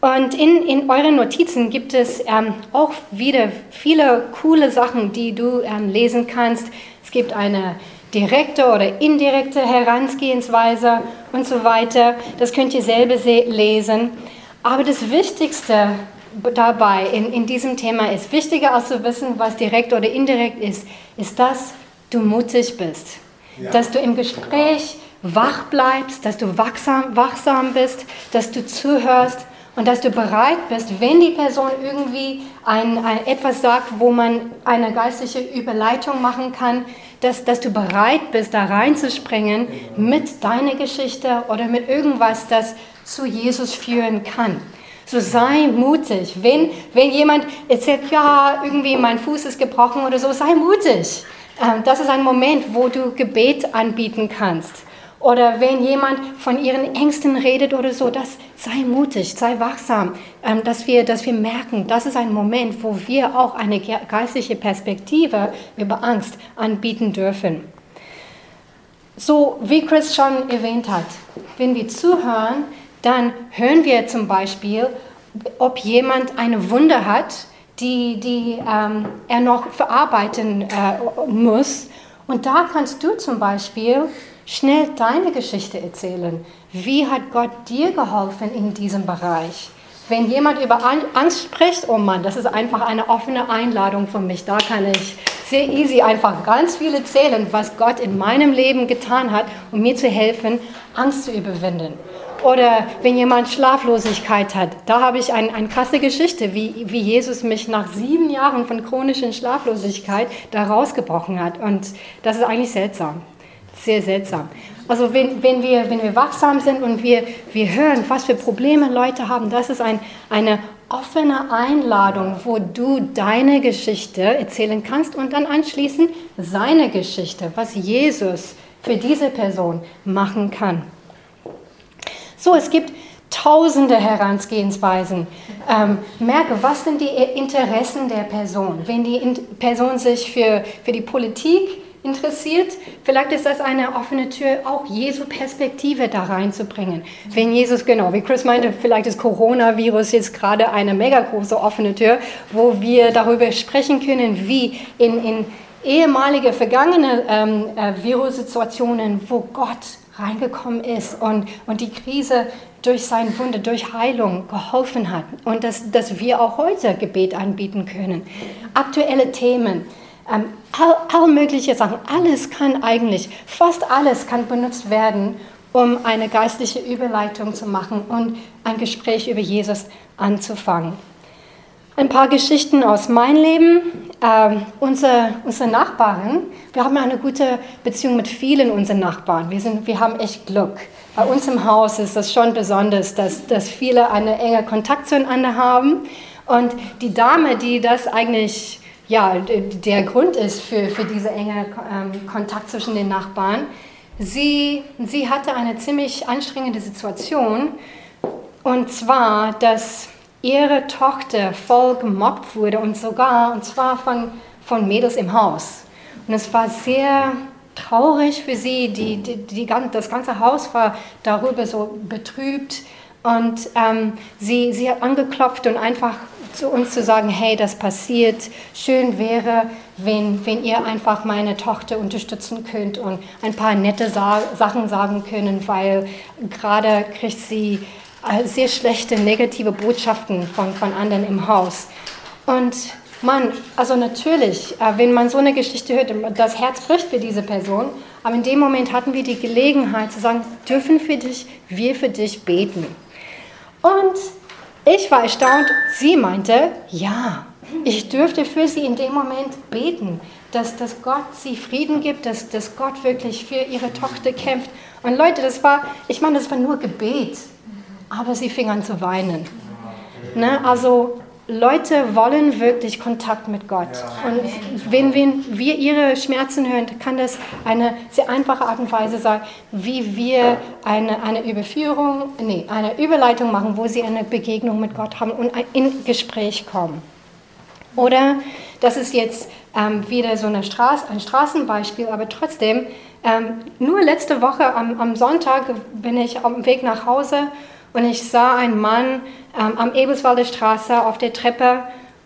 Und in, in euren Notizen gibt es ähm, auch wieder viele coole Sachen, die du ähm, lesen kannst. Es gibt eine direkte oder indirekte Herangehensweise und so weiter. Das könnt ihr selber lesen. Aber das Wichtigste dabei in, in diesem Thema ist, wichtiger als zu wissen, was direkt oder indirekt ist, ist, dass du mutig bist. Ja. Dass du im Gespräch wach bleibst, dass du wachsam, wachsam bist, dass du zuhörst und dass du bereit bist, wenn die Person irgendwie ein, ein, etwas sagt, wo man eine geistliche Überleitung machen kann, dass, dass du bereit bist, da reinzuspringen mit deiner Geschichte oder mit irgendwas, das zu Jesus führen kann. So sei mutig. Wenn, wenn jemand erzählt, ja, irgendwie mein Fuß ist gebrochen oder so, sei mutig. Ähm, das ist ein Moment, wo du Gebet anbieten kannst. Oder wenn jemand von ihren Ängsten redet oder so, das sei mutig, sei wachsam, ähm, dass wir, dass wir merken, das ist ein Moment, wo wir auch eine geistliche Perspektive über Angst anbieten dürfen. So wie Chris schon erwähnt hat, wenn wir zuhören, dann hören wir zum Beispiel, ob jemand eine Wunde hat, die, die ähm, er noch verarbeiten äh, muss. Und da kannst du zum Beispiel schnell deine Geschichte erzählen. Wie hat Gott dir geholfen in diesem Bereich? Wenn jemand über Angst spricht, oh Mann, das ist einfach eine offene Einladung für mich. Da kann ich sehr easy einfach ganz viel erzählen, was Gott in meinem Leben getan hat, um mir zu helfen, Angst zu überwinden. Oder wenn jemand Schlaflosigkeit hat, da habe ich ein, eine krasse Geschichte, wie, wie Jesus mich nach sieben Jahren von chronischen Schlaflosigkeit da rausgebrochen hat. Und das ist eigentlich seltsam, sehr seltsam. Also wenn, wenn, wir, wenn wir wachsam sind und wir, wir hören, was für Probleme Leute haben, das ist ein, eine offene Einladung, wo du deine Geschichte erzählen kannst und dann anschließend seine Geschichte, was Jesus für diese Person machen kann. So, es gibt tausende Herangehensweisen. Ähm, merke, was sind die Interessen der Person? Wenn die Person sich für, für die Politik interessiert, vielleicht ist das eine offene Tür, auch Jesu Perspektive da reinzubringen. Wenn Jesus, genau, wie Chris meinte, vielleicht ist Coronavirus jetzt gerade eine mega große offene Tür, wo wir darüber sprechen können, wie in, in ehemalige, vergangene ähm, äh, Virussituationen, wo Gott reingekommen ist und, und die Krise durch sein Wunder, durch Heilung geholfen hat und dass, dass wir auch heute Gebet anbieten können. Aktuelle Themen, ähm, all, all mögliche Sachen, alles kann eigentlich, fast alles kann benutzt werden, um eine geistliche Überleitung zu machen und ein Gespräch über Jesus anzufangen. Ein paar Geschichten aus meinem Leben. Ähm, unsere, unsere Nachbarn, wir haben eine gute Beziehung mit vielen unserer Nachbarn. Wir, sind, wir haben echt Glück. Bei uns im Haus ist das schon besonders, dass, dass viele einen engen Kontakt zueinander haben. Und die Dame, die das eigentlich ja, der Grund ist für, für diesen engen ähm, Kontakt zwischen den Nachbarn, sie, sie hatte eine ziemlich anstrengende Situation. Und zwar, dass ihre Tochter voll gemobbt wurde und sogar, und zwar von, von Mädels im Haus. Und es war sehr traurig für sie, die, die, die, das ganze Haus war darüber so betrübt. Und ähm, sie, sie hat angeklopft und einfach zu uns zu sagen, hey, das passiert, schön wäre, wenn, wenn ihr einfach meine Tochter unterstützen könnt und ein paar nette Sa Sachen sagen können, weil gerade kriegt sie sehr schlechte, negative Botschaften von, von anderen im Haus. Und man, also natürlich, äh, wenn man so eine Geschichte hört, das Herz bricht für diese Person, aber in dem Moment hatten wir die Gelegenheit zu sagen, dürfen für dich, wir für dich beten. Und ich war erstaunt, sie meinte, ja, ich dürfte für sie in dem Moment beten, dass, dass Gott sie Frieden gibt, dass, dass Gott wirklich für ihre Tochter kämpft. Und Leute, das war, ich meine, das war nur Gebet aber sie fing an zu weinen. Ne? Also Leute wollen wirklich Kontakt mit Gott. Und wenn, wir ihre Schmerzen hören, kann das eine sehr einfache Art und Weise sein, wie wir eine, eine Überführung, nee, eine Überleitung machen, wo sie eine Begegnung mit Gott haben und in Gespräch kommen. Oder das ist jetzt ähm, wieder so eine Straße, ein Straßenbeispiel, aber trotzdem, ähm, nur letzte Woche am, am Sonntag bin ich auf dem Weg nach Hause und ich sah einen Mann ähm, am Ebelswalder Straße auf der Treppe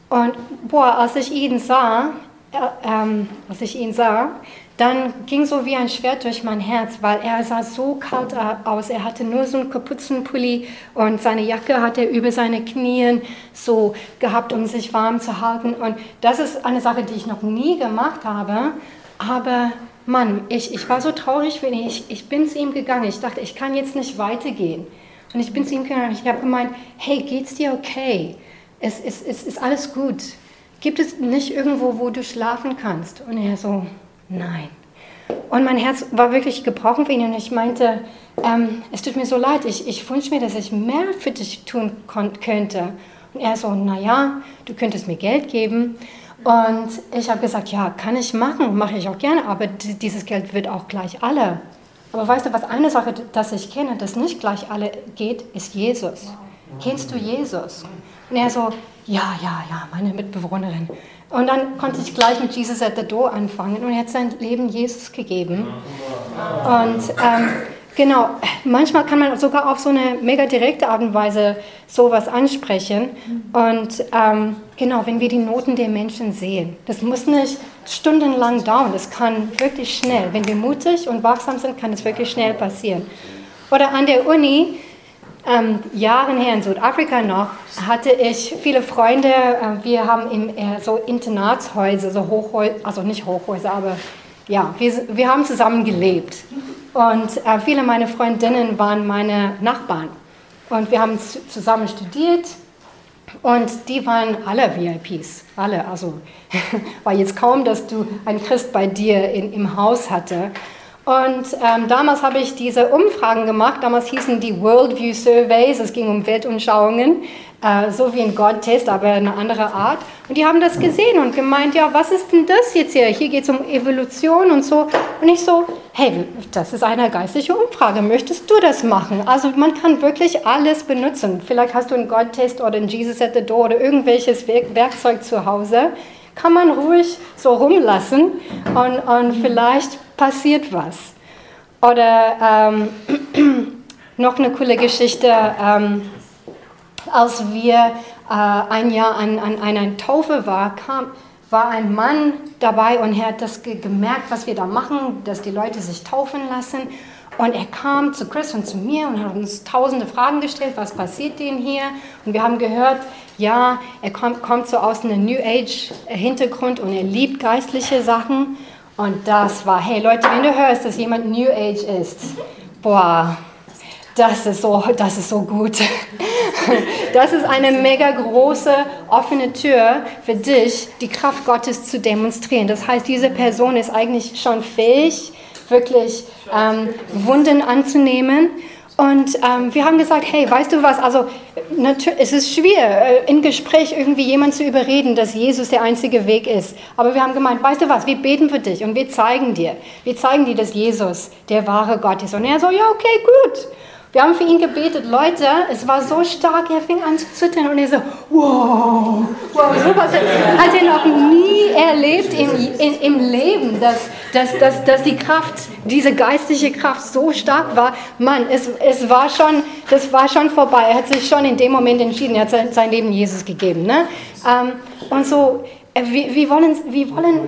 und boah, als ich ihn sah, äh, ähm, als ich ihn sah, dann ging so wie ein Schwert durch mein Herz, weil er sah so kalt aus. Er hatte nur so einen Kapuzenpulli und seine Jacke hat er über seine Knien so gehabt, um sich warm zu halten. Und das ist eine Sache, die ich noch nie gemacht habe. Aber Mann, ich, ich war so traurig für ihn. Ich, ich bin zu ihm gegangen. Ich dachte, ich kann jetzt nicht weitergehen. Und ich bin zu ihm gegangen. Ich habe gemeint, hey, geht's dir okay? Es, es, es ist alles gut. Gibt es nicht irgendwo, wo du schlafen kannst? Und er so, nein. Und mein Herz war wirklich gebrochen für ihn und ich meinte, ähm, es tut mir so leid, ich, ich wünsche mir, dass ich mehr für dich tun könnte. Und er so, naja, du könntest mir Geld geben. Und ich habe gesagt, ja, kann ich machen, mache ich auch gerne, aber dieses Geld wird auch gleich alle. Aber weißt du, was eine Sache, das ich kenne, das nicht gleich alle geht, ist Jesus. Kennst du Jesus? Und er so, ja, ja, ja, meine Mitbewohnerin. Und dann konnte ich gleich mit Jesus at the Door anfangen und er hat sein Leben Jesus gegeben. Und ähm, genau, manchmal kann man sogar auf so eine mega direkte Art und Weise sowas ansprechen. Und ähm, genau, wenn wir die Noten der Menschen sehen, das muss nicht stundenlang dauern, das kann wirklich schnell. Wenn wir mutig und wachsam sind, kann es wirklich schnell passieren. Oder an der Uni, ähm, Jahren her in Südafrika noch, hatte ich viele Freunde. Äh, wir haben in äh, so Internatshäuser, so Hochhäuser, also nicht Hochhäuser, aber ja, wir, wir haben zusammen gelebt. Und äh, viele meiner Freundinnen waren meine Nachbarn. Und wir haben zusammen studiert und die waren alle VIPs, alle. Also war jetzt kaum, dass du einen Christ bei dir in, im Haus hatte. Und ähm, damals habe ich diese Umfragen gemacht. Damals hießen die Worldview Surveys. Es ging um Weltanschauungen, äh, so wie ein God-Test, aber eine andere Art. Und die haben das gesehen und gemeint, ja, was ist denn das jetzt hier? Hier geht es um Evolution und so. Und ich so, hey, das ist eine geistliche Umfrage. Möchtest du das machen? Also man kann wirklich alles benutzen. Vielleicht hast du einen God-Test oder einen Jesus at the Door oder irgendwelches Werkzeug zu Hause. Kann man ruhig so rumlassen und, und vielleicht passiert was. Oder ähm, noch eine coole Geschichte, ähm, als wir äh, ein Jahr an, an einer Taufe waren, war ein Mann dabei und er hat das gemerkt, was wir da machen, dass die Leute sich taufen lassen. Und er kam zu Chris und zu mir und hat uns tausende Fragen gestellt, was passiert denn hier? Und wir haben gehört, ja, er kommt, kommt so aus einem New Age Hintergrund und er liebt geistliche Sachen. Und das war, hey Leute, wenn du hörst, dass jemand New Age ist, boah, das ist so, das ist so gut. Das ist eine mega große offene Tür für dich, die Kraft Gottes zu demonstrieren. Das heißt, diese Person ist eigentlich schon fähig, wirklich ähm, Wunden anzunehmen und ähm, wir haben gesagt, hey, weißt du was, also es ist schwer, äh, in Gespräch irgendwie jemanden zu überreden, dass Jesus der einzige Weg ist. Aber wir haben gemeint, weißt du was, wir beten für dich und wir zeigen dir, wir zeigen dir, dass Jesus der wahre Gott ist. Und er so, ja, okay, gut. Wir haben für ihn gebetet, Leute, es war so stark, er fing an zu zittern und er so, wow, wow, sowas hat er noch nie erlebt im, in, im Leben, dass, dass, dass, dass die Kraft, diese geistliche Kraft so stark war. Mann, es, es war schon, das war schon vorbei. Er hat sich schon in dem Moment entschieden, er hat sein, sein Leben Jesus gegeben. Ne? Ähm, und so, äh, wir, wir wollen, wir wollen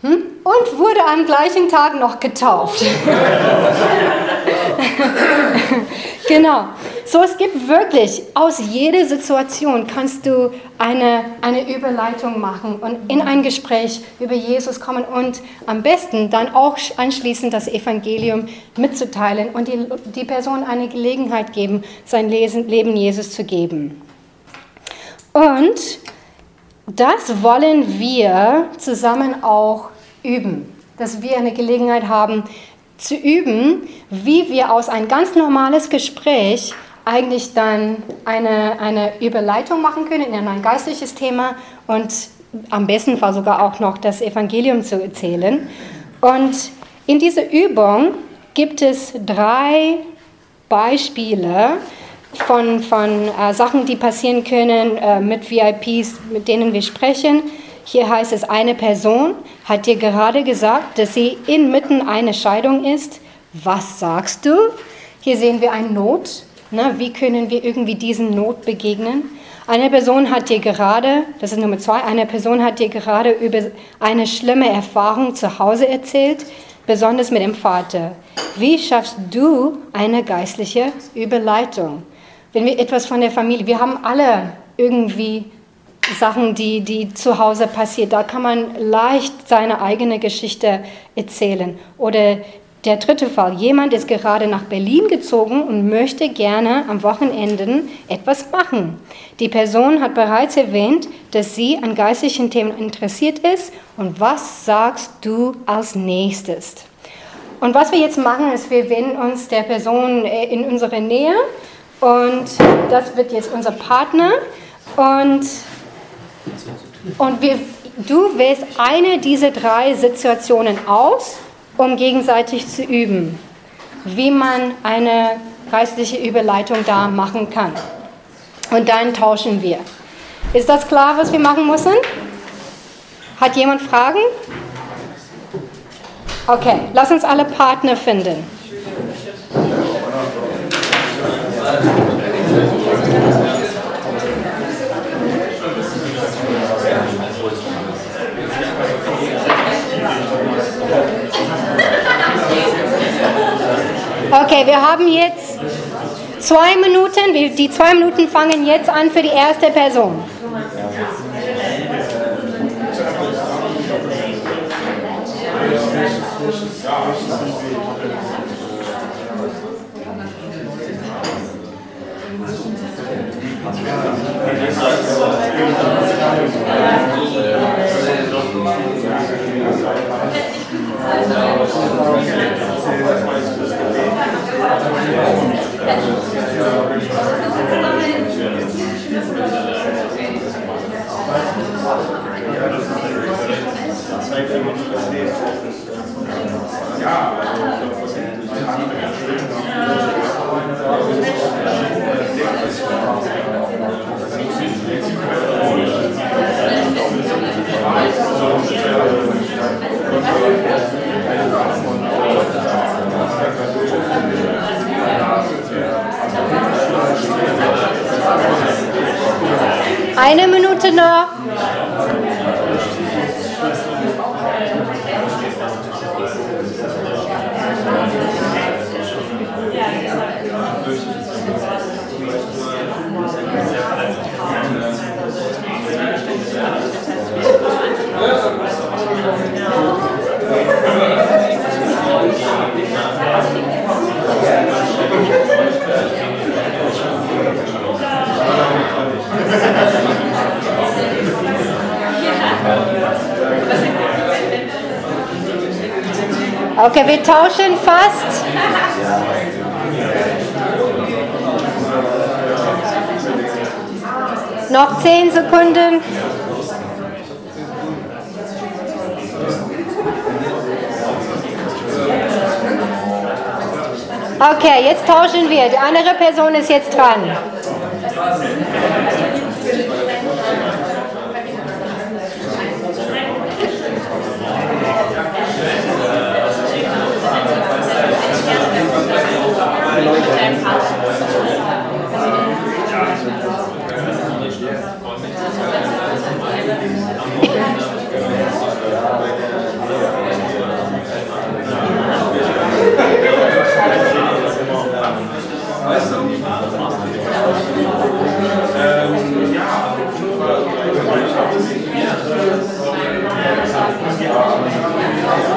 hm? Und wurde am gleichen Tag noch getauft. genau. So, es gibt wirklich, aus jeder Situation kannst du eine, eine Überleitung machen und in ein Gespräch über Jesus kommen und am besten dann auch anschließend das Evangelium mitzuteilen und die, die Person eine Gelegenheit geben, sein Leben Jesus zu geben. Und das wollen wir zusammen auch üben, dass wir eine Gelegenheit haben zu üben, wie wir aus ein ganz normales Gespräch eigentlich dann eine, eine Überleitung machen können in ein geistliches Thema und am besten Fall sogar auch noch das Evangelium zu erzählen. Und in dieser Übung gibt es drei Beispiele von, von äh, Sachen, die passieren können äh, mit VIPs, mit denen wir sprechen. Hier heißt es, eine Person hat dir gerade gesagt, dass sie inmitten einer Scheidung ist. Was sagst du? Hier sehen wir eine Not. Ne? Wie können wir irgendwie diesen Not begegnen? Eine Person hat dir gerade, das ist Nummer zwei, eine Person hat dir gerade über eine schlimme Erfahrung zu Hause erzählt, besonders mit dem Vater. Wie schaffst du eine geistliche Überleitung? Wenn wir etwas von der Familie, wir haben alle irgendwie Sachen, die, die zu Hause passiert. Da kann man leicht seine eigene Geschichte erzählen. Oder der dritte Fall, jemand ist gerade nach Berlin gezogen und möchte gerne am Wochenende etwas machen. Die Person hat bereits erwähnt, dass sie an geistlichen Themen interessiert ist. Und was sagst du als nächstes? Und was wir jetzt machen, ist, wir wenden uns der Person äh, in unsere Nähe und das wird jetzt unser Partner und und wir, du wählst eine dieser drei Situationen aus, um gegenseitig zu üben, wie man eine geistliche Überleitung da machen kann. Und dann tauschen wir. Ist das klar, was wir machen müssen? Hat jemand Fragen? Okay, lass uns alle Partner finden. Okay, wir haben jetzt zwei Minuten. Die zwei Minuten fangen jetzt an für die erste Person. Eine Minute noch. Okay, wir tauschen fast. Noch zehn Sekunden. Okay, jetzt tauschen wir. Die andere Person ist jetzt dran.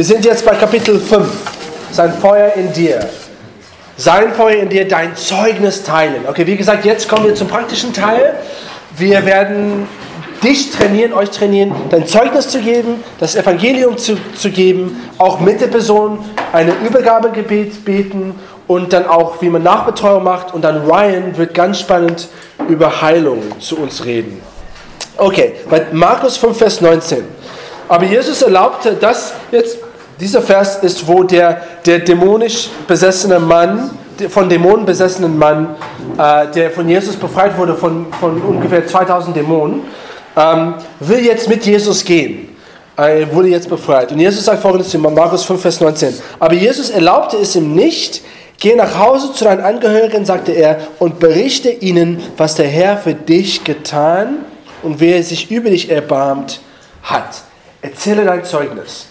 Wir sind jetzt bei Kapitel 5. Sein Feuer in dir. Sein Feuer in dir, dein Zeugnis teilen. Okay, wie gesagt, jetzt kommen wir zum praktischen Teil. Wir werden dich trainieren, euch trainieren, dein Zeugnis zu geben, das Evangelium zu, zu geben, auch mit der Person eine Übergabegebet beten und dann auch, wie man Nachbetreuung macht. Und dann Ryan wird ganz spannend über Heilung zu uns reden. Okay, bei Markus 5, Vers 19. Aber Jesus erlaubte, dass jetzt dieser Vers ist, wo der, der dämonisch besessene Mann, von Dämonen besessenen Mann, äh, der von Jesus befreit wurde, von, von ungefähr 2000 Dämonen, ähm, will jetzt mit Jesus gehen. Er wurde jetzt befreit. Und Jesus sagt folgendes in Markus 5, Vers 19. Aber Jesus erlaubte es ihm nicht. Geh nach Hause zu deinen Angehörigen, sagte er, und berichte ihnen, was der Herr für dich getan und wer sich über dich erbarmt hat. Erzähle dein Zeugnis.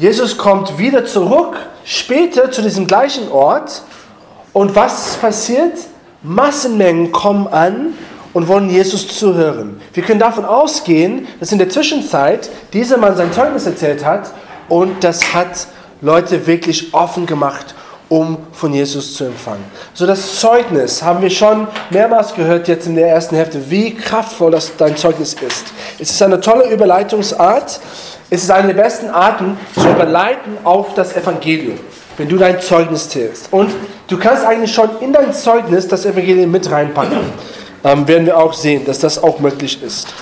Jesus kommt wieder zurück, später zu diesem gleichen Ort. Und was passiert? Massenmengen kommen an und wollen Jesus zuhören. Wir können davon ausgehen, dass in der Zwischenzeit dieser Mann sein Zeugnis erzählt hat und das hat Leute wirklich offen gemacht, um von Jesus zu empfangen. So das Zeugnis haben wir schon mehrmals gehört jetzt in der ersten Hälfte, wie kraftvoll das dein Zeugnis ist. Es ist eine tolle Überleitungsart. Es ist eine der besten Arten zu überleiten auf das Evangelium, wenn du dein Zeugnis zählst. Und du kannst eigentlich schon in dein Zeugnis das Evangelium mit reinpacken. Ähm, werden wir auch sehen, dass das auch möglich ist.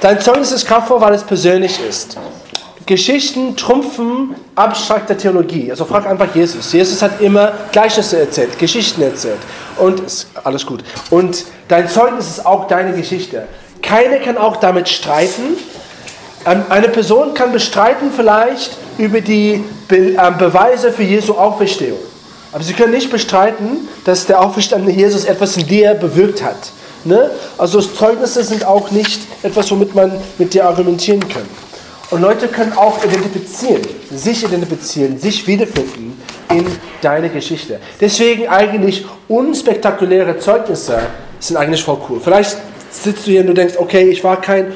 Dein Zeugnis ist kraftvoll, weil es persönlich ist. Geschichten trumpfen abstrakte Theologie. Also frag einfach Jesus. Jesus hat immer Gleichnisse erzählt, Geschichten erzählt. Und alles gut. Und dein Zeugnis ist auch deine Geschichte. Keine kann auch damit streiten. Ähm, eine Person kann bestreiten vielleicht über die Be äh, Beweise für Jesu Auferstehung. Aber sie können nicht bestreiten, dass der auferstandene Jesus etwas in dir bewirkt hat. Ne? Also Zeugnisse sind auch nicht etwas, womit man mit dir argumentieren kann. Und Leute können auch identifizieren, sich identifizieren, sich wiederfinden in deine Geschichte. Deswegen eigentlich unspektakuläre Zeugnisse sind eigentlich voll cool. Vielleicht sitzt du hier und du denkst, okay, ich war kein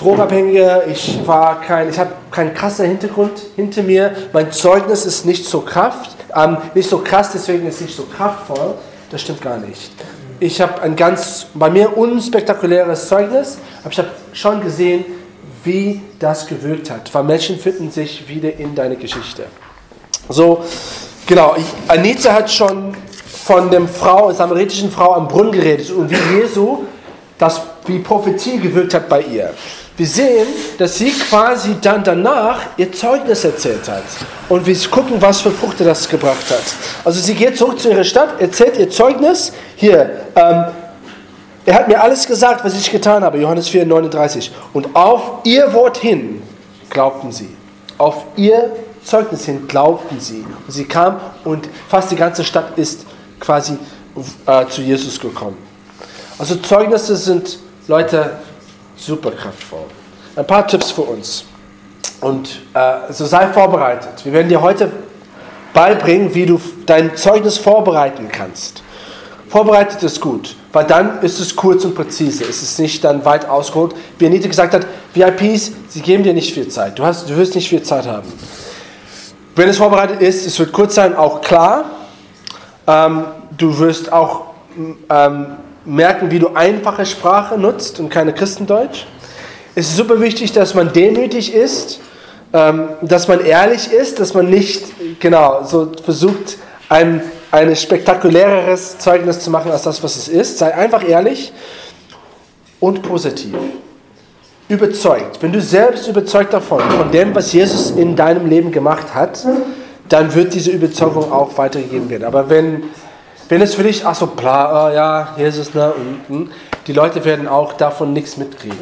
Drogenabhängiger, ich war kein, ich habe keinen krassen Hintergrund hinter mir, mein Zeugnis ist nicht so kraft, ähm, nicht so krass, deswegen ist nicht so kraftvoll. Das stimmt gar nicht. Ich habe ein ganz, bei mir unspektakuläres Zeugnis, aber ich habe schon gesehen, wie das gewirkt hat. Weil Menschen finden sich wieder in deine Geschichte. So, genau. Anita hat schon von der Frau, samaritischen Frau am Brunnen geredet und wie Jesu das wie Prophetie gewirkt hat bei ihr. Wir sehen, dass sie quasi dann danach ihr Zeugnis erzählt hat. Und wir gucken, was für Früchte das gebracht hat. Also sie geht zurück zu ihrer Stadt, erzählt ihr Zeugnis. Hier, ähm, er hat mir alles gesagt, was ich getan habe, Johannes 4, 39. Und auf ihr Wort hin glaubten sie. Auf ihr Zeugnis hin glaubten sie. Und sie kam und fast die ganze Stadt ist quasi äh, zu Jesus gekommen. Also Zeugnisse sind, Leute, super kraftvoll. Ein paar Tipps für uns. Und äh, so sei vorbereitet. Wir werden dir heute beibringen, wie du dein Zeugnis vorbereiten kannst. Vorbereitet ist gut, weil dann ist es kurz und präzise. Es ist nicht dann weit ausgeholt. Wie Anita gesagt hat, VIPs, sie geben dir nicht viel Zeit. Du, hast, du wirst nicht viel Zeit haben. Wenn es vorbereitet ist, es wird kurz sein, auch klar. Ähm, du wirst auch ähm, merken, wie du einfache Sprache nutzt und keine Christendeutsch. Es ist super wichtig, dass man demütig ist, ähm, dass man ehrlich ist, dass man nicht genau so versucht, einem ein spektakuläreres Zeugnis zu machen als das, was es ist. Sei einfach ehrlich und positiv. Überzeugt. Wenn du selbst überzeugt davon, von dem, was Jesus in deinem Leben gemacht hat, dann wird diese Überzeugung auch weitergegeben werden. Aber wenn, wenn es für dich, ach so, bla, oh ja, Jesus, ne, und, die Leute werden auch davon nichts mitkriegen.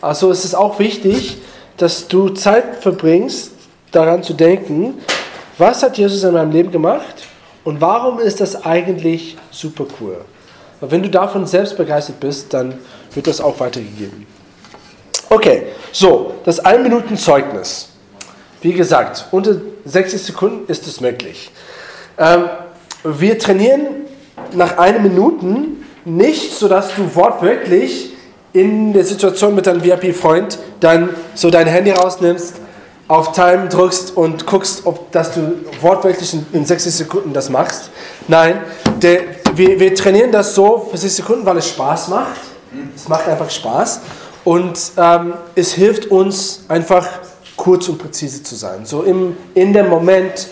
Also es ist auch wichtig, dass du Zeit verbringst, daran zu denken, was hat Jesus in meinem Leben gemacht und warum ist das eigentlich super cool. Und wenn du davon selbst begeistert bist, dann wird das auch weitergegeben. Okay, so, das 1-Minuten-Zeugnis. Wie gesagt, unter 60 Sekunden ist es möglich. Ähm, wir trainieren nach einer Minute nicht, sodass du wortwörtlich in der Situation mit deinem VIP-Freund dann so dein Handy rausnimmst, auf Time drückst und guckst, ob dass du wortwörtlich in, in 60 Sekunden das machst. Nein, der, wir, wir trainieren das so für 60 Sekunden, weil es Spaß macht. Es macht einfach Spaß und ähm, es hilft uns einfach kurz und präzise zu sein. So im, in dem Moment,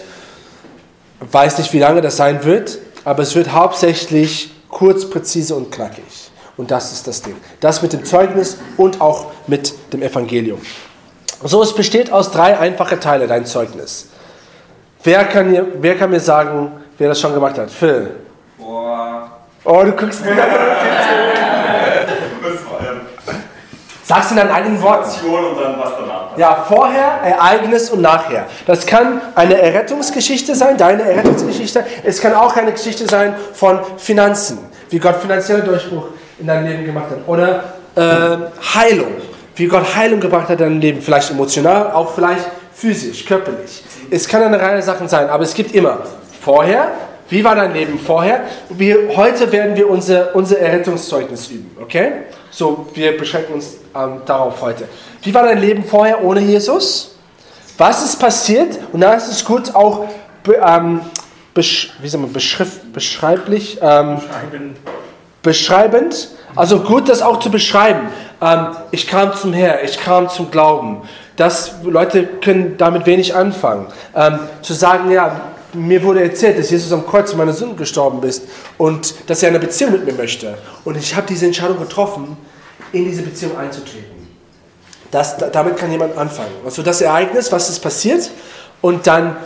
weiß nicht, wie lange das sein wird, aber es wird hauptsächlich kurz, präzise und knackig. Und das ist das Ding. Das mit dem Zeugnis und auch mit dem Evangelium. So, es besteht aus drei einfachen Teilen, dein Zeugnis. Wer kann, mir, wer kann mir sagen, wer das schon gemacht hat? Phil. Boah. Oh, du guckst mir Sagst du in deinen eigenen Worten. und dann was danach. Ja, vorher, Ereignis und nachher. Das kann eine Errettungsgeschichte sein, deine Errettungsgeschichte. Es kann auch eine Geschichte sein von Finanzen, wie Gott finanzieller Durchbruch in deinem Leben gemacht hat. Oder äh, Heilung, wie Gott Heilung gebracht hat in deinem Leben. Vielleicht emotional, auch vielleicht physisch, körperlich. Es kann eine Reihe Sachen sein, aber es gibt immer vorher, wie war dein Leben vorher? Wir, heute werden wir unser, unser Errettungszeugnis üben, okay? So, wir beschränken uns ähm, darauf heute. Wie war dein Leben vorher ohne Jesus? Was ist passiert? Und da ist es gut auch ähm, besch wie sagt man, beschrift, beschreiblich, ähm, beschreibend. Also gut, das auch zu beschreiben. Ähm, ich kam zum Herr, ich kam zum Glauben. Das, Leute können damit wenig anfangen. Ähm, zu sagen, ja, mir wurde erzählt, dass Jesus am Kreuz für meine Sünden gestorben ist und dass er eine Beziehung mit mir möchte. Und ich habe diese Entscheidung getroffen, in diese Beziehung einzutreten. Das, damit kann jemand anfangen. Also das Ereignis, was ist passiert und dann,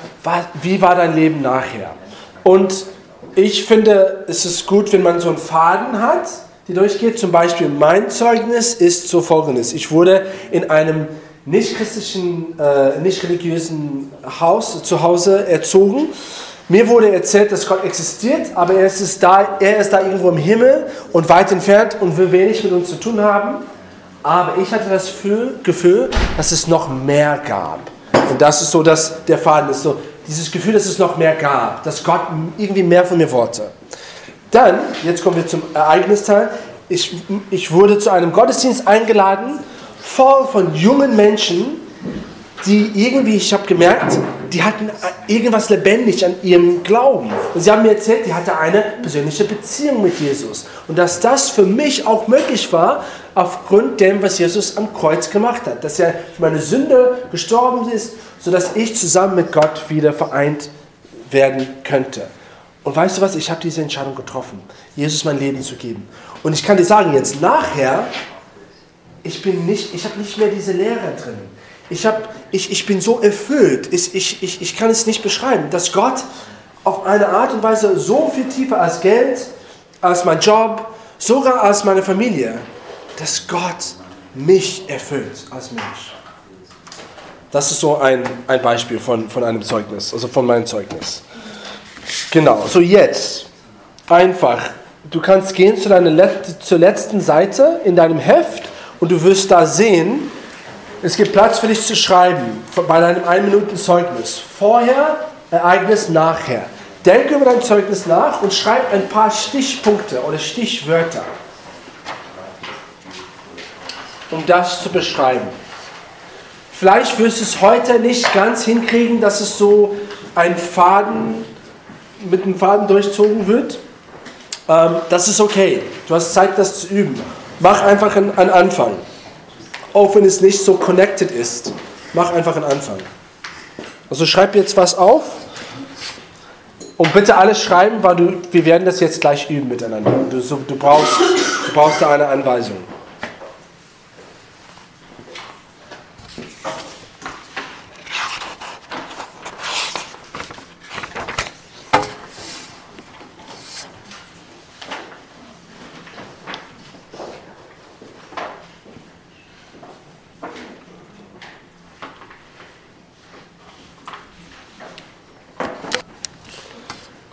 wie war dein Leben nachher? Und ich finde, es ist gut, wenn man so einen Faden hat, die durchgeht. Zum Beispiel mein Zeugnis ist so folgendes. Ich wurde in einem nicht christlichen, äh, nicht religiösen Haus zu Hause erzogen. Mir wurde erzählt, dass Gott existiert, aber er ist, da, er ist da irgendwo im Himmel und weit entfernt und will wenig mit uns zu tun haben. Aber ich hatte das Gefühl, dass es noch mehr gab. Und das ist so, dass der Faden ist so, dieses Gefühl, dass es noch mehr gab, dass Gott irgendwie mehr von mir wollte. Dann, jetzt kommen wir zum Ereignisteil, ich, ich wurde zu einem Gottesdienst eingeladen voll von jungen Menschen, die irgendwie, ich habe gemerkt, die hatten irgendwas lebendig an ihrem Glauben. Und sie haben mir erzählt, die hatte eine persönliche Beziehung mit Jesus. Und dass das für mich auch möglich war, aufgrund dem, was Jesus am Kreuz gemacht hat. Dass er für meine Sünde gestorben ist, sodass ich zusammen mit Gott wieder vereint werden könnte. Und weißt du was, ich habe diese Entscheidung getroffen, Jesus mein Leben zu geben. Und ich kann dir sagen, jetzt nachher ich bin nicht, ich habe nicht mehr diese Lehre drin. Ich, hab, ich, ich bin so erfüllt, ich, ich, ich, ich kann es nicht beschreiben, dass Gott auf eine Art und Weise so viel tiefer als Geld, als mein Job, sogar als meine Familie, dass Gott mich erfüllt als Mensch. Das ist so ein, ein Beispiel von, von einem Zeugnis, also von meinem Zeugnis. Genau, so jetzt einfach, du kannst gehen zu deiner zur letzten Seite in deinem Heft und du wirst da sehen, es gibt Platz für dich zu schreiben bei deinem 1-Minuten-Zeugnis. Vorher, Ereignis, nachher. Denke über dein Zeugnis nach und schreib ein paar Stichpunkte oder Stichwörter, um das zu beschreiben. Vielleicht wirst du es heute nicht ganz hinkriegen, dass es so ein Faden mit einem Faden durchzogen wird. Ähm, das ist okay. Du hast Zeit, das zu üben. Mach einfach einen, Anfang. Auch wenn es nicht so connected ist. Mach einfach einen Anfang. Also schreib jetzt was auf. Und bitte alles schreiben, weil du, wir werden das jetzt gleich üben miteinander. Du, du, brauchst, du brauchst da eine Anweisung.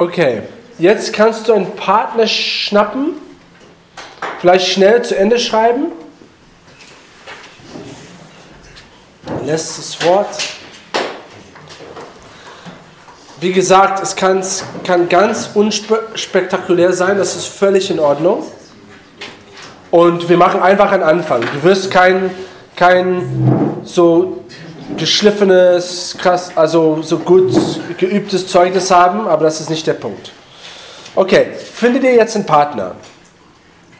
Okay, jetzt kannst du einen Partner schnappen, vielleicht schnell zu Ende schreiben. Letztes Wort. Wie gesagt, es kann, kann ganz unspektakulär sein, das ist völlig in Ordnung. Und wir machen einfach einen Anfang. Du wirst kein, kein so geschliffenes, krass, also so gut geübtes Zeugnis haben, aber das ist nicht der Punkt. Okay, finde dir jetzt einen Partner.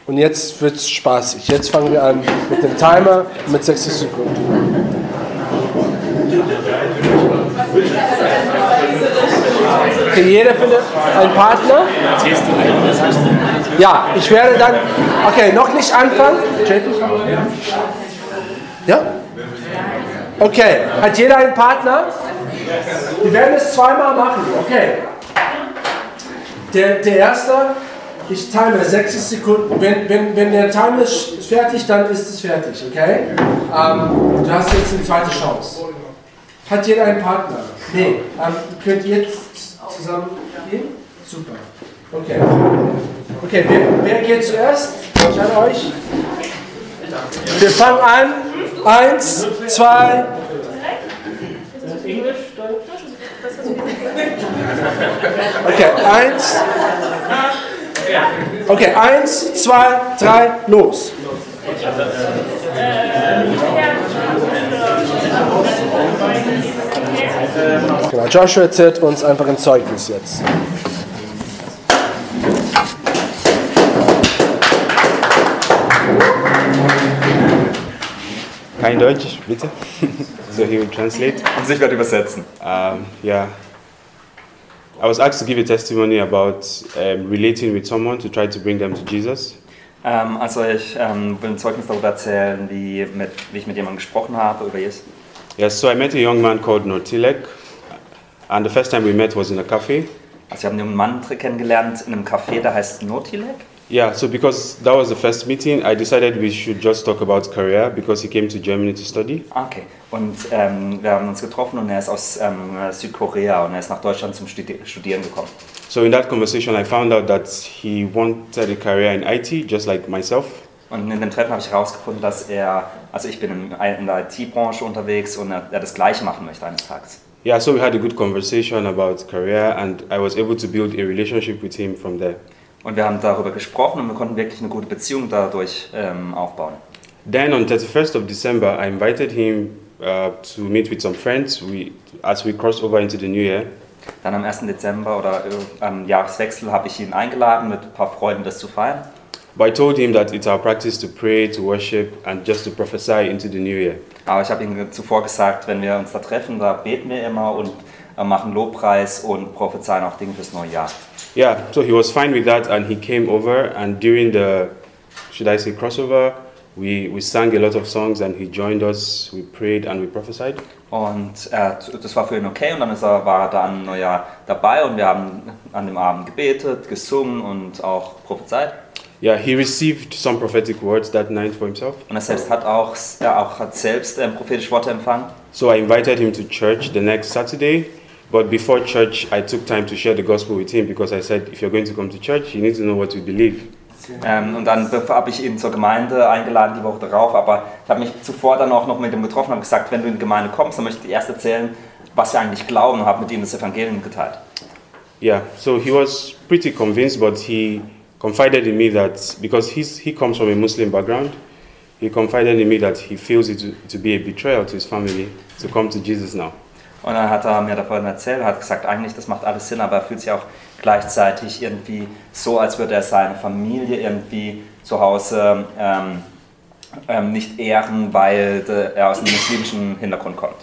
Und jetzt wird es spaßig. Jetzt fangen wir an mit dem Timer mit 60 Sekunden. Okay, jeder findet einen Partner. Ja, ich werde dann. Okay, noch nicht anfangen. Ja? Okay, hat jeder einen Partner? Wir werden es zweimal machen, okay. Der, der erste, ich time 60 Sekunden. Wenn, wenn, wenn der Timer ist fertig, dann ist es fertig, okay? Ähm, du hast jetzt eine zweite Chance. Hat jeder einen Partner? Nee. Ähm, könnt ihr jetzt zusammen gehen? Super. Okay. Okay, wer, wer geht zuerst? Ich an euch. Wir fangen an. Eins, zwei. Okay, eins. Okay, eins, zwei, drei, los. Genau, Joshua erzählt uns einfach ein Zeugnis jetzt. Kein Deutsch, bitte. so he will translate. Und ich werde übersetzen. Um, yeah. I was asked to give a testimony about um, relating with someone to try to bring them to Jesus. Ähm, also ich ähm, will ein Zeugnis darüber erzählen, wie, mit, wie ich mit jemandem gesprochen habe über Jesus. Yes, so I met a young man called Nortilek, and the first time we met was in a cafe. Also ich habe einen jungen Mann kennengelernt in einem Café, der heißt Notilek. Yeah, so because that was the first meeting, I decided we should just talk about career because he came to Germany to study. Okay, und ähm, wir haben uns getroffen und er ist aus ähm, Südkorea und er ist nach Deutschland zum Studi Studieren gekommen. So in that conversation, I found out that he wanted a career in IT, just like myself. Und in dem Treffen habe ich herausgefunden, dass er, also ich bin in, der IT-Branche unterwegs und er, er das Gleiche machen möchte eines Tages. Yeah, so we had a good conversation about career, and I was able to build a relationship with him from there. Und wir haben darüber gesprochen und wir konnten wirklich eine gute Beziehung dadurch ähm, aufbauen. Then on 31st of December, I invited him uh, to meet with some friends we, as we crossed over into the new year. Dann am 1. Dezember oder äh, am Jahreswechsel habe ich ihn eingeladen, mit ein paar Freunden das zu feiern. But I told him that it's our practice to pray, to worship, and just to prophesy into the new year. Aber ich habe ihm zuvor gesagt, wenn wir uns da treffen, da beten wir immer und äh, machen Lobpreis und prophezeien auch Dinge fürs neue Jahr. Yeah, so he was fine with that, and he came over, and during the, should I say, crossover, we, we sang a lot of songs, and he joined us, we prayed, and we prophesied. Und äh, das war für ihn okay und dann ist er, war er dann Neujahr dabei und wir haben an dem Abend gebetet, gesungen und auch prophezeit. Yeah, he received some prophetic words that night for himself. Und er selbst hat auch, er auch hat selbst ähm, prophetische Worte empfangen. So I invited him to church the next Saturday. But before church, I took time to share the gospel with him because I said, if you're going to come to church, you need to know what you believe. Ähm, und dann habe ich ihn zur Gemeinde eingeladen die Woche darauf, aber ich habe mich zuvor dann auch noch mit ihm getroffen und habe gesagt, wenn du in die Gemeinde kommst, dann möchte ich dir erst erzählen, was wir eigentlich glauben und habe mit ihm das Evangelium geteilt. Yeah, so he was pretty convinced, but he confided in me that because he's, he comes from a Muslim background, he confided in me that he feels it to, to be a betrayal to his family to come to Jesus now. Und dann hat er mir davon erzählt, hat gesagt, eigentlich das macht alles Sinn, aber er fühlt sich auch gleichzeitig irgendwie so, als würde er seine Familie irgendwie zu Hause ähm, ähm, nicht ehren, weil de, er aus einem muslimischen Hintergrund kommt.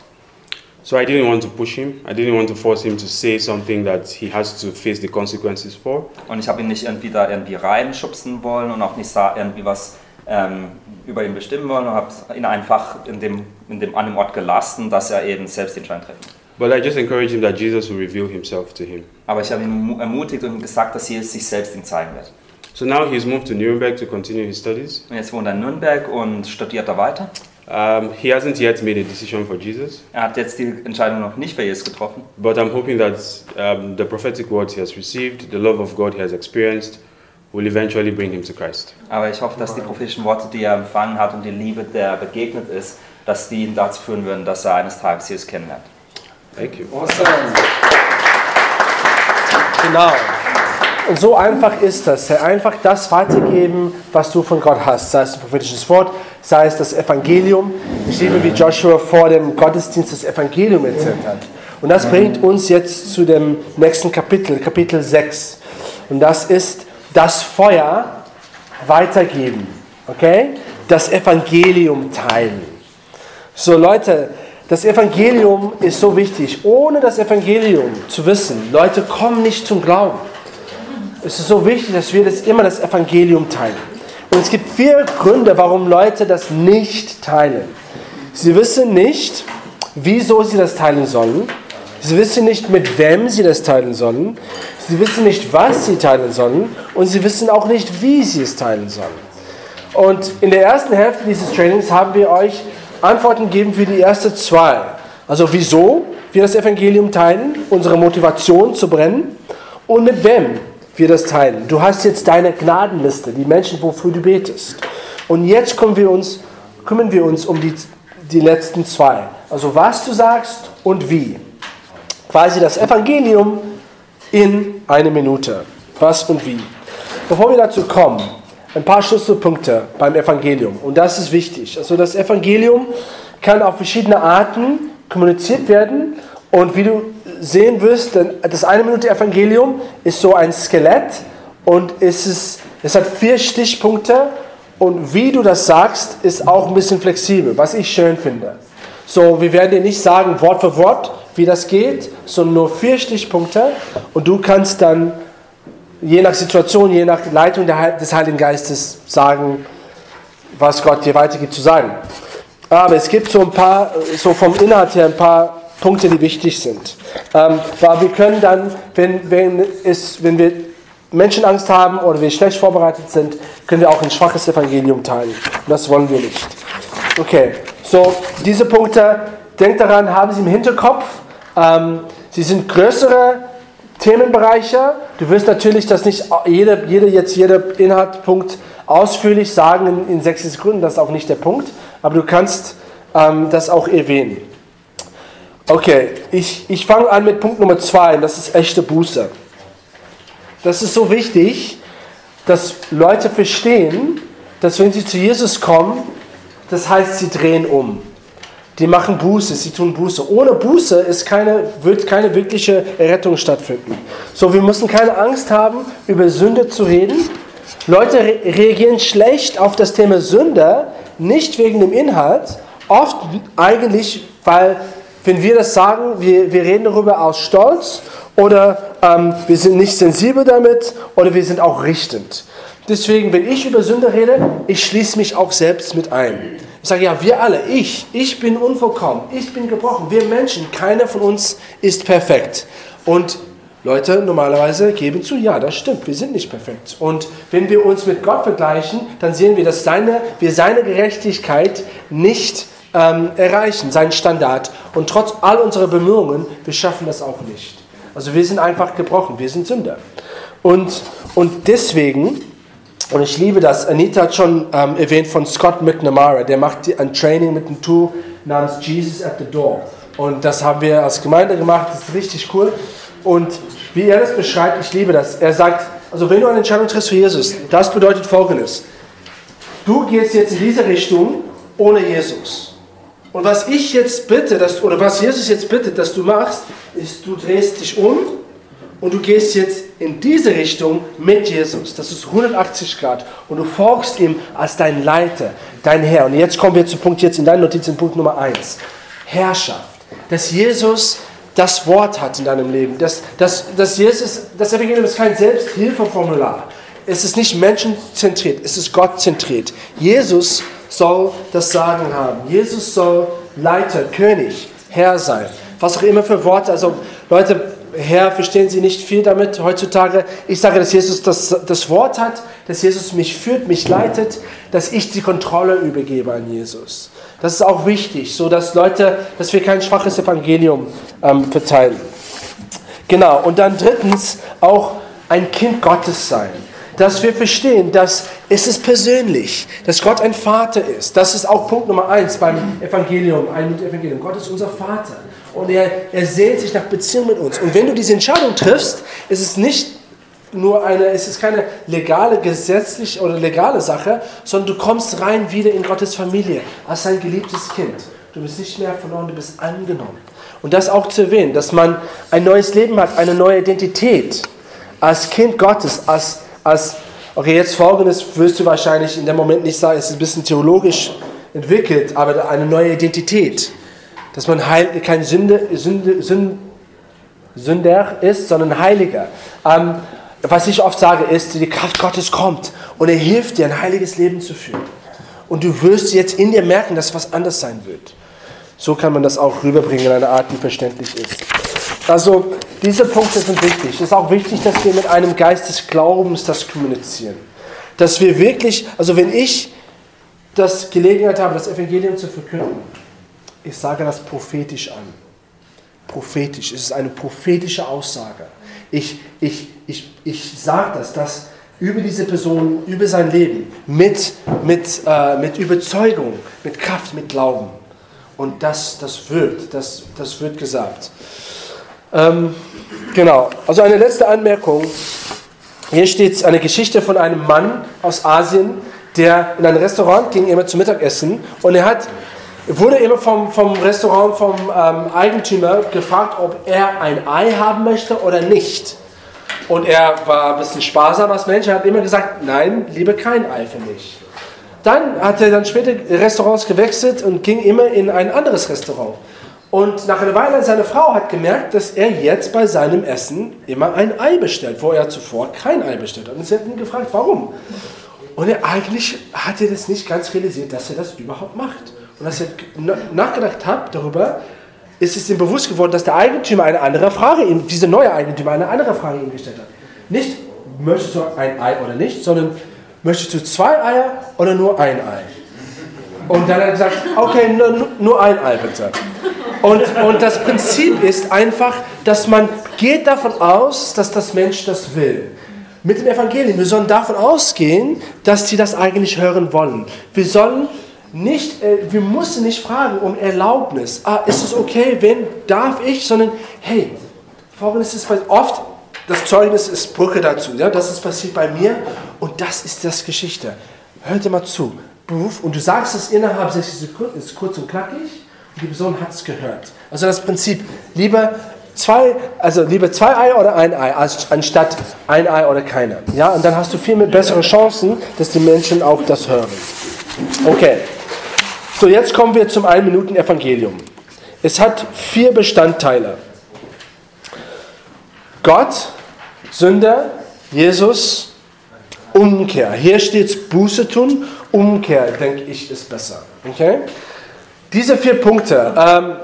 So I didn't want to push him. I didn't want to force him to say something that he has to face the consequences for. Und ich habe ihn nicht irgendwie da irgendwie reinschubsen wollen und auch nicht irgendwie was ähm, über ihn bestimmen wollen und habe ihn einfach in dem, in dem, an dem Ort gelassen, dass er eben selbst den Entscheidung treffen. But I just encouraged him that Jesus will reveal himself to him. Aber ich habe ihn mu- ermutigt und gesagt, dass Jesus sich selbst ihm zeigen wird. So now he's moved to Nuremberg to continue his studies. Und jetzt wohnt er in Nürnberg und studiert da weiter. Um, he hasn't yet made a decision for Jesus, Er hat jetzt die Entscheidung noch nicht für Jesus getroffen. but I'm hoping that um, the prophetic words he has received, the love of God he has experienced, will eventually bring him to Christ. Aber ich hoffe, dass die prophetischen Worte, die er empfangen hat und die Liebe, der er begegnet ist, dass die ihn dazu führen würden, dass er eines Tages Jesus kennenlernt. Thank you. Awesome. Genau. Und so einfach ist das. Einfach das weitergeben, was du von Gott hast. Sei es ein prophetisches Wort, sei es das Evangelium. Ich liebe, wie Joshua vor dem Gottesdienst das Evangelium erzählt hat. Und das bringt uns jetzt zu dem nächsten Kapitel, Kapitel 6. Und das ist das Feuer weitergeben. Okay? Das Evangelium teilen. So Leute, das Evangelium ist so wichtig. Ohne das Evangelium zu wissen, Leute kommen nicht zum Glauben. Es ist so wichtig, dass wir das immer das Evangelium teilen. Und es gibt vier Gründe, warum Leute das nicht teilen. Sie wissen nicht, wieso sie das teilen sollen. Sie wissen nicht, mit wem sie das teilen sollen. Sie wissen nicht, was sie teilen sollen. Und sie wissen auch nicht, wie sie es teilen sollen. Und in der ersten Hälfte dieses Trainings haben wir euch Antworten gegeben für die ersten zwei. Also wieso wir das Evangelium teilen, unsere Motivation zu brennen und mit wem wir das teilen. Du hast jetzt deine Gnadenliste, die Menschen, wofür du betest. Und jetzt kümmern wir uns, kümmern wir uns um die, die letzten zwei. Also was du sagst und wie. Quasi das Evangelium in eine Minute. Was und wie. Bevor wir dazu kommen, ein paar Schlüsselpunkte beim Evangelium. Und das ist wichtig. Also das Evangelium kann auf verschiedene Arten kommuniziert werden. Und wie du sehen wirst, das eine Minute Evangelium ist so ein Skelett und es, ist, es hat vier Stichpunkte. Und wie du das sagst, ist auch ein bisschen flexibel, was ich schön finde. So, wir werden dir nicht sagen, Wort für Wort, wie das geht, sondern nur vier Stichpunkte. Und du kannst dann je nach Situation, je nach Leitung des Heiligen Geistes sagen, was Gott dir weitergibt zu sagen. Aber es gibt so ein paar, so vom Inhalt her ein paar Punkte, die wichtig sind. Ähm, weil wir können dann, wenn, wenn, es, wenn wir Menschenangst haben oder wir schlecht vorbereitet sind, können wir auch ein schwaches Evangelium teilen. Und das wollen wir nicht. Okay, so diese Punkte, denkt daran, haben Sie im Hinterkopf. Ähm, sie sind größere Themenbereiche. Du wirst natürlich das nicht jede, jede, jetzt jeder Inhaltspunkt ausführlich sagen in, in sechs Sekunden, das ist auch nicht der Punkt, aber du kannst ähm, das auch erwähnen. Okay, ich, ich fange an mit Punkt Nummer zwei, und das ist echte Buße. Das ist so wichtig, dass Leute verstehen, dass wenn sie zu Jesus kommen, das heißt, sie drehen um. Die machen Buße, sie tun Buße. Ohne Buße ist keine, wird keine wirkliche Errettung stattfinden. So, wir müssen keine Angst haben, über Sünde zu reden. Leute re reagieren schlecht auf das Thema Sünde, nicht wegen dem Inhalt, oft eigentlich, weil, wenn wir das sagen, wir, wir reden darüber aus Stolz oder ähm, wir sind nicht sensibel damit oder wir sind auch richtend. Deswegen, wenn ich über Sünde rede, ich schließe mich auch selbst mit ein. Ich sage, ja, wir alle, ich, ich bin unvollkommen, ich bin gebrochen, wir Menschen, keiner von uns ist perfekt. Und Leute normalerweise geben zu, ja, das stimmt, wir sind nicht perfekt. Und wenn wir uns mit Gott vergleichen, dann sehen wir, dass seine, wir seine Gerechtigkeit nicht ähm, erreichen, seinen Standard. Und trotz all unserer Bemühungen, wir schaffen das auch nicht. Also wir sind einfach gebrochen, wir sind Sünder. Und, und deswegen und ich liebe das. Anita hat schon ähm, erwähnt von Scott McNamara. Der macht ein Training mit einem Tool namens Jesus at the Door. Und das haben wir als Gemeinde gemacht. Das ist richtig cool. Und wie er das beschreibt, ich liebe das. Er sagt, also wenn du eine Entscheidung triffst für Jesus, das bedeutet folgendes. Du gehst jetzt in diese Richtung ohne Jesus. Und was ich jetzt bitte, dass, oder was Jesus jetzt bittet, dass du machst, ist, du drehst dich um und du gehst jetzt in diese Richtung mit Jesus. Das ist 180 Grad. Und du folgst ihm als dein Leiter, dein Herr. Und jetzt kommen wir zum Punkt, jetzt in deinen Notizen, Punkt Nummer 1. Herrschaft. dass Jesus das Wort hat in deinem Leben. Dass, dass, dass Jesus, das Evangelium ist kein Selbsthilfeformular. Es ist nicht menschenzentriert, es ist gottzentriert. Jesus soll das Sagen haben. Jesus soll Leiter, König, Herr sein. Was auch immer für Worte. Also Leute, Herr, verstehen Sie nicht viel damit heutzutage. Ich sage, dass Jesus das, das Wort hat, dass Jesus mich führt, mich leitet, dass ich die Kontrolle übergebe an Jesus. Das ist auch wichtig, so dass Leute, dass wir kein schwaches Evangelium ähm, verteilen. Genau. Und dann drittens auch ein Kind Gottes sein. Dass wir verstehen, dass es ist persönlich, dass Gott ein Vater ist. Das ist auch Punkt Nummer eins beim Evangelium, ein Evangelium. Gott ist unser Vater. Und er, er sehnt sich nach Beziehung mit uns. Und wenn du diese Entscheidung triffst, ist es nicht nur eine, es ist keine legale, gesetzliche oder legale Sache, sondern du kommst rein wieder in Gottes Familie als sein geliebtes Kind. Du bist nicht mehr verloren, du bist angenommen. Und das auch zu erwähnen, dass man ein neues Leben hat, eine neue Identität als Kind Gottes, als, als okay, jetzt folgendes wirst du wahrscheinlich in dem Moment nicht sagen, es ist ein bisschen theologisch entwickelt, aber eine neue Identität. Dass man heil, kein Sünde, Sünde, Sünde, Sünder ist, sondern Heiliger. Ähm, was ich oft sage, ist, die Kraft Gottes kommt und er hilft dir, ein heiliges Leben zu führen. Und du wirst jetzt in dir merken, dass was anders sein wird. So kann man das auch rüberbringen in einer Art, die verständlich ist. Also, diese Punkte sind wichtig. Es ist auch wichtig, dass wir mit einem Geist des Glaubens das kommunizieren. Dass wir wirklich, also wenn ich das Gelegenheit habe, das Evangelium zu verkünden, ich sage das prophetisch an. Prophetisch. Es ist eine prophetische Aussage. Ich, ich, ich, ich sage das, dass über diese Person, über sein Leben, mit, mit, äh, mit Überzeugung, mit Kraft, mit Glauben. Und das, das wird, das, das wird gesagt. Ähm, genau, also eine letzte Anmerkung. Hier steht eine Geschichte von einem Mann aus Asien, der in ein Restaurant ging immer zum Mittagessen und er hat wurde immer vom, vom Restaurant, vom ähm, Eigentümer gefragt, ob er ein Ei haben möchte oder nicht. Und er war ein bisschen sparsam als Mensch, er hat immer gesagt, nein, lieber kein Ei für mich. Dann hat er dann später Restaurants gewechselt und ging immer in ein anderes Restaurant. Und nach einer Weile seine Frau hat gemerkt, dass er jetzt bei seinem Essen immer ein Ei bestellt, wo er zuvor kein Ei bestellt hat. Und sie hat ihn gefragt, warum? Und er eigentlich hat er das nicht ganz realisiert, dass er das überhaupt macht. Und als ich nachgedacht habe darüber, ist es ihm bewusst geworden, dass der Eigentümer eine andere Frage, ihm, diese neue Eigentümer eine andere Frage ihm gestellt hat. Nicht, möchtest du ein Ei oder nicht, sondern möchtest du zwei Eier oder nur ein Ei? Und dann hat er gesagt, okay, nur, nur ein Ei bitte. Und, und das Prinzip ist einfach, dass man geht davon aus, dass das Mensch das will. Mit dem Evangelium, wir sollen davon ausgehen, dass sie das eigentlich hören wollen. Wir sollen nicht, äh, wir müssen nicht fragen um Erlaubnis. Ah, ist es okay, wenn, darf ich, sondern hey, folgendes ist oft, das Zeugnis ist Brücke dazu. Ja? Das ist passiert bei mir und das ist das Geschichte. Hört dir mal zu. Und du sagst es innerhalb 60 Sekunden, ist kurz und knackig und die Person hat es gehört. Also das Prinzip, lieber zwei, also lieber zwei Eier oder ein Ei, anstatt ein Ei oder keiner. Ja, und dann hast du viel mehr bessere Chancen, dass die Menschen auch das hören. Okay. So, jetzt kommen wir zum Ein-Minuten-Evangelium. Es hat vier Bestandteile. Gott, Sünder, Jesus, Umkehr. Hier steht Buße tun, Umkehr, denke ich, ist besser. Okay? Diese vier Punkte. Ähm,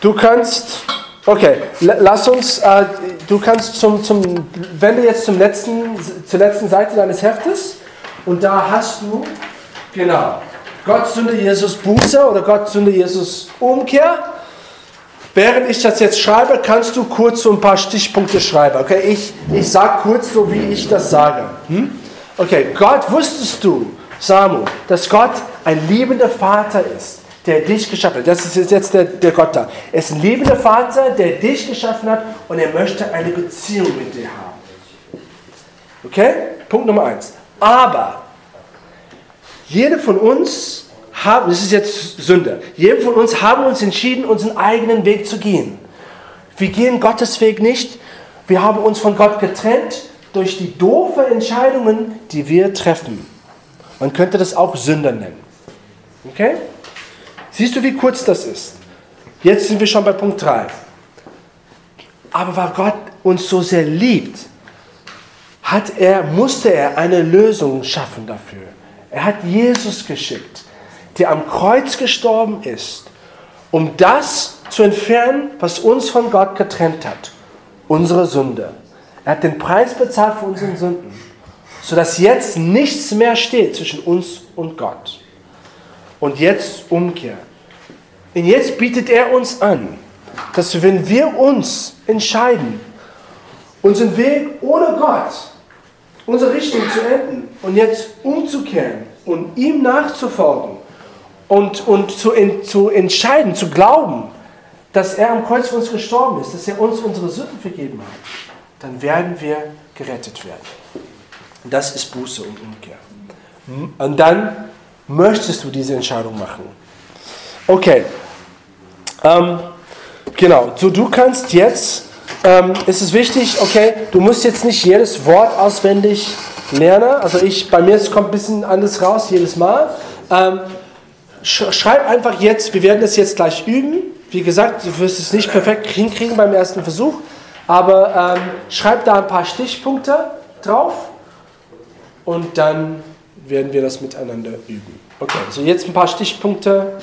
du kannst, okay, lass uns, äh, du kannst zum, zum, wende jetzt zum letzten, zur letzten Seite deines Heftes und da hast du, genau, Gott Sünde Jesus Buße oder Gott Sünde Jesus Umkehr. Während ich das jetzt schreibe, kannst du kurz so ein paar Stichpunkte schreiben. Okay, ich, ich sage kurz so, wie ich das sage. Hm? Okay, Gott, wusstest du, Samu, dass Gott ein liebender Vater ist, der dich geschaffen hat. Das ist jetzt der, der Gott da. Er ist ein liebender Vater, der dich geschaffen hat und er möchte eine Beziehung mit dir haben. Okay? Punkt Nummer eins. Aber jede von uns haben, das ist jetzt Sünde, jede von uns haben uns entschieden, unseren eigenen Weg zu gehen. Wir gehen Gottes Weg nicht. Wir haben uns von Gott getrennt durch die doofe Entscheidungen, die wir treffen. Man könnte das auch Sünder nennen. Okay? Siehst du, wie kurz das ist? Jetzt sind wir schon bei Punkt 3. Aber weil Gott uns so sehr liebt, hat er, musste er eine Lösung schaffen dafür. Er hat Jesus geschickt, der am Kreuz gestorben ist, um das zu entfernen, was uns von Gott getrennt hat, unsere Sünde. Er hat den Preis bezahlt für unsere Sünden, sodass jetzt nichts mehr steht zwischen uns und Gott. Und jetzt Umkehr. Und jetzt bietet er uns an, dass wenn wir uns entscheiden, unseren Weg ohne Gott, unsere Richtung zu enden und jetzt umzukehren und ihm nachzufolgen und, und zu, zu entscheiden, zu glauben, dass er am Kreuz für uns gestorben ist, dass er uns unsere Sünden vergeben hat, dann werden wir gerettet werden. Das ist Buße und Umkehr. Und dann möchtest du diese Entscheidung machen. Okay. Ähm, genau. So, du kannst jetzt, ähm, ist es wichtig, okay, du musst jetzt nicht jedes Wort auswendig lernen. Also ich, bei mir kommt ein bisschen anders raus jedes Mal. Ähm, schreib einfach jetzt, wir werden das jetzt gleich üben. Wie gesagt, du wirst es nicht perfekt hinkriegen beim ersten Versuch, aber ähm, schreib da ein paar Stichpunkte drauf und dann werden wir das miteinander üben. Okay, also jetzt ein paar Stichpunkte.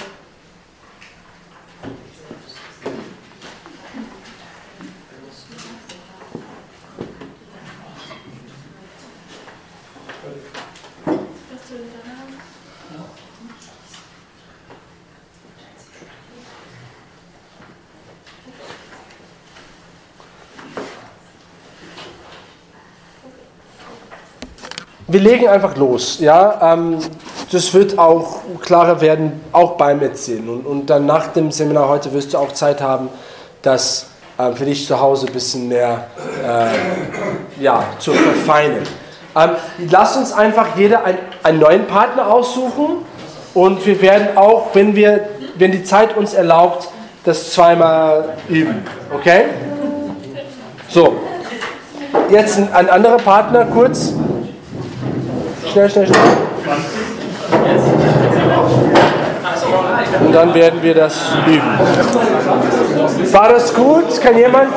Wir legen einfach los. Ja? Ähm, das wird auch klarer werden, auch beim Erzählen. Und, und dann nach dem Seminar heute wirst du auch Zeit haben, das ähm, für dich zu Hause ein bisschen mehr äh, ja, zu verfeinern. Ähm, lass uns einfach jeder ein, einen neuen Partner aussuchen und wir werden auch, wenn, wir, wenn die Zeit uns erlaubt, das zweimal üben. Okay? So, jetzt ein, ein anderer Partner kurz. Schnell, schnell, schnell. Und dann werden wir das üben. War das gut? Kann jemand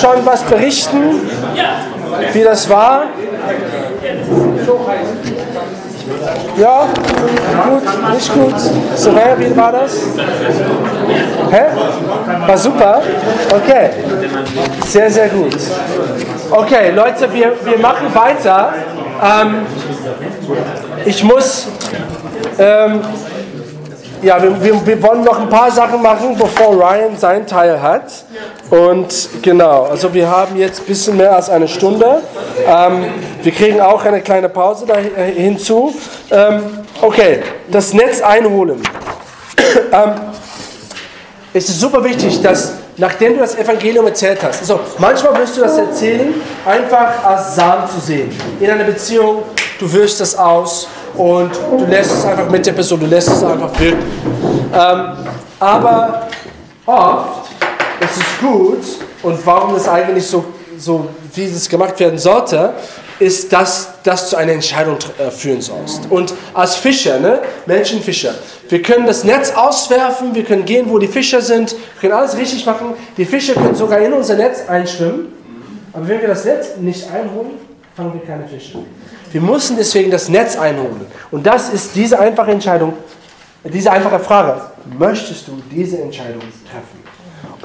schon was berichten, wie das war? Ja, gut, nicht gut. So, wie war das? Hä? War super? Okay. Sehr, sehr gut. Okay, Leute, wir, wir machen weiter. Ähm, ich muss, ähm, ja, wir, wir, wir, wollen noch ein paar Sachen machen, bevor Ryan sein Teil hat. Und genau, also wir haben jetzt ein bisschen mehr als eine Stunde. Ähm, wir kriegen auch eine kleine Pause da hinzu. Ähm, okay, das Netz einholen. ähm, es ist super wichtig, dass nachdem du das Evangelium erzählt hast, also manchmal wirst du das erzählen, einfach als Samen zu sehen. In einer Beziehung, du wirst das aus und du lässt es einfach mit der Person, du lässt es einfach wirken. Ähm, aber oft ist es gut und warum das eigentlich so, so wie es gemacht werden sollte, ist, dass das zu einer Entscheidung äh, führen sollst. Und als Fischer, ne, Menschenfischer, wir können das Netz auswerfen, wir können gehen, wo die Fischer sind, wir können alles richtig machen. Die Fischer können sogar in unser Netz einschwimmen. Aber wenn wir das Netz nicht einholen, fangen wir keine Fische. Wir müssen deswegen das Netz einholen. Und das ist diese einfache Entscheidung, diese einfache Frage. Möchtest du diese Entscheidung treffen?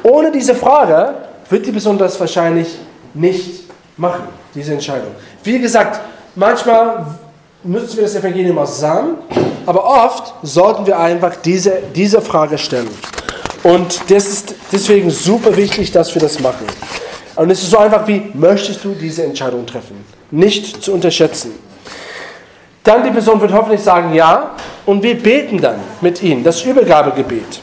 Ohne diese Frage wird die Person das wahrscheinlich nicht machen, diese Entscheidung. Wie gesagt, manchmal nutzen wir das Evangelium aus Samen, aber oft sollten wir einfach diese, diese Frage stellen. Und das ist deswegen super wichtig, dass wir das machen. Und es ist so einfach wie, möchtest du diese Entscheidung treffen? Nicht zu unterschätzen. Dann die Person wird hoffentlich sagen ja und wir beten dann mit ihnen, das Übergabegebet.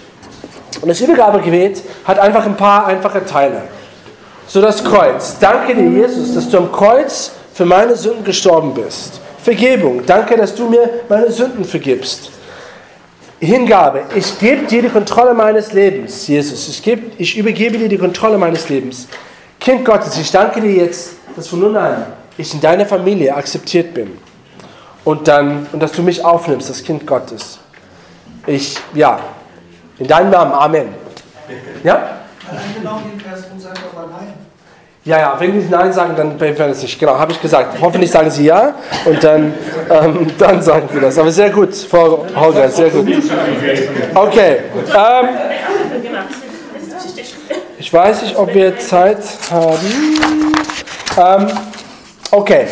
Und das Übergabegebet hat einfach ein paar einfache Teile. So das Kreuz. Danke dir, Jesus, dass du am Kreuz für meine Sünden gestorben bist. Vergebung. Danke, dass du mir meine Sünden vergibst. Hingabe. Ich gebe dir die Kontrolle meines Lebens, Jesus. Ich, gebe, ich übergebe dir die Kontrolle meines Lebens. Kind Gottes, ich danke dir jetzt, dass von nun an ich in deiner Familie akzeptiert bin. Und dann, und dass du mich aufnimmst, das Kind Gottes. Ich, ja, in deinem Namen, Amen. Ja? Angenommen, die Person sagt aber nein. Ja, ja, wenn die Nein sagen, dann werden es nicht. Genau, habe ich gesagt. Hoffentlich sagen sie Ja und dann, ähm, dann sagen wir das. Aber sehr gut, Frau Holger, sehr gut. Okay. Ähm, ich weiß nicht, ob wir Zeit haben. Ähm, okay.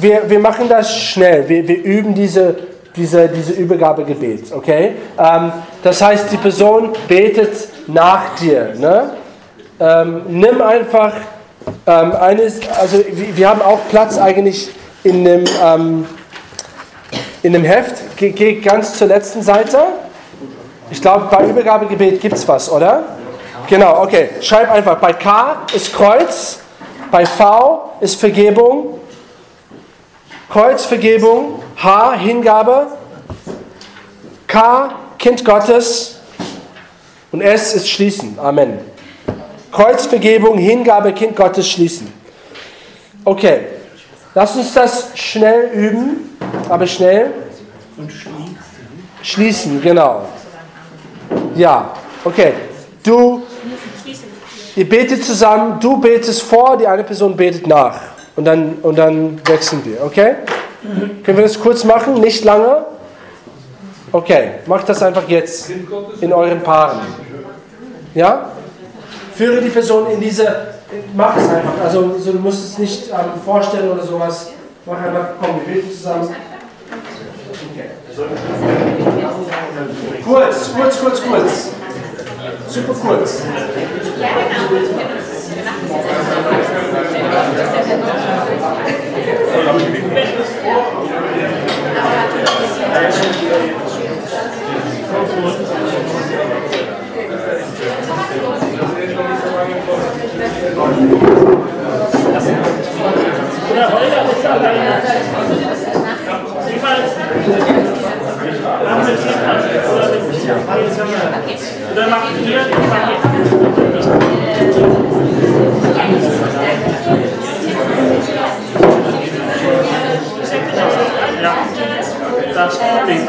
Wir, wir machen das schnell. Wir, wir üben diese, diese, diese Übergabegebet. Okay? Ähm, das heißt, die Person betet nach dir. Ne? Ähm, nimm einfach ähm, eines, also wir, wir haben auch Platz eigentlich in dem, ähm, in dem Heft. Geh, geh ganz zur letzten Seite. Ich glaube, bei Übergabegebet gibt es was, oder? Genau, okay. Schreib einfach. Bei K ist Kreuz, bei V ist Vergebung, Kreuz Vergebung, H Hingabe, K Kind Gottes und S ist Schließen. Amen. Kreuzvergebung, Hingabe, Kind Gottes schließen. Okay, lass uns das schnell üben, aber schnell. Und schließen. Schließen, genau. Ja, okay. Du, ihr betet zusammen, du betest vor, die eine Person betet nach. Und dann, und dann wechseln wir, okay? Können wir das kurz machen? Nicht lange? Okay, macht das einfach jetzt in euren Paaren. Ja? Führe die Person in diese, mach es einfach. Also so, du musst es nicht ähm, vorstellen oder sowas. Mach einfach, komm, wir beten zusammen. Kurz, kurz, kurz, kurz. Super kurz. Oder Holger Haben wir Oder machen wir Ja, das Ding.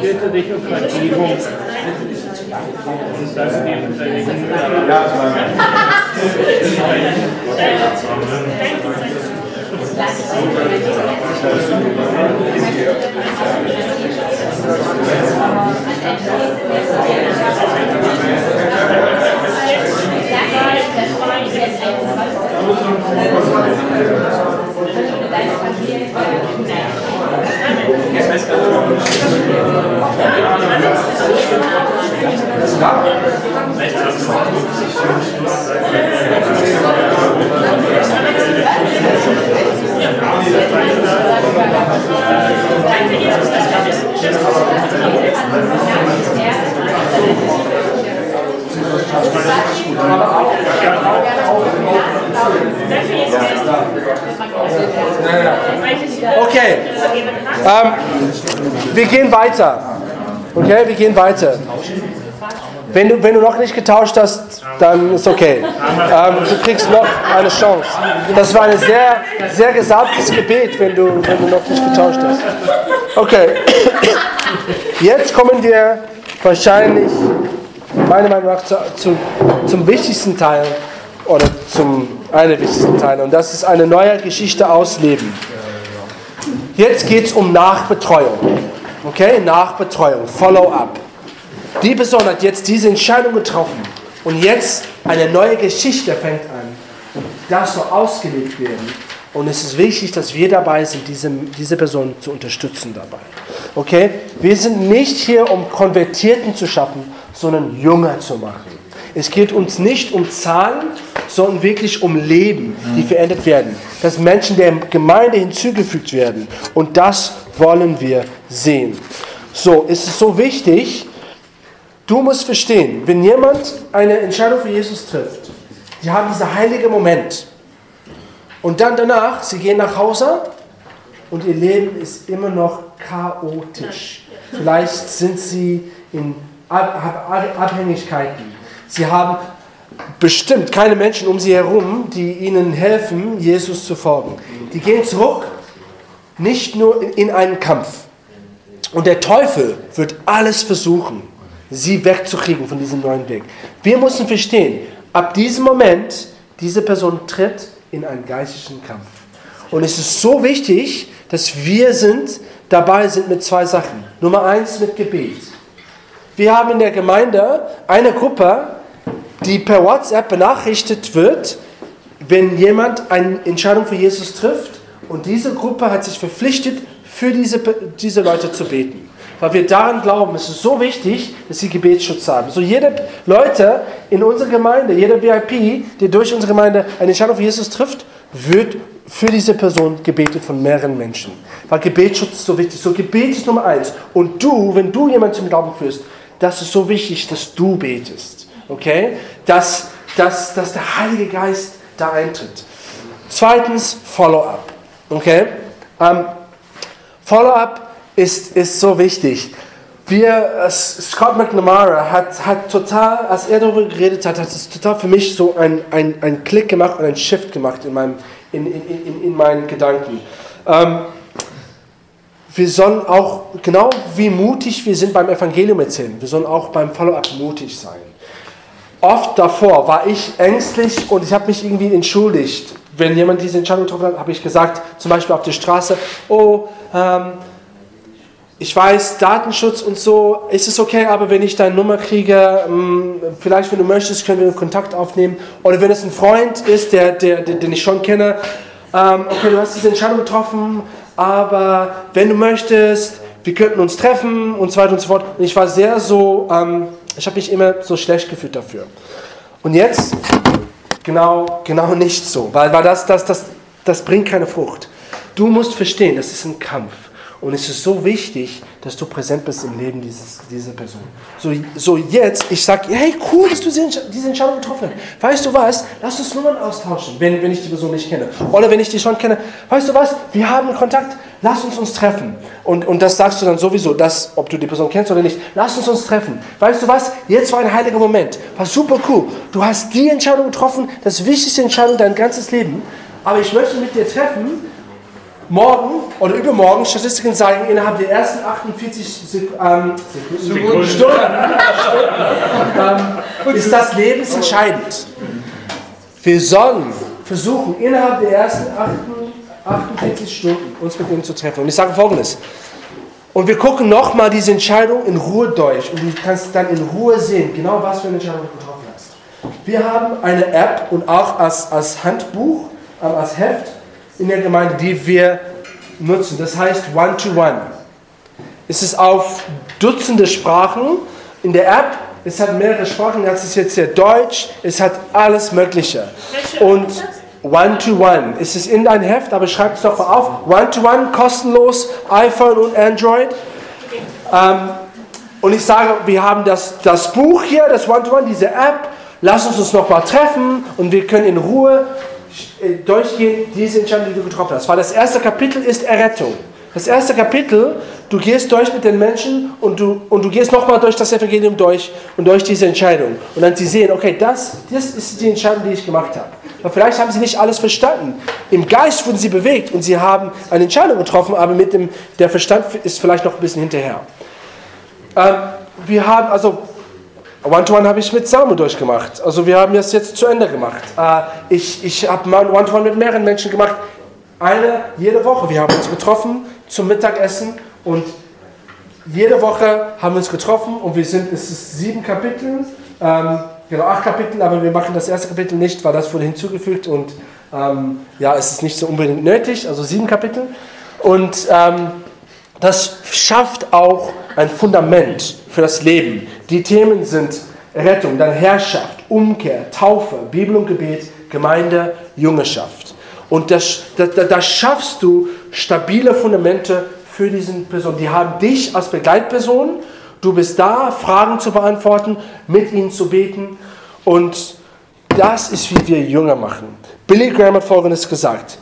bitte dich um Vergebung. Und danke dir für deine Gnade. Okay. Ähm, wir gehen weiter. Okay, wir gehen weiter. Wenn du, wenn du noch nicht getauscht hast, dann ist okay. Ähm, du kriegst noch eine Chance. Das war ein sehr, sehr gesamtes Gebet, wenn du, wenn du noch nicht getauscht hast. Okay. Jetzt kommen wir wahrscheinlich, meiner Meinung nach, zu, zu, zum wichtigsten Teil oder zum einen wichtigsten Teil. Und das ist eine neue Geschichte ausleben. Jetzt geht es um Nachbetreuung. Okay, Nachbetreuung, Follow-up. Die Person hat jetzt diese Entscheidung getroffen und jetzt eine neue Geschichte fängt an. Das soll ausgelegt werden. Und es ist wichtig, dass wir dabei sind, diese, diese Person zu unterstützen dabei. Okay? Wir sind nicht hier, um Konvertierten zu schaffen, sondern Jünger zu machen. Es geht uns nicht um Zahlen, sondern wirklich um Leben, die verändert werden. Dass Menschen der Gemeinde hinzugefügt werden. Und das wollen wir sehen. So, es ist so wichtig, Du musst verstehen, wenn jemand eine Entscheidung für Jesus trifft, die haben diesen heiligen Moment. Und dann danach, sie gehen nach Hause und ihr Leben ist immer noch chaotisch. Vielleicht sind sie in Abhängigkeiten. Sie haben bestimmt keine Menschen um sie herum, die ihnen helfen, Jesus zu folgen. Die gehen zurück, nicht nur in einen Kampf. Und der Teufel wird alles versuchen, sie wegzukriegen von diesem neuen Weg. Wir müssen verstehen, ab diesem Moment, diese Person tritt in einen geistlichen Kampf. Und es ist so wichtig, dass wir sind, dabei sind mit zwei Sachen. Nummer eins mit Gebet. Wir haben in der Gemeinde eine Gruppe, die per WhatsApp benachrichtigt wird, wenn jemand eine Entscheidung für Jesus trifft. Und diese Gruppe hat sich verpflichtet, für diese, diese Leute zu beten. Weil wir daran glauben, es ist so wichtig, dass sie Gebetsschutz haben. So jede Leute in unserer Gemeinde, jeder VIP, der durch unsere Gemeinde eine Entscheidung für Jesus trifft, wird für diese Person gebetet von mehreren Menschen. Weil Gebetsschutz ist so wichtig. So Gebet ist Nummer eins. Und du, wenn du jemanden zum Glauben führst, das ist so wichtig, dass du betest. Okay? Dass, dass, dass der Heilige Geist da eintritt. Zweitens, Follow-up. Okay? Ähm, Follow-up ist, ist so wichtig. Wir, Scott McNamara hat, hat total, als er darüber geredet hat, hat es total für mich so ein, ein, Klick gemacht und ein Shift gemacht in, meinem, in, in, in, in meinen Gedanken. Ähm, wir sollen auch, genau wie mutig wir sind beim Evangelium erzählen, wir sollen auch beim Follow-up mutig sein. Oft davor war ich ängstlich und ich habe mich irgendwie entschuldigt. Wenn jemand diese Entscheidung getroffen hat, habe ich gesagt, zum Beispiel auf der Straße, oh, ähm, ich weiß, Datenschutz und so, ist es okay, aber wenn ich deine Nummer kriege, ähm, vielleicht, wenn du möchtest, können wir Kontakt aufnehmen. Oder wenn es ein Freund ist, der, der, den ich schon kenne, ähm, okay, du hast diese Entscheidung getroffen, aber wenn du möchtest, wir könnten uns treffen und so weiter und so fort. Und ich war sehr so, ähm, ich habe mich immer so schlecht gefühlt dafür. Und jetzt genau, genau nicht so, weil, weil das, das, das, das bringt keine Frucht. Du musst verstehen, das ist ein Kampf. Und es ist so wichtig, dass du präsent bist im Leben dieses, dieser Person. So, so jetzt, ich sage, hey, cool, dass du diese Entscheidung getroffen hast. Weißt du was? Lass uns Nummern austauschen, wenn, wenn ich die Person nicht kenne. Oder wenn ich die schon kenne. Weißt du was? Wir haben Kontakt. Lass uns uns treffen. Und, und das sagst du dann sowieso, dass, ob du die Person kennst oder nicht. Lass uns uns treffen. Weißt du was? Jetzt war ein heiliger Moment. War super cool. Du hast die Entscheidung getroffen, das wichtigste Entscheidung dein ganzes Leben. Aber ich möchte mit dir treffen, morgen oder übermorgen Statistiken zeigen, innerhalb der ersten 48 Sek ähm, Sekunden, Stunden, ähm, ist das lebensentscheidend. Wir sollen versuchen, innerhalb der ersten 48 Stunden uns mit ihm zu treffen. Und ich sage folgendes. Und wir gucken nochmal diese Entscheidung in Ruhe durch. Und du kannst dann in Ruhe sehen, genau was für eine Entscheidung du getroffen hast. Wir haben eine App und auch als, als Handbuch, äh, als Heft, in der Gemeinde, die wir nutzen. Das heißt One-to-One. Es ist auf Dutzende Sprachen. In der App, es hat mehrere Sprachen. Es ist jetzt sehr Deutsch. Es hat alles Mögliche. Und One-to-One. Es ist in dein Heft, aber schreib es doch mal auf. One-to-One, kostenlos, iPhone und Android. Ähm, und ich sage, wir haben das, das Buch hier, das One-to-One, diese App. Lass uns uns nochmal treffen und wir können in Ruhe durchgehen, diese Entscheidung, die du getroffen hast. Weil das erste Kapitel ist Errettung. Das erste Kapitel, du gehst durch mit den Menschen und du, und du gehst nochmal durch das Evangelium durch und durch diese Entscheidung. Und dann sie sehen, okay, das, das ist die Entscheidung, die ich gemacht habe. Aber vielleicht haben sie nicht alles verstanden. Im Geist wurden sie bewegt und sie haben eine Entscheidung getroffen, aber mit dem, der Verstand ist vielleicht noch ein bisschen hinterher. Ähm, wir haben, also One-to-One habe ich mit Samu durchgemacht. Also wir haben das jetzt zu Ende gemacht. Äh, ich ich habe One-to-One mit mehreren Menschen gemacht. Eine jede Woche. Wir haben uns getroffen zum Mittagessen und jede Woche haben wir uns getroffen und wir sind, es ist sieben Kapitel, ähm, genau acht Kapitel, aber wir machen das erste Kapitel nicht, weil das wurde hinzugefügt und ähm, ja, es ist nicht so unbedingt nötig, also sieben Kapitel. Und ähm, das schafft auch ein Fundament für das Leben. Die Themen sind Rettung, dann Herrschaft, Umkehr, Taufe, Bibel und Gebet, Gemeinde, Jüngerschaft. Und das, da, da schaffst du stabile Fundamente für diese Person. Die haben dich als Begleitperson. Du bist da, Fragen zu beantworten, mit ihnen zu beten. Und das ist, wie wir Jünger machen. Billy Graham hat Folgendes gesagt.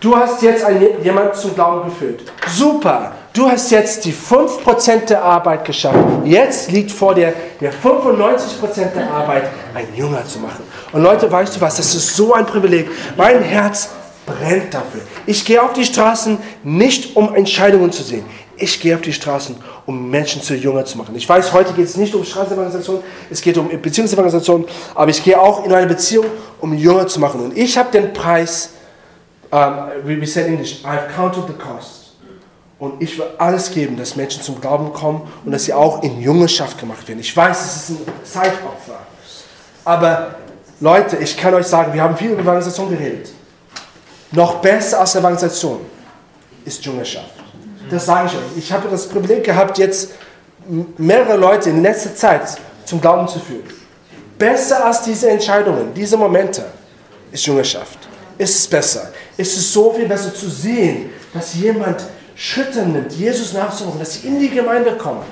Du hast jetzt einen, jemanden zum Glauben geführt. Super. Du hast jetzt die 5% der Arbeit geschafft. Jetzt liegt vor dir der 95% der Arbeit, ein Jünger zu machen. Und Leute, weißt du was? Das ist so ein Privileg. Mein Herz brennt dafür. Ich gehe auf die Straßen nicht, um Entscheidungen zu sehen. Ich gehe auf die Straßen, um Menschen zu Jünger zu machen. Ich weiß, heute geht es nicht um Straßenevangelisation, es geht um Beziehungsevangelisation, aber ich gehe auch in eine Beziehung, um Jünger zu machen. Und ich habe den Preis, um, we say in English, I've counted the cost. Und ich will alles geben, dass Menschen zum Glauben kommen und dass sie auch in Jüngerschaft gemacht werden. Ich weiß, es ist ein Zeitopfer. Aber Leute, ich kann euch sagen, wir haben viel über Evangelisation geredet. Noch besser als Evangelisation ist Jüngerschaft. Das sage ich euch. Ich habe das Privileg gehabt, jetzt mehrere Leute in letzter Zeit zum Glauben zu führen. Besser als diese Entscheidungen, diese Momente ist Jüngerschaft. Ist es besser. Ist es so viel besser zu sehen, dass jemand Schritte nimmt, Jesus nachzumachen, dass sie in die Gemeinde kommen.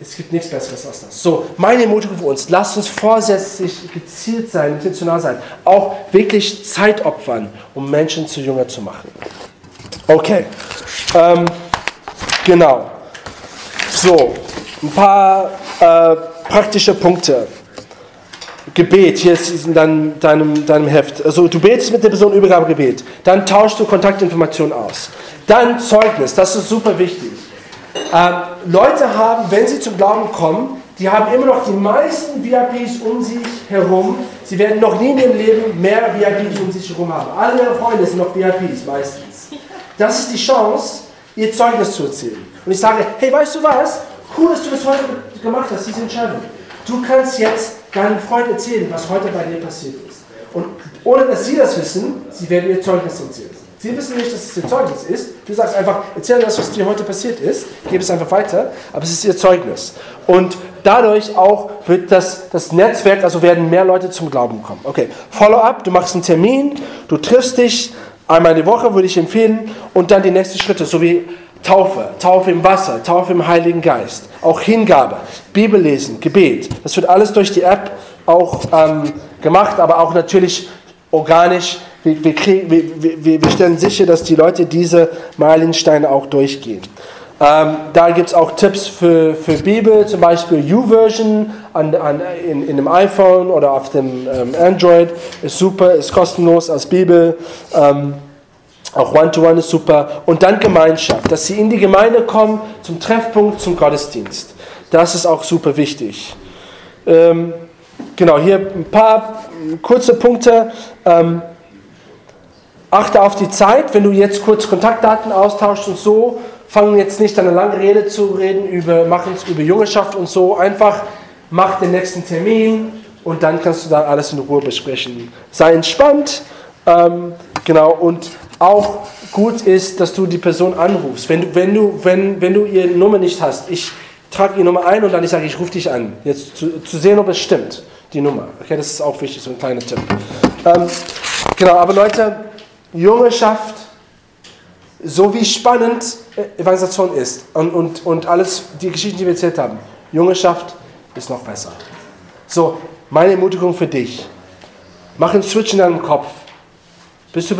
Es gibt nichts Besseres als das. So, meine Ermutigung für uns, lasst uns vorsätzlich gezielt sein, intentional sein, auch wirklich Zeit opfern, um Menschen zu Jünger zu machen. Okay, ähm, genau. So, ein paar äh, praktische Punkte. Gebet, hier ist in deinem, deinem, deinem Heft. Also du betest mit der Person Übergabegebet, dann tauschst du Kontaktinformationen aus. Dann Zeugnis, das ist super wichtig. Ähm, Leute haben, wenn sie zum Glauben kommen, die haben immer noch die meisten VIPs um sich herum. Sie werden noch nie in ihrem Leben mehr VIPs um sich herum haben. Alle ihre Freunde sind noch VIPs meistens. Das ist die Chance, ihr Zeugnis zu erzählen. Und ich sage, hey, weißt du was? Cool, dass du das heute gemacht hast, diese Entscheidung. Du kannst jetzt deinen Freunden erzählen, was heute bei dir passiert ist. Und ohne dass sie das wissen, sie werden ihr Zeugnis erzählen. Sie wissen nicht, dass es ihr Zeugnis ist. Du sagst einfach, erzähl das, was dir heute passiert ist, gebe es einfach weiter, aber es ist ihr Zeugnis. Und dadurch auch wird das, das Netzwerk, also werden mehr Leute zum Glauben kommen. Okay, Follow-up, du machst einen Termin, du triffst dich einmal die Woche, würde ich empfehlen, und dann die nächsten Schritte, so wie Taufe, Taufe im Wasser, Taufe im Heiligen Geist, auch Hingabe, Bibellesen, Gebet. Das wird alles durch die App auch ähm, gemacht, aber auch natürlich organisch wir, wir, kriegen, wir, wir, stellen sicher, dass die Leute diese Meilensteine auch durchgehen. Ähm, da gibt es auch Tipps für, für Bibel, zum Beispiel YouVersion an, an, in, in dem iPhone oder auf dem ähm, Android. Ist super, ist kostenlos als Bibel. Ähm, auch One-to-One -One ist super. Und dann Gemeinschaft, dass sie in die Gemeinde kommen, zum Treffpunkt, zum Gottesdienst. Das ist auch super wichtig. Ähm, genau, hier ein paar kurze Punkte. Achte auf die Zeit, wenn du jetzt kurz Kontaktdaten austauschst und so, fangen jetzt nicht eine lange Rede zu reden über, machen es über Jüngerschaft und so, einfach mach den nächsten Termin und dann kannst du da alles in Ruhe besprechen. Sei entspannt, ähm, genau, und auch gut ist, dass du die Person anrufst. Wenn du, wenn du, wenn, wenn du ihre Nummer nicht hast, ich trage die Nummer ein und dann ich sage, ich rufe dich an, jetzt zu, zu sehen, ob es stimmt, die Nummer. Okay, das ist auch wichtig, so ein kleiner Tipp. Ähm, genau, aber Leute, Jüngerschaft, so wie spannend Evangelisation ist und, und, und alles, die Geschichten, die wir erzählt haben, Jüngerschaft ist noch besser. So, meine Ermutigung für dich. Mach einen Switch in deinem Kopf. Bist du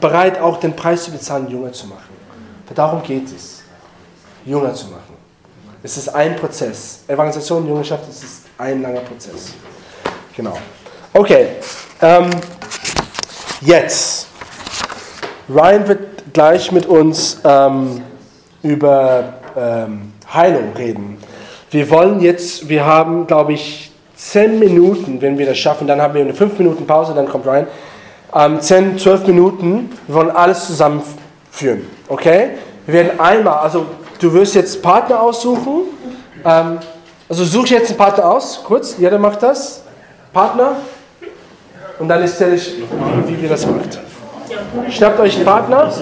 bereit, auch den Preis zu bezahlen, Jünger zu machen? Darum geht es, Jünger zu machen. Es ist ein Prozess. Evangelisation, Jüngerschaft, es ist ein langer Prozess. Genau. Okay. Ähm, jetzt. Ryan wird gleich mit uns ähm, über ähm, Heilung reden. Wir wollen jetzt, wir haben, glaube ich, zehn Minuten, wenn wir das schaffen, dann haben wir eine fünf Minuten Pause, dann kommt Ryan. Ähm, zehn, zwölf Minuten, wir wollen alles zusammenführen, okay? Wir werden einmal, also du wirst jetzt Partner aussuchen, ähm, also such jetzt einen Partner aus, kurz, jeder macht das, Partner, und dann erzähle ich, wie wir das machen. Schnappt euch einen Partner.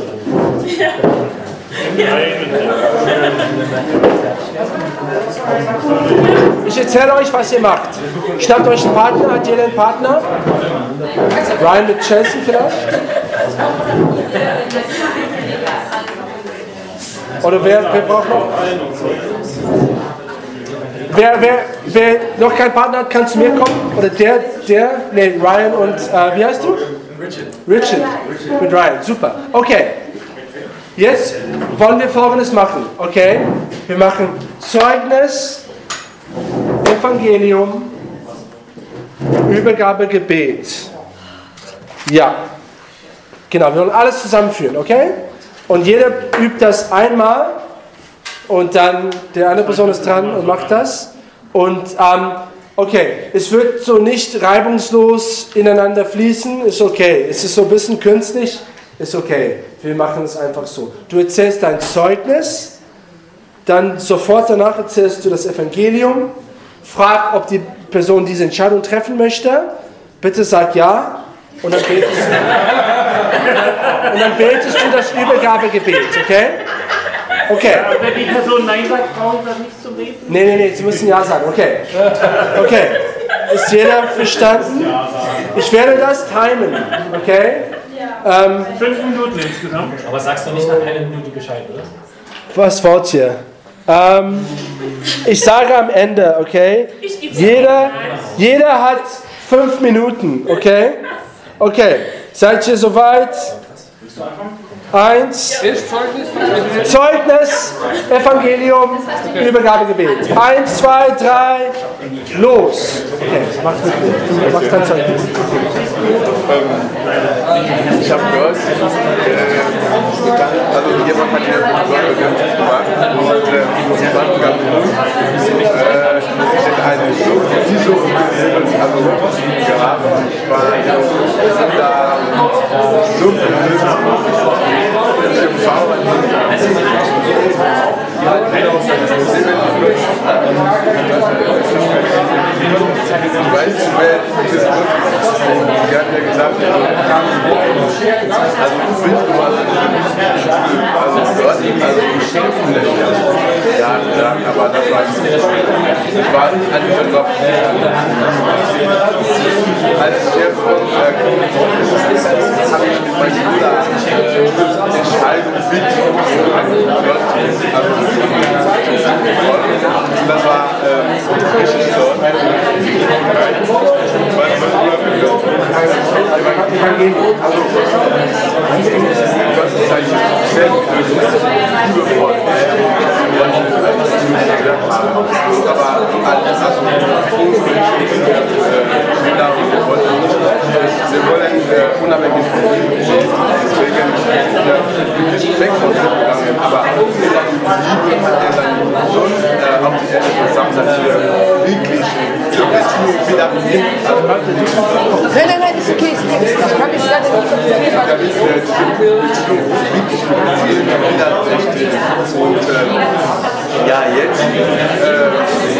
Ich erzähle euch, was ihr macht. Schnappt euch einen Partner. Hat jeder einen Partner? Ryan mit Chelsea vielleicht? Oder wer, wer braucht noch? Wer, wer, wer noch keinen Partner hat, kann zu mir kommen. Oder der, der, nee, Ryan und, äh, wie heißt du? Richard. Richard. Mit Ryan, super. Okay. Jetzt wollen wir folgendes machen, okay? Wir machen Zeugnis, Evangelium, Übergabe, Gebet. Ja. Genau, wir wollen alles zusammenführen, okay? Und jeder übt das einmal und dann der andere Person ist dran und macht das. Und ähm, okay, es wird so nicht reibungslos ineinander fließen, ist okay. Es ist so ein bisschen künstlich, ist okay. Wir machen es einfach so. Du erzählst dein Zeugnis, dann sofort danach erzählst du das Evangelium, frag, ob die Person diese Entscheidung treffen möchte. Bitte sag ja und dann betest du, und dann betest du das Übergabegebet, okay? Okay. Wenn die Person Nein sagt, brauche ich das nicht zu beten? Nee, nee, nee, Sie müssen Ja sagen. Okay. Okay. Ist jeder verstanden? Ich werde das timen. Okay? Ähm, Fünf Minuten insgesamt. Aber sagst du nicht nach einer Minute Bescheid, oder? was wollt ihr? Ähm, ich sage am Ende, okay? Jeder, jeder hat fünf Minuten, okay? Okay. Seid ihr soweit? Eins. Zeugnis, Evangelium, Übergabegebet. Eins, zwei, drei, los. Okay, mach machst dein Zeugnis. Ich habe gehört, äh, also jemand hat mir Sorge gemacht und äh, sie fanden ganz gut. Äh, ich hätte eine ISO also gehabt. Ich war da so viel Gefahren. Ich weiß wer dieses Wort Die hat ja gesagt, also findest du was also dort, also beschimpfen Ja, ja, aber das war nicht Ich war eigentlich schon drauf Als Chef von äh, habe ich mit meinem Bruder äh, Entscheidung fit also, das war äh, richtig so. Äh, aber hat er dann schon äh, auf die Erde versammelt, dass wir wirklich Nein, nein, nein, ist okay, ist okay. Ich kann mich leider nicht ja, jetzt äh,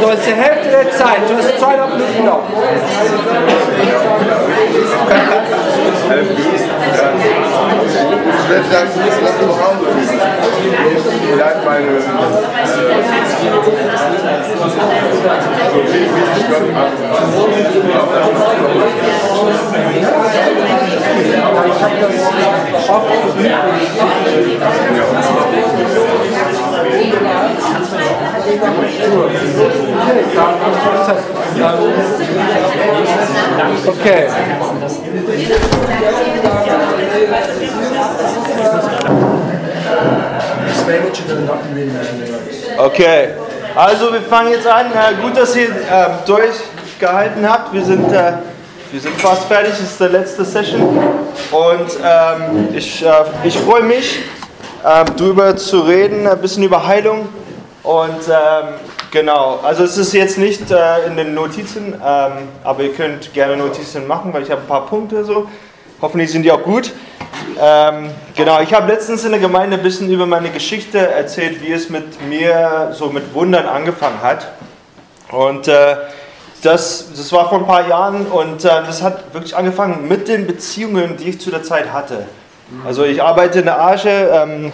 Du ist die Hälfte der Zeit. Du hast zweieinhalb Minuten noch. Ich werde sagen, du musst nach zu Hause. Vielleicht meine. Äh, so wie ich Gott mache. Ich habe das oft geübt. Okay. Okay, also wir fangen jetzt an. Äh, gut, dass ihr äh, durchgehalten habt. Wir sind, äh, wir sind fast fertig. Das ist die letzte Session. Und ähm, ich, äh, ich freue mich, ähm, drüber zu reden, ein bisschen über Heilung. Und ähm, genau, also es ist jetzt nicht äh, in den Notizen, ähm, aber ihr könnt gerne Notizen machen, weil ich habe ein paar Punkte so. Hoffentlich sind die auch gut. Ähm, genau, ich habe letztens in der Gemeinde ein bisschen über meine Geschichte erzählt, wie es mit mir so mit Wundern angefangen hat. Und äh, das, das war vor ein paar Jahren und äh, das hat wirklich angefangen mit den Beziehungen, die ich zu der Zeit hatte. Also ich arbeite in der Arche ähm,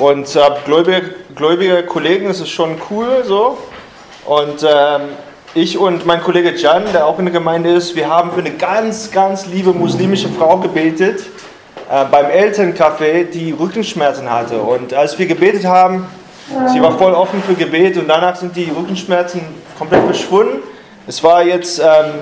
und habe gläubige, gläubige Kollegen, das ist schon cool so. Und ähm, ich und mein Kollege Jan, der auch in der Gemeinde ist, wir haben für eine ganz, ganz liebe muslimische Frau gebetet äh, beim Elterncafé, die Rückenschmerzen hatte. Und als wir gebetet haben, sie war voll offen für Gebet und danach sind die Rückenschmerzen komplett verschwunden. Es war jetzt, ähm,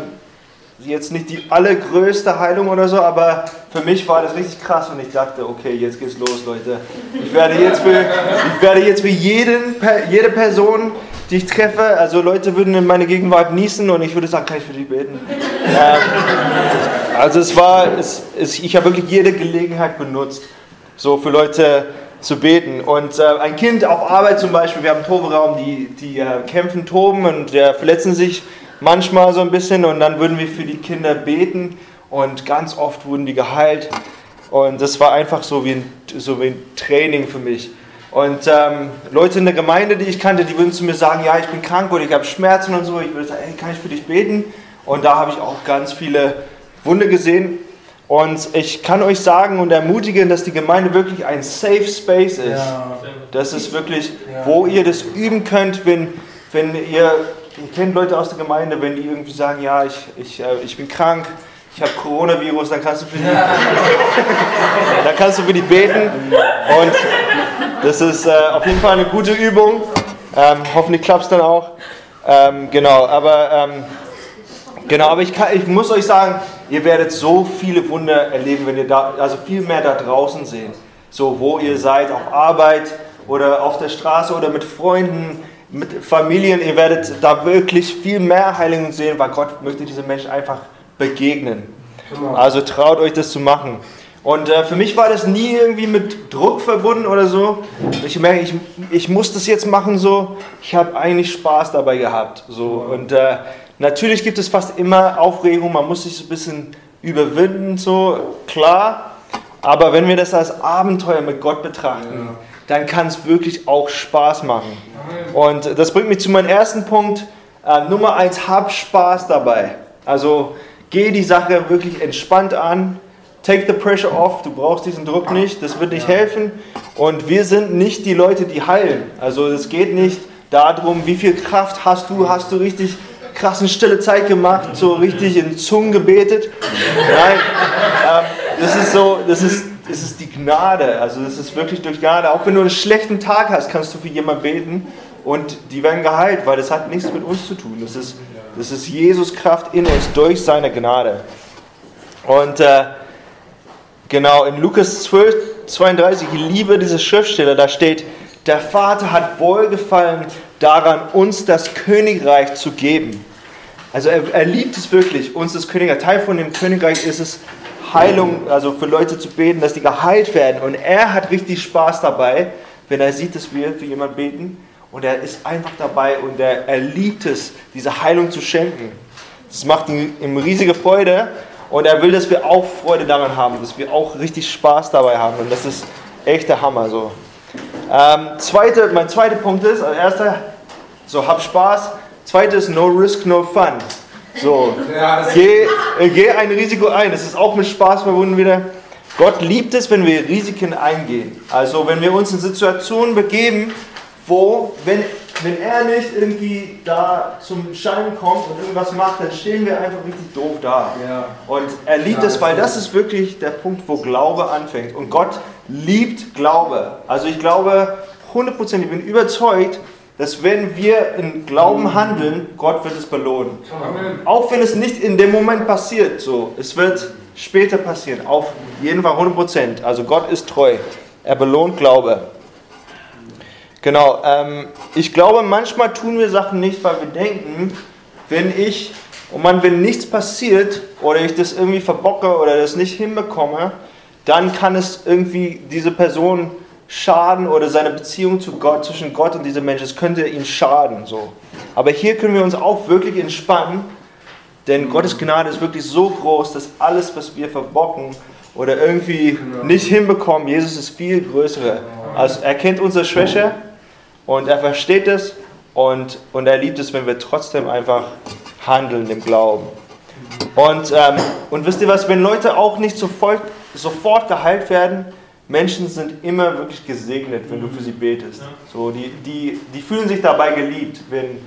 jetzt nicht die allergrößte Heilung oder so, aber für mich war das richtig krass und ich dachte, okay, jetzt geht's los, Leute. Ich werde jetzt für, ich werde jetzt für jeden, jede Person, die ich treffe, also Leute würden in meine Gegenwart niesen und ich würde sagen, kann ich für dich beten? Ähm, also es war, es, es, ich habe wirklich jede Gelegenheit benutzt, so für Leute zu beten. Und äh, ein Kind auf Arbeit zum Beispiel, wir haben einen Toberaum, die, die äh, kämpfen, toben und äh, verletzen sich manchmal so ein bisschen und dann würden wir für die Kinder beten und ganz oft wurden die geheilt. Und das war einfach so wie ein, so wie ein Training für mich. Und ähm, Leute in der Gemeinde, die ich kannte, die würden zu mir sagen, ja, ich bin krank oder ich habe Schmerzen und so. Ich würde sagen, ey, kann ich für dich beten? Und da habe ich auch ganz viele Wunder gesehen. Und ich kann euch sagen und ermutigen, dass die Gemeinde wirklich ein Safe Space ist. Ja. Das ist wirklich, wo ihr das üben könnt, wenn, wenn ihr, ihr kennt Leute aus der Gemeinde, wenn die irgendwie sagen, ja, ich, ich, äh, ich bin krank, ich habe Coronavirus, dann kannst du für die, dann kannst du für die beten. Und das ist äh, auf jeden Fall eine gute Übung. Ähm, hoffentlich klappt es dann auch. Ähm, genau, aber ähm, genau, aber ich, kann, ich muss euch sagen, ihr werdet so viele Wunder erleben, wenn ihr da, also viel mehr da draußen seht. So, wo ihr seid, auf Arbeit oder auf der Straße oder mit Freunden, mit Familien. Ihr werdet da wirklich viel mehr Heilungen sehen, weil Gott möchte diese Menschen einfach begegnen. Also traut euch das zu machen. Und äh, für mich war das nie irgendwie mit Druck verbunden oder so. Ich merke, ich, ich muss das jetzt machen so. Ich habe eigentlich Spaß dabei gehabt. So. Und äh, Natürlich gibt es fast immer Aufregung, man muss sich so ein bisschen überwinden, so klar. Aber wenn wir das als Abenteuer mit Gott betrachten, ja. Dann kann es wirklich auch Spaß machen. Und das bringt mich zu meinem ersten Punkt. Äh, Nummer eins, hab Spaß dabei. Also geh die Sache wirklich entspannt an. Take the pressure off. Du brauchst diesen Druck nicht. Das wird nicht helfen. Und wir sind nicht die Leute, die heilen. Also es geht nicht darum, wie viel Kraft hast du, hast du richtig krassen stille Zeit gemacht, so richtig in Zungen gebetet. Nein, ähm, das ist so, das ist, das ist die Gnade. Also das ist wirklich durch Gnade. Auch wenn du einen schlechten Tag hast, kannst du für jemanden beten und die werden geheilt, weil das hat nichts mit uns zu tun. Das ist, das ist Jesus Kraft in uns durch seine Gnade. Und äh, genau in Lukas 12, 32, ich liebe diese Schriftstelle, da steht, der Vater hat wohlgefallen daran, uns das Königreich zu geben. Also er, er liebt es wirklich, uns das Königreich. Teil von dem Königreich ist es, Heilung, also für Leute zu beten, dass die geheilt werden. Und er hat richtig Spaß dabei, wenn er sieht, dass wir für jemanden beten. Und er ist einfach dabei und er, er liebt es, diese Heilung zu schenken. Das macht ihm, ihm riesige Freude. Und er will, dass wir auch Freude daran haben, dass wir auch richtig Spaß dabei haben. Und das ist echt der Hammer so. Ähm, zweite, mein zweiter Punkt ist, also erster, so hab Spaß. Zweites, no risk, no fun. So, geh, äh, geh ein Risiko ein. Das ist auch mit Spaß verbunden wieder. Gott liebt es, wenn wir Risiken eingehen. Also wenn wir uns in Situationen begeben, wo, wenn, wenn er nicht irgendwie da zum Schein kommt und irgendwas macht, dann stehen wir einfach richtig doof da. Ja. Und er liebt ja, es, weil das ist wirklich der Punkt, wo Glaube anfängt. Und Gott liebt Glaube. Also ich glaube 100%, ich bin überzeugt, dass wenn wir in Glauben handeln, Gott wird es belohnen. Amen. Auch wenn es nicht in dem Moment passiert, so, es wird später passieren, auf jeden Fall 100%. Also Gott ist treu, er belohnt Glaube. Genau, ähm, ich glaube, manchmal tun wir Sachen nicht, weil wir denken, wenn ich, und man, wenn nichts passiert oder ich das irgendwie verbocke oder das nicht hinbekomme, dann kann es irgendwie diese Person schaden oder seine Beziehung zu Gott, zwischen Gott und diesem Menschen, es könnte ihm schaden. So. Aber hier können wir uns auch wirklich entspannen, denn Gottes Gnade ist wirklich so groß, dass alles, was wir verbocken oder irgendwie nicht hinbekommen, Jesus ist viel größer. Also er kennt unsere Schwäche und er versteht es und, und er liebt es, wenn wir trotzdem einfach handeln im Glauben. Und, ähm, und wisst ihr was, wenn Leute auch nicht sofort, sofort geheilt werden, Menschen sind immer wirklich gesegnet, wenn du für sie betest. So, die, die, die fühlen sich dabei geliebt, wenn,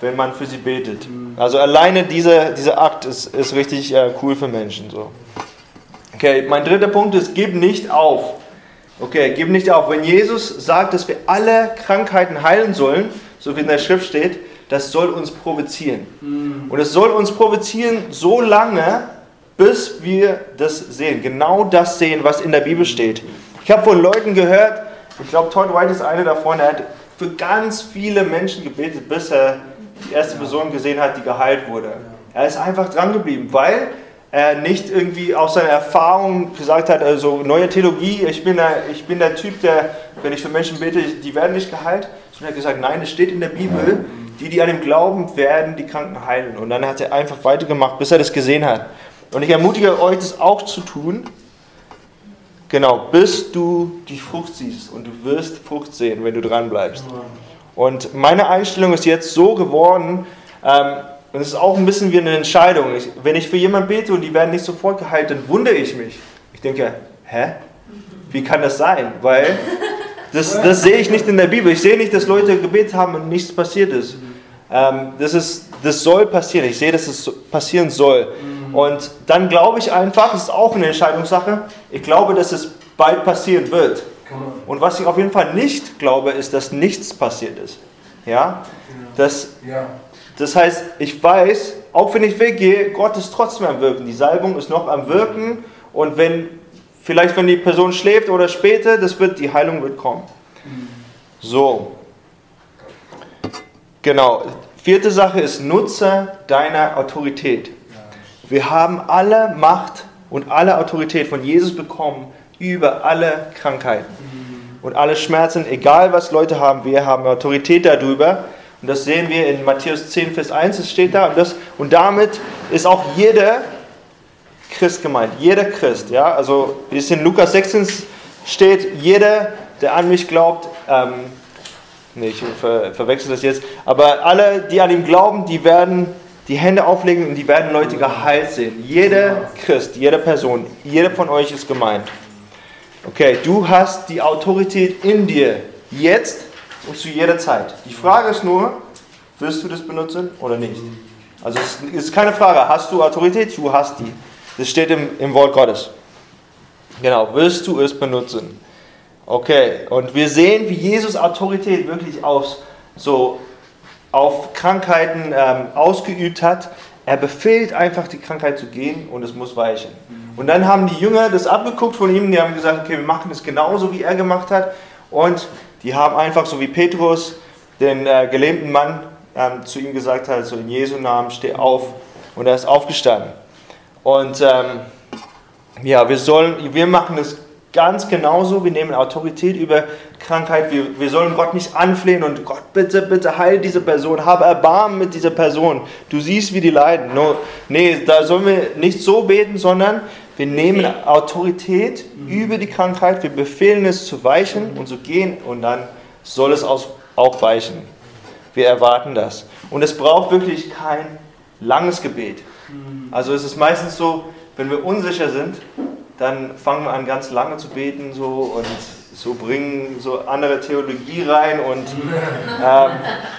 wenn man für sie betet. Also alleine dieser, dieser Akt ist, ist richtig äh, cool für Menschen. So. Okay, mein dritter Punkt ist, gib nicht auf. Okay, gib nicht auf. Wenn Jesus sagt, dass wir alle Krankheiten heilen sollen, so wie in der Schrift steht, das soll uns provozieren. Und es soll uns provozieren so lange, bis wir das sehen. Genau das sehen, was in der Bibel steht. Ich habe von Leuten gehört, ich glaube, Todd White ist einer davon, er hat für ganz viele Menschen gebetet, bis er die erste Person gesehen hat, die geheilt wurde. Er ist einfach dran geblieben, weil er nicht irgendwie aus seiner Erfahrung gesagt hat, also neue Theologie, ich bin der, ich bin der Typ, der, wenn ich für Menschen bete, die werden nicht geheilt, sondern er hat gesagt, nein, es steht in der Bibel, die, die an ihm glauben, werden die Kranken heilen. Und dann hat er einfach weitergemacht, bis er das gesehen hat. Und ich ermutige euch, das auch zu tun. Genau, bis du die Frucht siehst und du wirst Frucht sehen, wenn du dran bleibst. Und meine Einstellung ist jetzt so geworden, ähm, und es ist auch ein bisschen wie eine Entscheidung. Ich, wenn ich für jemanden bete und die werden nicht sofort geheilt, dann wundere ich mich. Ich denke, hä? Wie kann das sein? Weil das, das sehe ich nicht in der Bibel. Ich sehe nicht, dass Leute gebetet haben und nichts passiert ist. Ähm, das, ist das soll passieren. Ich sehe, dass es passieren soll. Und dann glaube ich einfach, das ist auch eine Entscheidungssache, ich glaube, dass es bald passieren wird. Und was ich auf jeden Fall nicht glaube, ist, dass nichts passiert ist. Ja? Das, das heißt, ich weiß, auch wenn ich weggehe, Gott ist trotzdem am Wirken. Die Salbung ist noch am Wirken. Und wenn, vielleicht wenn die Person schläft oder später, das wird, die Heilung wird kommen. So. Genau. Vierte Sache ist, nutze deine Autorität. Wir haben alle Macht und alle Autorität von Jesus bekommen über alle Krankheiten und alle Schmerzen, egal was Leute haben, wir haben Autorität darüber. Und das sehen wir in Matthäus 10, Vers 1, es steht da. Und, das, und damit ist auch jeder Christ gemeint, jeder Christ. Ja? Also wie es in Lukas 16 steht, jeder, der an mich glaubt, ähm, nee, ich ver, verwechsel das jetzt, aber alle, die an ihm glauben, die werden die Hände auflegen und die werden Leute geheilt sehen. Jeder Christ, jede Person, jeder von euch ist gemeint. Okay, du hast die Autorität in dir, jetzt und zu jeder Zeit. Die Frage ist nur, wirst du das benutzen oder nicht? Also es ist keine Frage, hast du Autorität? Du hast die. Das steht im, im Wort Gottes. Genau, wirst du es benutzen? Okay, und wir sehen, wie Jesus Autorität wirklich aus, so auf Krankheiten ähm, ausgeübt hat. Er befehlt einfach, die Krankheit zu gehen und es muss weichen. Und dann haben die Jünger das abgeguckt von ihm, die haben gesagt, okay, wir machen das genauso, wie er gemacht hat. Und die haben einfach, so wie Petrus, den äh, gelähmten Mann ähm, zu ihm gesagt hat, so in Jesu Namen, steh auf. Und er ist aufgestanden. Und ähm, ja, wir sollen, wir machen das ganz genauso. Wir nehmen Autorität über Krankheit. Wir, wir sollen Gott nicht anflehen und Gott, bitte, bitte heil diese Person. Habe Erbarmen mit dieser Person. Du siehst, wie die leiden. No, nee, da sollen wir nicht so beten, sondern wir nehmen Autorität über die Krankheit. Wir befehlen es zu weichen und zu gehen und dann soll es auch weichen. Wir erwarten das. Und es braucht wirklich kein langes Gebet. Also es ist meistens so, wenn wir unsicher sind, dann fangen wir an ganz lange zu beten so und so bringen so andere Theologie rein und ähm,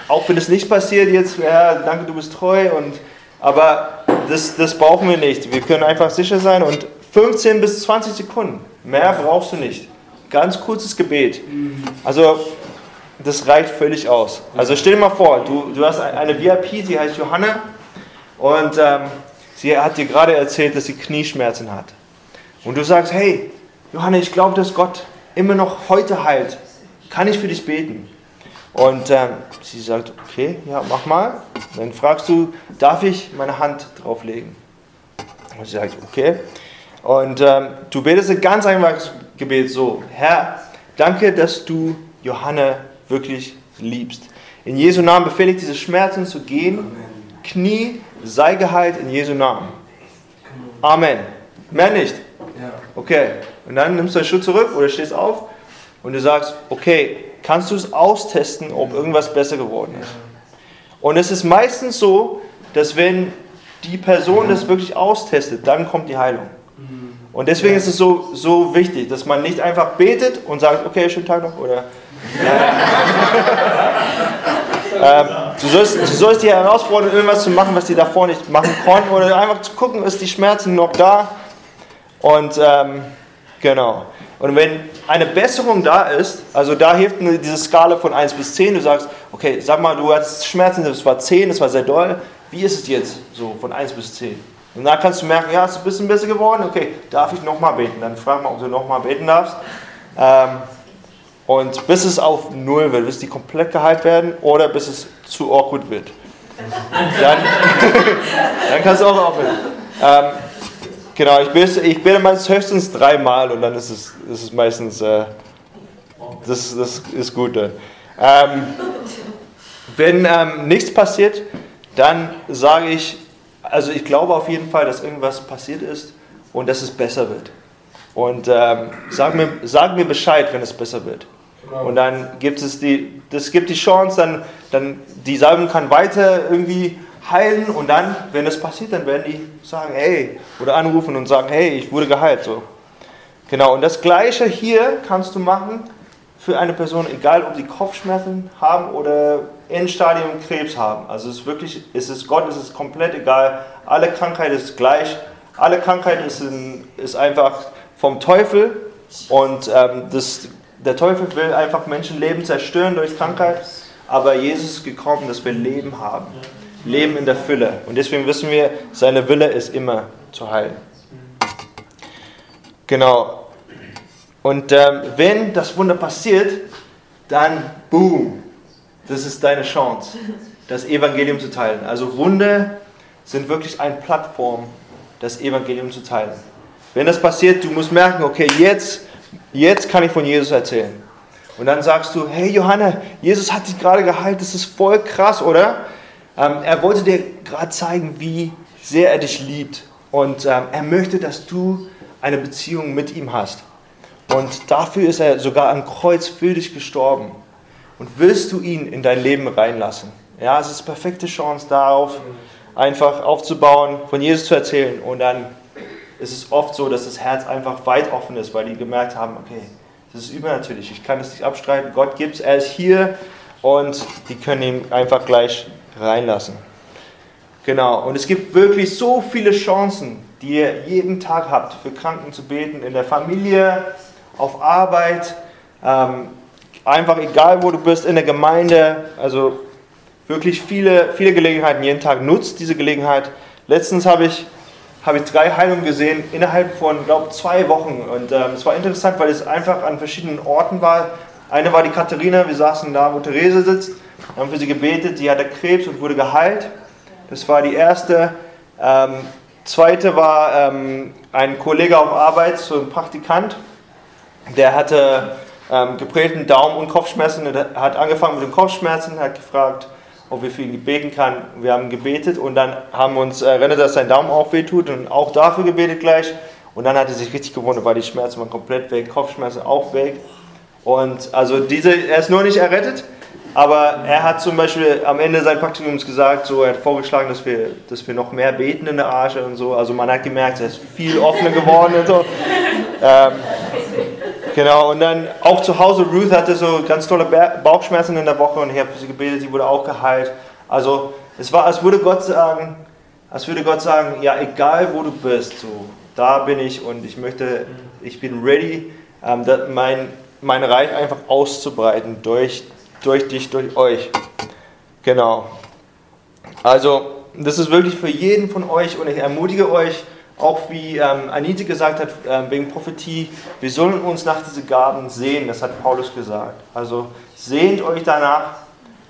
auch wenn es nicht passiert jetzt, ja, danke, du bist treu und aber das, das brauchen wir nicht. Wir können einfach sicher sein und 15 bis 20 Sekunden, mehr brauchst du nicht. Ganz kurzes Gebet. Also das reicht völlig aus. Also stell dir mal vor, du, du hast eine VIP, sie heißt Johanna und ähm, sie hat dir gerade erzählt, dass sie Knieschmerzen hat. Und du sagst, hey, Johanna, ich glaube, dass Gott immer noch heute heilt. Kann ich für dich beten? Und ähm, sie sagt, okay, ja, mach mal. Dann fragst du, darf ich meine Hand drauflegen? Und sie sagt, okay. Und ähm, du betest ein ganz einfaches Gebet so, Herr, Danke, dass du Johanna wirklich liebst. In Jesu Namen befehle ich diese Schmerzen zu gehen. Knie, sei geheilt in Jesu Namen. Amen. Mehr nicht. Okay. Und dann nimmst du einen Schritt zurück oder stehst auf und du sagst, okay, kannst du es austesten, ob irgendwas besser geworden ist? Und es ist meistens so, dass wenn die Person das wirklich austestet, dann kommt die Heilung. Und deswegen ist es so, so wichtig, dass man nicht einfach betet und sagt, okay, schönen Tag noch oder ähm, du, sollst, du sollst die herausfordern, irgendwas zu machen, was die davor nicht machen konnten oder einfach zu gucken, ist die Schmerzen noch da und ähm, genau. Und wenn eine Besserung da ist, also da hilft diese Skala von 1 bis 10, du sagst, okay, sag mal, du hattest Schmerzen, das war 10, das war sehr doll, wie ist es jetzt so von 1 bis 10? Und dann kannst du merken, ja, es ist ein bisschen besser geworden, okay, darf ich nochmal beten? Dann frag mal, ob du nochmal beten darfst. Ähm, und bis es auf Null wird, bis die komplett geheilt werden oder bis es zu awkward wird. Dann, dann kannst du auch aufhören. Ähm, genau, ich bete, ich bete meistens höchstens dreimal und dann ist es, ist es meistens, äh, das, das ist gut. Ähm, wenn ähm, nichts passiert, dann sage ich, also ich glaube auf jeden Fall, dass irgendwas passiert ist und dass es besser wird. Und ähm, sag, mir, sag mir Bescheid, wenn es besser wird. Und dann gibt es die, das gibt die Chance, dann, dann die Salbung kann weiter irgendwie heilen und dann, wenn das passiert, dann werden die sagen, hey, oder anrufen und sagen, hey, ich wurde geheilt. So. Genau, und das Gleiche hier kannst du machen für eine Person, egal ob sie Kopfschmerzen haben oder Endstadium Krebs haben. Also es ist wirklich, es ist Gott, es ist komplett egal. Alle Krankheit ist gleich. Alle Krankheit ist, in, ist einfach vom Teufel und ähm, das der Teufel will einfach Menschenleben zerstören durch Krankheit, aber Jesus ist gekommen, dass wir Leben haben. Leben in der Fülle. Und deswegen wissen wir, seine Wille ist immer zu heilen. Genau. Und ähm, wenn das Wunder passiert, dann boom, das ist deine Chance, das Evangelium zu teilen. Also Wunder sind wirklich eine Plattform, das Evangelium zu teilen. Wenn das passiert, du musst merken, okay, jetzt Jetzt kann ich von Jesus erzählen. Und dann sagst du, hey Johanna, Jesus hat dich gerade geheilt, das ist voll krass, oder? Ähm, er wollte dir gerade zeigen, wie sehr er dich liebt. Und ähm, er möchte, dass du eine Beziehung mit ihm hast. Und dafür ist er sogar am Kreuz für dich gestorben. Und willst du ihn in dein Leben reinlassen? Ja, es ist perfekte Chance darauf, einfach aufzubauen, von Jesus zu erzählen und dann ist es oft so, dass das Herz einfach weit offen ist, weil die gemerkt haben, okay, das ist übernatürlich, ich kann das nicht abstreiten, Gott gibt es, er ist hier und die können ihn einfach gleich reinlassen. Genau, und es gibt wirklich so viele Chancen, die ihr jeden Tag habt, für Kranken zu beten, in der Familie, auf Arbeit, ähm, einfach egal wo du bist, in der Gemeinde, also wirklich viele, viele Gelegenheiten jeden Tag. Nutzt diese Gelegenheit. Letztens habe ich habe ich drei Heilungen gesehen innerhalb von, glaube zwei Wochen. Und ähm, es war interessant, weil es einfach an verschiedenen Orten war. Eine war die Katharina, wir saßen da, wo Therese sitzt, haben für sie gebetet, die hatte Krebs und wurde geheilt. Das war die erste. Ähm, zweite war ähm, ein Kollege auf Arbeit, so ein Praktikant, der hatte ähm, geprägten Daumen- und Kopfschmerzen. Er hat angefangen mit den Kopfschmerzen, hat gefragt, ob wir für ihn beten kann. Wir haben gebetet und dann haben wir uns erinnert, dass sein Daumen auch wehtut und auch dafür gebetet gleich. Und dann hat er sich richtig gewundert, weil die Schmerzen waren komplett weg, Kopfschmerzen auch weg. Und also diese, er ist nur nicht errettet, aber er hat zum Beispiel am Ende seines Praktikums gesagt, so er hat vorgeschlagen, dass wir, dass wir noch mehr beten in der Arche und so. Also man hat gemerkt, er ist viel offener geworden und so. Ähm, Genau, und dann auch zu Hause, Ruth hatte so ganz tolle Bauchschmerzen in der Woche und ich habe sie gebetet, sie wurde auch geheilt. Also es war, als würde Gott sagen, als würde Gott sagen, ja, egal wo du bist, so, da bin ich und ich möchte, ich bin ready, ähm, mein, mein Reich einfach auszubreiten durch, durch dich, durch euch. Genau. Also, das ist wirklich für jeden von euch und ich ermutige euch, auch wie ähm, Anita gesagt hat, äh, wegen Prophetie, wir sollen uns nach diesen Gaben sehen, das hat Paulus gesagt. Also sehnt euch danach,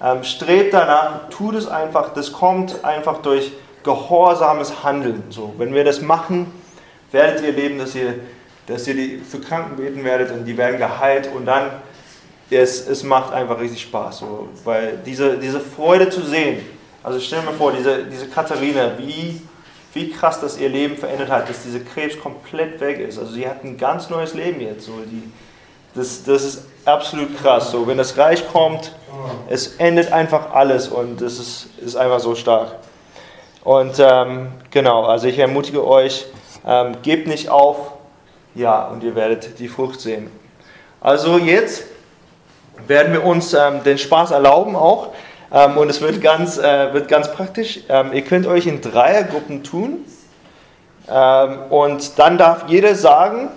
ähm, strebt danach, tut es einfach, das kommt einfach durch gehorsames Handeln. So, wenn wir das machen, werdet ihr erleben, dass ihr dass ihr die für Kranken beten werdet und die werden geheilt und dann es, es macht einfach richtig Spaß, so, weil diese, diese Freude zu sehen, also stell mir vor, diese, diese Katharina, wie, wie krass das ihr Leben verändert hat, dass dieser Krebs komplett weg ist. Also sie hat ein ganz neues Leben jetzt. So. Die, das, das ist absolut krass. So, wenn das Reich kommt, es endet einfach alles und das ist, ist einfach so stark. Und ähm, genau, also ich ermutige euch, ähm, gebt nicht auf, ja, und ihr werdet die Frucht sehen. Also jetzt werden wir uns ähm, den Spaß erlauben auch. Ähm, und es wird ganz, äh, wird ganz praktisch. Ähm, ihr könnt euch in Dreiergruppen tun. Ähm, und dann darf jeder sagen,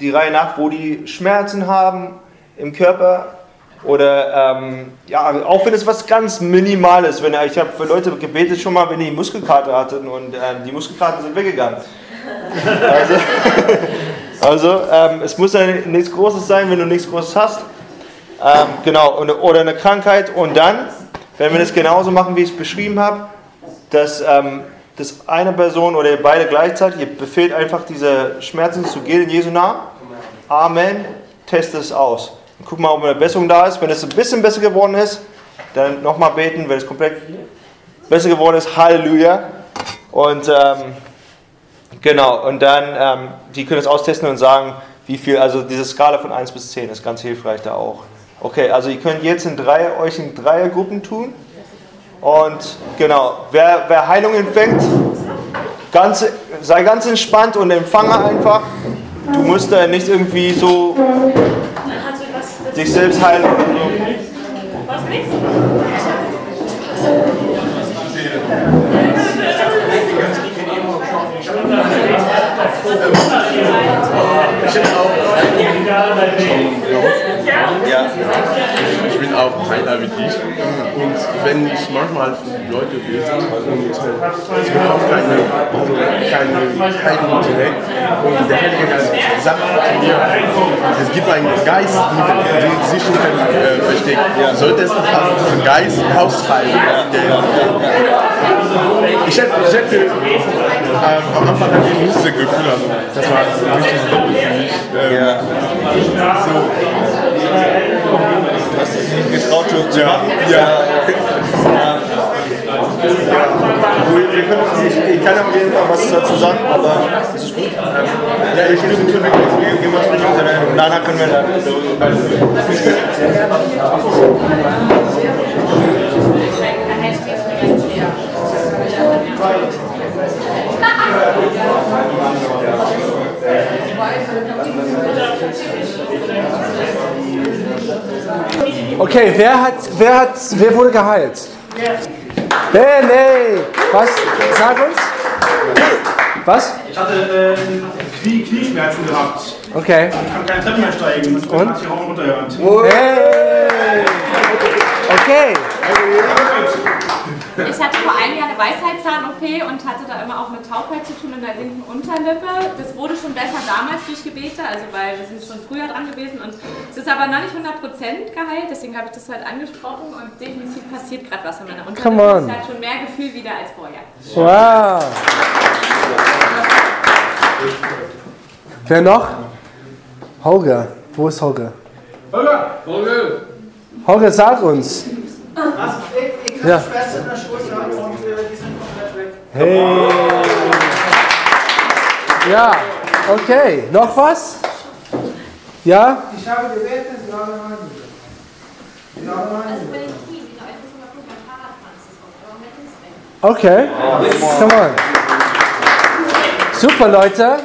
die Reihe nach, wo die Schmerzen haben im Körper. Oder ähm, ja, auch wenn es was ganz Minimales, wenn ich habe für Leute gebetet schon mal, wenn die Muskelkater hatten und ähm, die Muskelkater sind weggegangen. Also, also ähm, es muss ja nichts Großes sein, wenn du nichts Großes hast. Ähm, genau, oder eine Krankheit. Und dann, wenn wir das genauso machen, wie ich es beschrieben habe, dass, ähm, dass eine Person oder beide gleichzeitig, ihr befehlt einfach diese Schmerzen zu gehen in Jesu Namen. Amen. Testet es aus. Und guck mal, ob eine Besserung da ist. Wenn es ein bisschen besser geworden ist, dann nochmal beten. Wenn es komplett besser geworden ist, Halleluja. Und ähm, genau, und dann, ähm, die können es austesten und sagen, wie viel, also diese Skala von 1 bis 10 ist ganz hilfreich da auch. Okay, also ihr könnt jetzt in Dreier, euch in Dreiergruppen tun. Und genau, wer, wer Heilung empfängt, ganz, sei ganz entspannt und empfange einfach. Du musst da nicht irgendwie so dich selbst heilen oder so. Was Ja. Ich bin auch einer wie dich. Und wenn ich manchmal Leute bete und äh, ich bekomme keine, also keine Heilung direkt und der Heilige Geist sagt zu mir, es gibt einen Geist, der sich nicht äh, versteckt. Sollte es also diesen Geist austreiben, ich hätte, ich hätte ähm, am Anfang hatte ich nicht das Gefühl, also das war richtig. Ähm, ja. so, Du hast dich nicht getraut zu Ja. machen? Ja. ja. Wir ich, kann auf jeden Fall was dazu sagen, aber es ist gut. Ähm, ja, ich bin wir gehen mal zu den Jungs, und danach können wir dann. Okay, wer hat, wer hat, wer wurde geheilt? Hey, nee. Was? Sag uns. Was? Ich hatte äh, Knie, Knieschmerzen gehabt. Okay. Ich kann keine Treppe mehr steigen. Und? Und? Hat sich auch runtergerannt. Hey. Okay. Ich hatte vor einem Jahr eine Weisheitszahn-OP und hatte da immer auch mit Taubheit zu tun in der linken Unterlippe. Das wurde schon besser damals durch Gebete, also weil wir sind schon früher dran gewesen und es ist aber noch nicht 100% geheilt, deswegen habe ich das heute angesprochen und definitiv passiert gerade was in meiner Unterlippe. Come on. Es hat schon mehr Gefühl wieder als vorher. Wow. Wer noch? Holger. Wo ist Holger? Holger! Holger! Holger, sag uns. Ich, ich Ja. habe Schmerzen in der Schulter und äh, die sind komplett weg. Hey. Ja, okay. Noch was? Ja? Ich habe gebetet, sie haben meine Sie haben meine Okay. Come on. Super, Leute.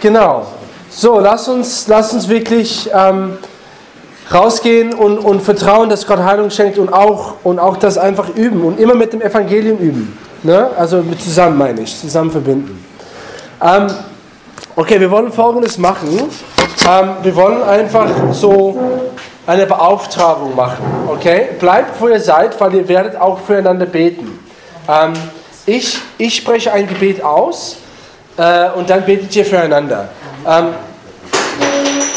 Genau. So, lass uns, lass uns wirklich ähm, rausgehen und, und vertrauen, dass Gott Heilung schenkt und auch, und auch das einfach üben und immer mit dem Evangelium üben. Ne? Also zusammen meine ich, zusammen verbinden. Ähm, okay, wir wollen Folgendes machen. Ähm, wir wollen einfach so eine Beauftragung machen. Okay? Bleibt, wo ihr seid, weil ihr werdet auch füreinander beten. Ähm, ich, ich spreche ein Gebet aus äh, und dann betet ihr füreinander. Ähm,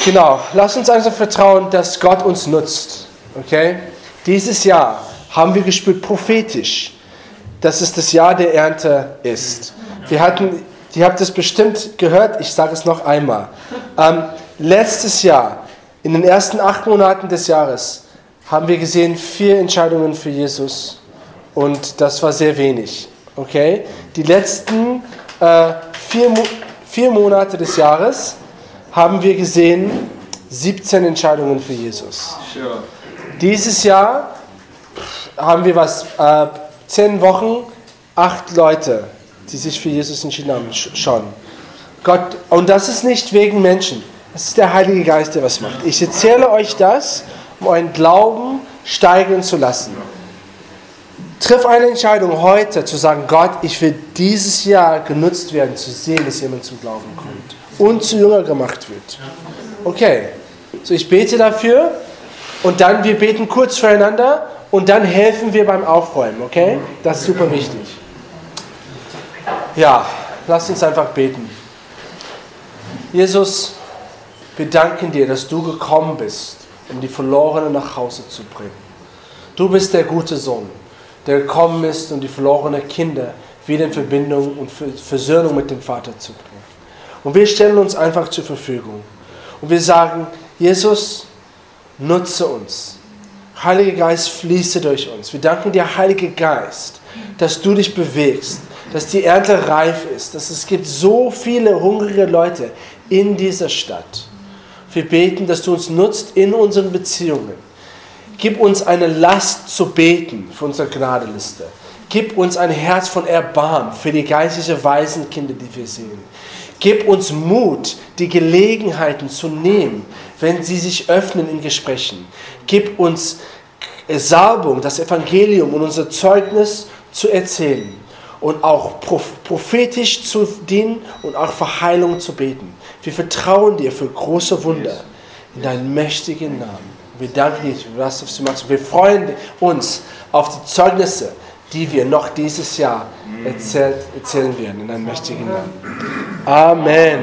genau, lasst uns einfach vertrauen, dass Gott uns nutzt. Okay? Dieses Jahr haben wir gespürt prophetisch, dass es das Jahr der Ernte ist. Wir hatten Die habt es bestimmt gehört, ich sage es noch einmal. Ähm, letztes Jahr, in den ersten acht Monaten des Jahres, haben wir gesehen vier Entscheidungen für Jesus und das war sehr wenig. Okay? Die letzten äh, vier, Mo vier Monate des Jahres haben wir gesehen 17 Entscheidungen für Jesus. Sure. Dieses Jahr haben wir was, äh, zehn Wochen, acht Leute, die sich für Jesus entschieden haben, sch- schon. Gott, und das ist nicht wegen Menschen, das ist der Heilige Geist, der was macht. Ich erzähle euch das, um euren Glauben steigern zu lassen. Triff eine Entscheidung heute zu sagen, Gott, ich will dieses Jahr genutzt werden, zu sehen, dass jemand zum Glauben kommt und zu Jünger gemacht wird. Okay, so ich bete dafür und dann wir beten kurz füreinander und dann helfen wir beim Aufräumen, okay? Das ist super wichtig. Ja, lasst uns einfach beten. Jesus, wir danken dir, dass du gekommen bist, um die Verlorenen nach Hause zu bringen. Du bist der gute Sohn, der gekommen ist, um die verlorenen Kinder wieder in Verbindung und Ver- Versöhnung mit dem Vater zu bringen. Und wir stellen uns einfach zur Verfügung. Und wir sagen, Jesus, nutze uns. Heiliger Geist, fließe durch uns. Wir danken dir, Heiliger Geist, dass du dich bewegst, dass die Ernte reif ist, dass es gibt so viele hungrige Leute in dieser Stadt. Wir beten, dass du uns nutzt in unseren Beziehungen. Gib uns eine Last zu beten für unsere Gnadeliste. Gib uns ein Herz von Erbarm für die geistliche Waisenkinder, die wir sehen. Gib uns Mut, die Gelegenheiten zu nehmen, wenn sie sich öffnen in Gesprächen. Gib uns Salbung, das Evangelium und unser Zeugnis zu erzählen und auch proph- prophetisch zu dienen und auch für Heilung zu beten. Wir vertrauen dir für große Wunder in deinen mächtigen Namen. Wir danken dir was du machst. Wir freuen uns auf die Zeugnisse, die wir noch dieses Jahr erzählt, erzählen werden in deinem mächtigen Namen. Amen.